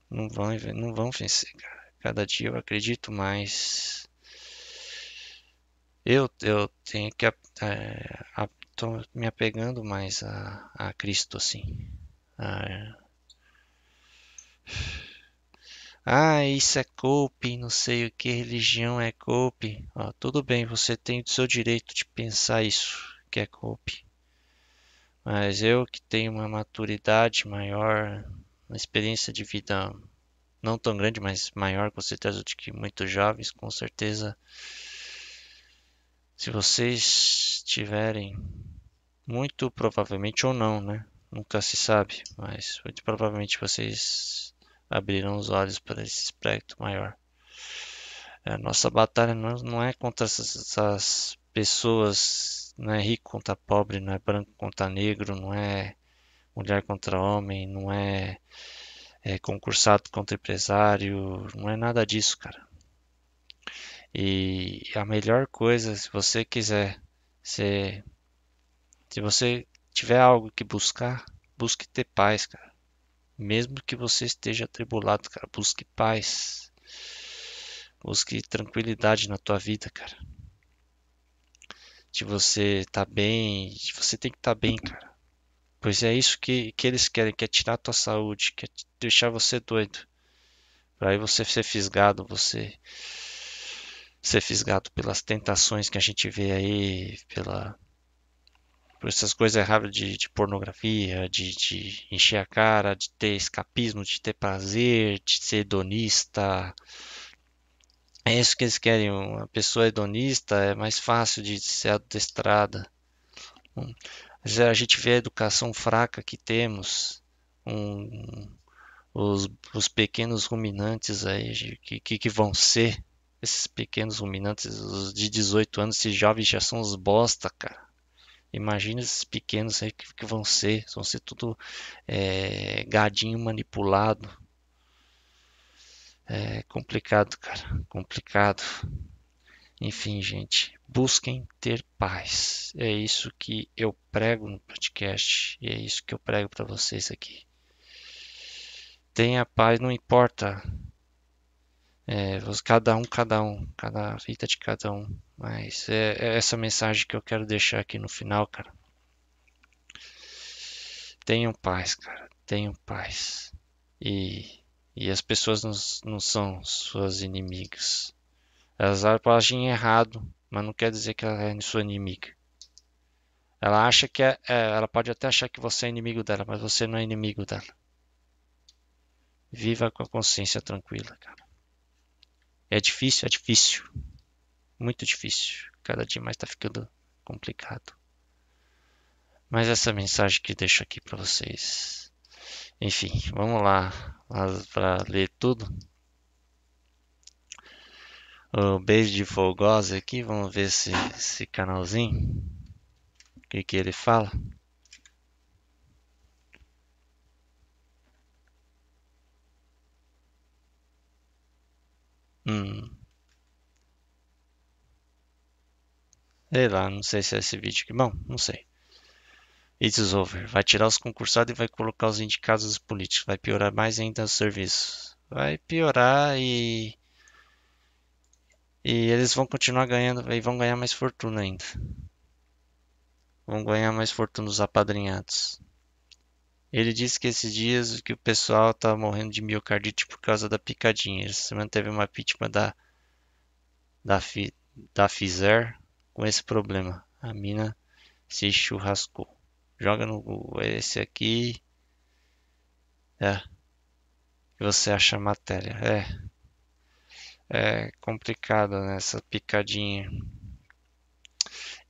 Não vão, não vão vencer, cara. Cada dia eu acredito mais. Eu, eu tenho que é, a, tô me apegando mais a, a Cristo assim. Ah, ah, isso é cope, não sei o que, religião é. Ah, tudo bem, você tem o seu direito de pensar isso, que é cope. Mas eu que tenho uma maturidade maior, uma experiência de vida não tão grande, mas maior com certeza do que muitos jovens, com certeza. Se vocês tiverem, muito provavelmente ou não, né? Nunca se sabe, mas muito provavelmente vocês abrirão os olhos para esse espectro maior. A nossa batalha não é contra essas pessoas, não é rico contra pobre, não é branco contra negro, não é mulher contra homem, não é, é concursado contra empresário, não é nada disso, cara. E a melhor coisa, se você quiser ser, se você tiver algo que buscar, busque ter paz, cara. Mesmo que você esteja atribulado, cara, busque paz. Busque tranquilidade na tua vida, cara. De você tá bem, você tem que estar tá bem, cara. Pois é isso que, que eles querem, quer tirar a tua saúde, quer te- deixar você doido. Pra aí você ser fisgado, você ser fisgado pelas tentações que a gente vê aí, pela essas coisas erradas de, de pornografia, de, de encher a cara, de ter escapismo, de ter prazer, de ser hedonista. É isso que eles querem. Uma pessoa hedonista é mais fácil de ser adestrada. Hum, a gente vê a educação fraca que temos, um, os, os pequenos ruminantes aí que, que, que vão ser. Esses pequenos ruminantes, os de 18 anos, esses jovens já são os bosta, cara. Imagina esses pequenos aí que, que vão ser. Vão ser tudo é, gadinho manipulado. É complicado, cara. Complicado. Enfim, gente. Busquem ter paz. É isso que eu prego no podcast. E é isso que eu prego para vocês aqui. Tenha paz, não importa. É, cada um, cada um. Cada vida de cada um. Mas é, é essa mensagem que eu quero deixar aqui no final, cara. Tenham paz, cara. Tenham paz. E, e as pessoas não, não são suas inimigas. Elas agem errado, mas não quer dizer que ela é sua inimiga. Ela acha que é, é, ela pode até achar que você é inimigo dela, mas você não é inimigo dela. Viva com a consciência tranquila, cara. É difícil, é difícil. Muito difícil. Cada dia mais tá ficando complicado. Mas essa mensagem que deixo aqui para vocês. Enfim, vamos lá, para ler tudo. O beijo de folgosa aqui, vamos ver esse, esse canalzinho. O que, que ele fala? Hum. Sei lá, não sei se é esse vídeo aqui. Bom, não sei. It's over. Vai tirar os concursados e vai colocar os indicados dos políticos. Vai piorar mais ainda os serviços. Vai piorar e. E eles vão continuar ganhando e vão ganhar mais fortuna ainda. Vão ganhar mais fortuna os apadrinhados. Ele disse que esses dias que o pessoal tá morrendo de miocardite por causa da picadinha. Essa semana teve uma vítima da da, Fi, da Pfizer com esse problema. A mina se churrascou. Joga no Google esse aqui. É. Você acha a matéria. É. É complicado nessa picadinha.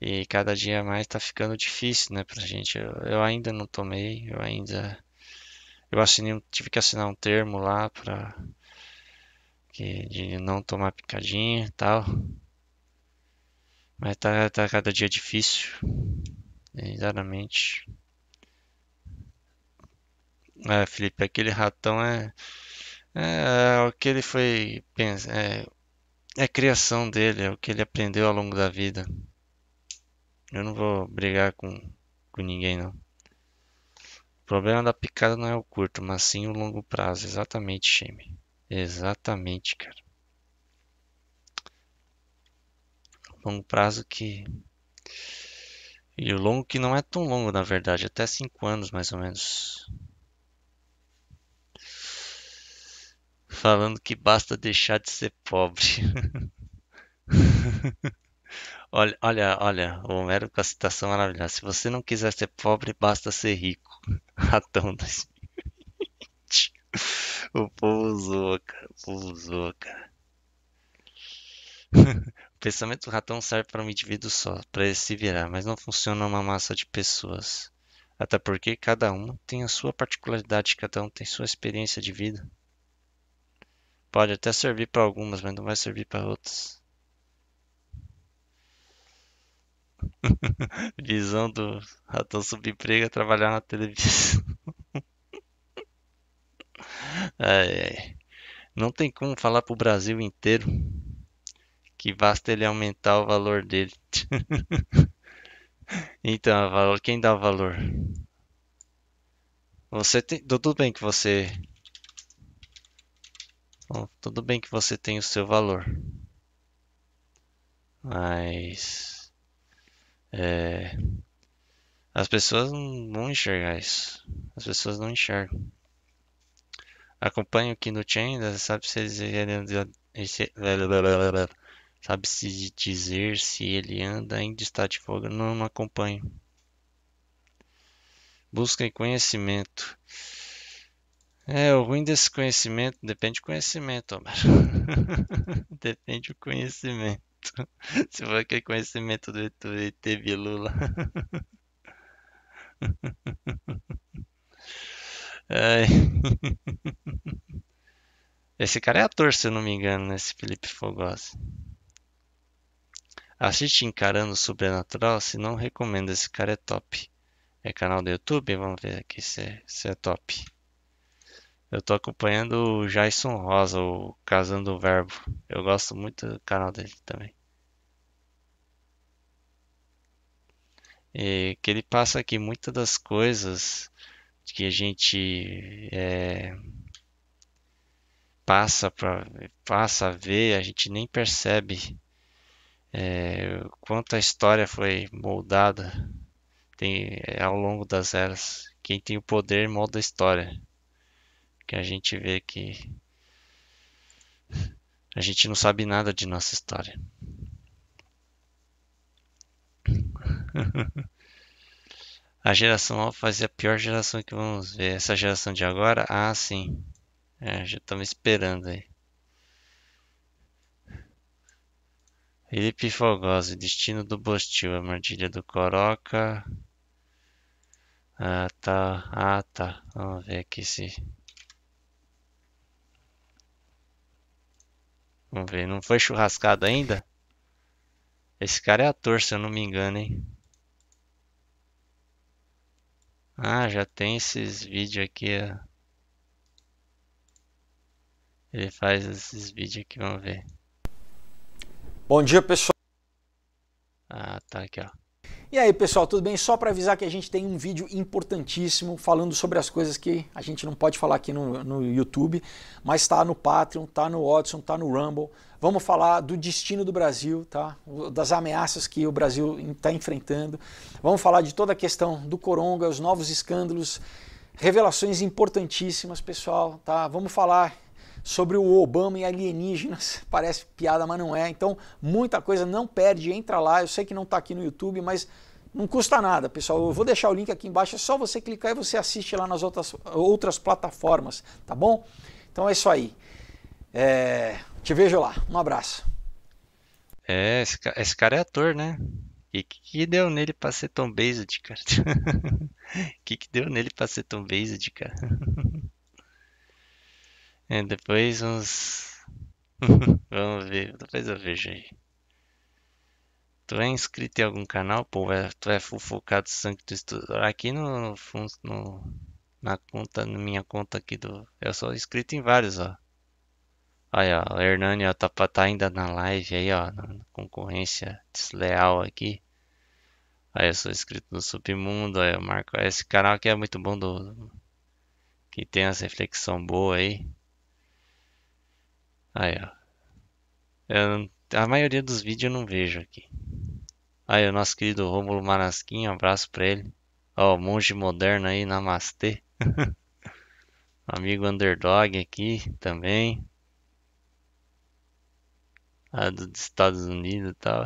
E cada dia mais tá ficando difícil, né, pra gente. Eu, eu ainda não tomei, eu ainda. Eu assinei, tive que assinar um termo lá pra. Que, de não tomar picadinha e tal. Mas tá, tá cada dia difícil. Exatamente. É, Felipe, aquele ratão é. É, é o que ele foi. É, é a criação dele, é o que ele aprendeu ao longo da vida. Eu não vou brigar com, com ninguém, não. O problema da picada não é o curto, mas sim o longo prazo. Exatamente, Shame. Exatamente, cara. Longo prazo que. E o longo que não é tão longo, na verdade, até 5 anos mais ou menos. Falando que basta deixar de ser pobre. Olha, olha, olha, o Homero com a citação maravilhosa. Se você não quiser ser pobre, basta ser rico. Ratão 2020. O povo zoa, cara. O povo zoa, cara. O pensamento do ratão serve para um indivíduo só, para ele se virar, mas não funciona numa massa de pessoas. Até porque cada um tem a sua particularidade, cada um tem sua experiência de vida. Pode até servir para algumas, mas não vai servir para outras. Visão do ratão subemprego é trabalhar na televisão. Não tem como falar pro Brasil inteiro que basta ele aumentar o valor dele. Então, valor- quem dá o valor? Você tem, tudo bem que você tudo bem que você tem o seu valor, mas é, As pessoas não vão enxergar isso. As pessoas não enxergam. Acompanho aqui no Chain, sabe se esse- sabe se dizer se ele anda ainda está de. Não, não acompanho. Busquem conhecimento. É, o ruim desse conhecimento depende do conhecimento. Depende do conhecimento. Se for aquele conhecimento do ET Bilu lá. Ai. Esse cara é ator, se eu não me engano, né? Esse Felipe Fogosi. Assiste Encarando o Sobrenatural, se não recomendo, esse cara é top. É canal do YouTube? Vamos ver aqui se é, se é top. Eu tô acompanhando o Jason Rosa, o Casando o Verbo. Eu gosto muito do canal dele também. E que ele passa aqui muitas das coisas que a gente é, passa para passa a ver, a gente nem percebe é, quanto a história foi moldada tem, ao longo das eras. Quem tem o poder molda a história. Que a gente vê que a gente não sabe nada de nossa história. A geração Alpha fazia a pior geração que vamos ver. Essa geração de agora? Ah, sim. É, já estamos esperando aí. Felipe Fogosi, Destino do Bostil, Armadilha do Coroca. Ah, tá. Ah, tá. Vamos ver aqui se. Vamos ver, não foi churrascado ainda? Esse cara é ator, se eu não me engano, hein? Ah, já tem esses vídeos aqui, ó. Ele faz esses vídeos aqui, vamos ver. Bom dia, pessoal. Ah, tá aqui, ó. E aí, pessoal, tudo bem? Só para avisar que a gente tem um vídeo importantíssimo falando sobre as coisas que a gente não pode falar aqui no, no YouTube, mas está no Patreon, tá no Watson, tá no Rumble. Vamos falar do destino do Brasil, tá? Das ameaças que o Brasil está enfrentando. Vamos falar de toda a questão do Coronga, os novos escândalos, revelações importantíssimas, pessoal, tá? Vamos falar sobre o Obama e alienígenas. Parece piada, mas não é. Então, muita coisa não perde, entra lá. Eu sei que não está aqui no YouTube, mas não custa nada, pessoal. Eu vou deixar o link aqui embaixo, é só você clicar e você assiste lá nas outras, outras plataformas, tá bom? Então é isso aí. É, te vejo lá. Um abraço. É, esse, esse cara é ator, né? E que, que deu nele pra ser tão based, cara? que que deu nele pra ser tão based, cara? É, depois uns. Vamos ver, depois eu vejo aí. Tu é inscrito em algum canal? Pô, é- tu é fofocado sangue do. Aqui no, no, na conta, na minha conta aqui do. Eu sou inscrito em vários, ó. Olha, ó, o Hernani, ó, tá, tá ainda na live aí, ó, na concorrência desleal aqui. Aí eu sou inscrito no Submundo, aí eu marco. Esse canal aqui é muito bom do. Que tem as reflexão boa aí. Aí, ó. Eu a maioria dos vídeos eu não vejo aqui. Aí, o nosso querido Rômulo Marasquim, um abraço pra ele. Ó, monge moderno aí, namastê. Amigo underdog aqui também. A dos Estados Unidos e tal.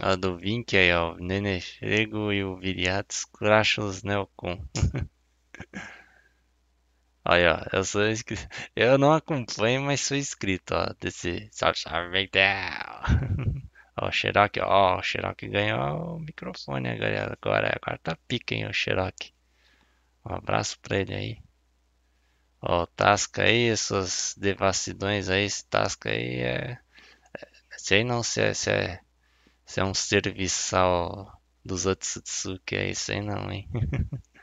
A do Vink aí, ó. O Nene Frego e o Viriatos Crachos Neocon. Aí, ó, eu sou inscrito. Eu não acompanho, mas sou inscrito, ó, desse Salve Ó, o Xerox, ó, o Xerox ganhou o microfone agora, agora, agora tá pica, hein, o Xerox. Um abraço pra ele aí. Ó, Tasca aí, essas devassidões aí, esse Tasca aí é... é- Sei não se é, se é, se é um serviçal dos Otsutsuki aí, sei não, hein.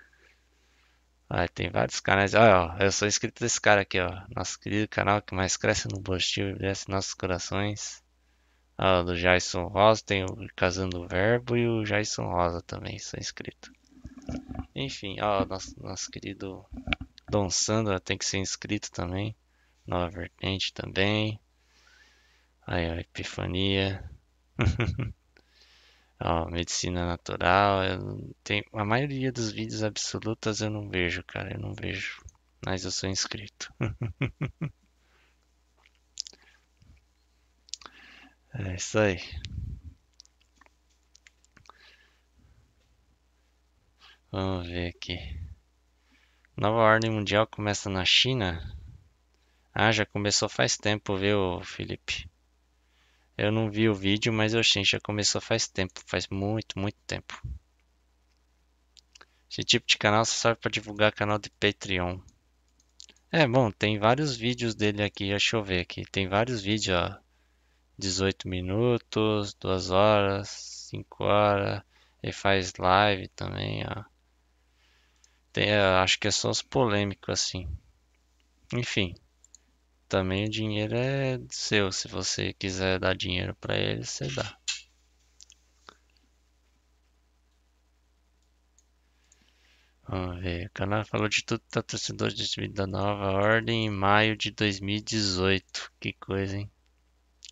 Ah, tem vários canais. Olha, eu sou inscrito desse cara aqui, ó. Nosso querido canal que mais cresce no positivo e cresce nossos corações. Ó, do Jason Rosa, tem o Casando Verbo e o Jason Rosa também, sou inscrito. Enfim, ó, nosso, nosso querido Dom Sandra tem que ser inscrito também. Nova Vertente também. Aí, ó, Epifania. Ó, medicina natural, tenho, a maioria dos vídeos absolutas eu não vejo, cara, eu não vejo. Mas eu sou inscrito. É isso aí. Vamos ver aqui. Nova ordem mundial começa na China? Ah, já começou faz tempo, viu, Felipe? Eu não vi o vídeo, mas eu achei já começou faz tempo, faz muito, muito tempo. Esse tipo de canal só serve para divulgar canal de Patreon. É, bom, tem vários vídeos dele aqui, deixa eu ver aqui. Tem vários vídeos, ó. 18 minutos, 2 horas, 5 horas. Ele faz live também, ó. Tem, acho que é só os polêmicos assim. Enfim, também o dinheiro é seu. Se você quiser dar dinheiro pra ele, você dá. Vamos ver. O canal falou de tudo tá torcedor de da nova ordem em maio de 2018. Que coisa, hein?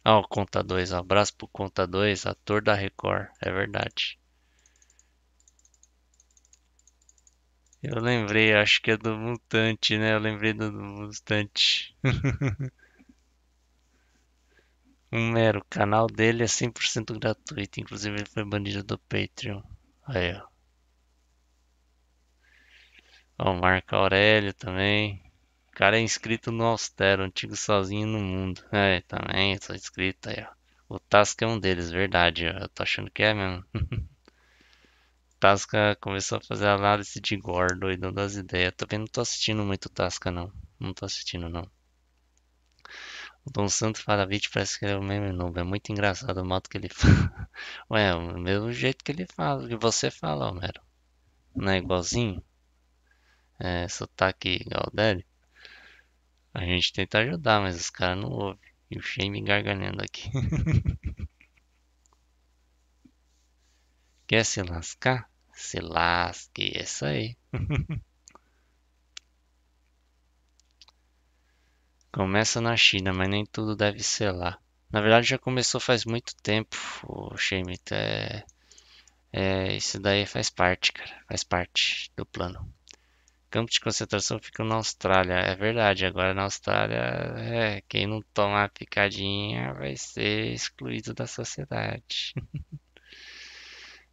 Ó, o Conta 2. Abraço pro Conta 2, ator da Record. É verdade. Eu lembrei, acho que é do Mutante, né? Eu lembrei do Mutante. Um mero, o canal dele é 100% gratuito, inclusive ele foi banido do Patreon. Aí, ó. Ó, o Marco Aurélio também. O cara é inscrito no Austero, antigo sozinho no mundo. É, também, sou inscrito aí, ó. O Tasca é um deles, verdade. Eu tô achando que é mesmo. Tasca começou a fazer análise de gore, doidão das ideias. Também não tô assistindo muito Tasca, não. Não tô assistindo, não. O Dom Santos fala vídeo parece que ele é o meme novo. É muito engraçado o modo que ele fala. Ué, o mesmo jeito que ele fala, que você fala, Homero. Não é igualzinho? É, sotaque igual dele. A gente tenta ajudar, mas os caras não ouvem. E o Shane gargalhando aqui. Quer se lascar? Se lasque, é isso aí. Começa na China, mas nem tudo deve ser lá. Na verdade já começou faz muito tempo, o Sheimit. É, é, isso daí faz parte, cara. Faz parte do plano. Campo de concentração fica na Austrália. É verdade, agora na Austrália, é, quem não tomar picadinha vai ser excluído da sociedade.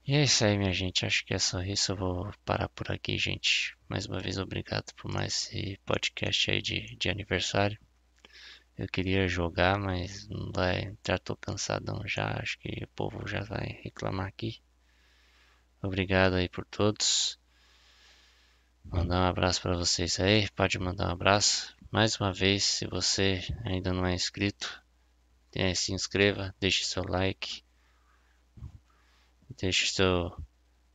E é isso aí, minha gente. Acho que é só isso. Eu vou parar por aqui, gente. Mais uma vez, obrigado por mais esse podcast aí de, de aniversário. Eu queria jogar, mas não vai. Já tô cansadão já. Acho que o povo já vai reclamar aqui. Obrigado aí por todos. Mandar um abraço para vocês aí. Pode mandar um abraço. Mais uma vez, se você ainda não é inscrito, se inscreva, deixe seu like. Deixe seu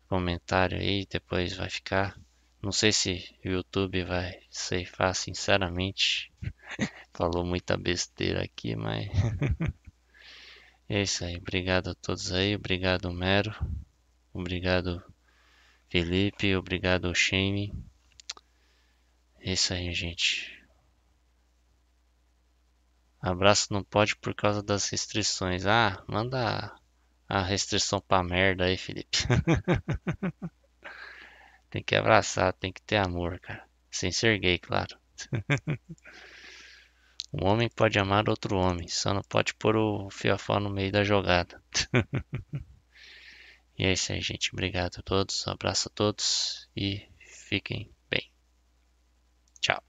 comentário aí, depois vai ficar. Não sei se o YouTube vai ceifar, sinceramente. Falou muita besteira aqui, mas. é isso aí. Obrigado a todos aí. Obrigado, Mero. Obrigado, Felipe. Obrigado, Shane. É isso aí, gente. Abraço não pode por causa das restrições. Ah, manda a restrição pra merda aí, Felipe. tem que abraçar, tem que ter amor, cara. Sem ser gay, claro. um homem pode amar outro homem, só não pode pôr o fiofó no meio da jogada. e é isso aí, gente. Obrigado a todos, um abraço a todos e fiquem bem. Tchau.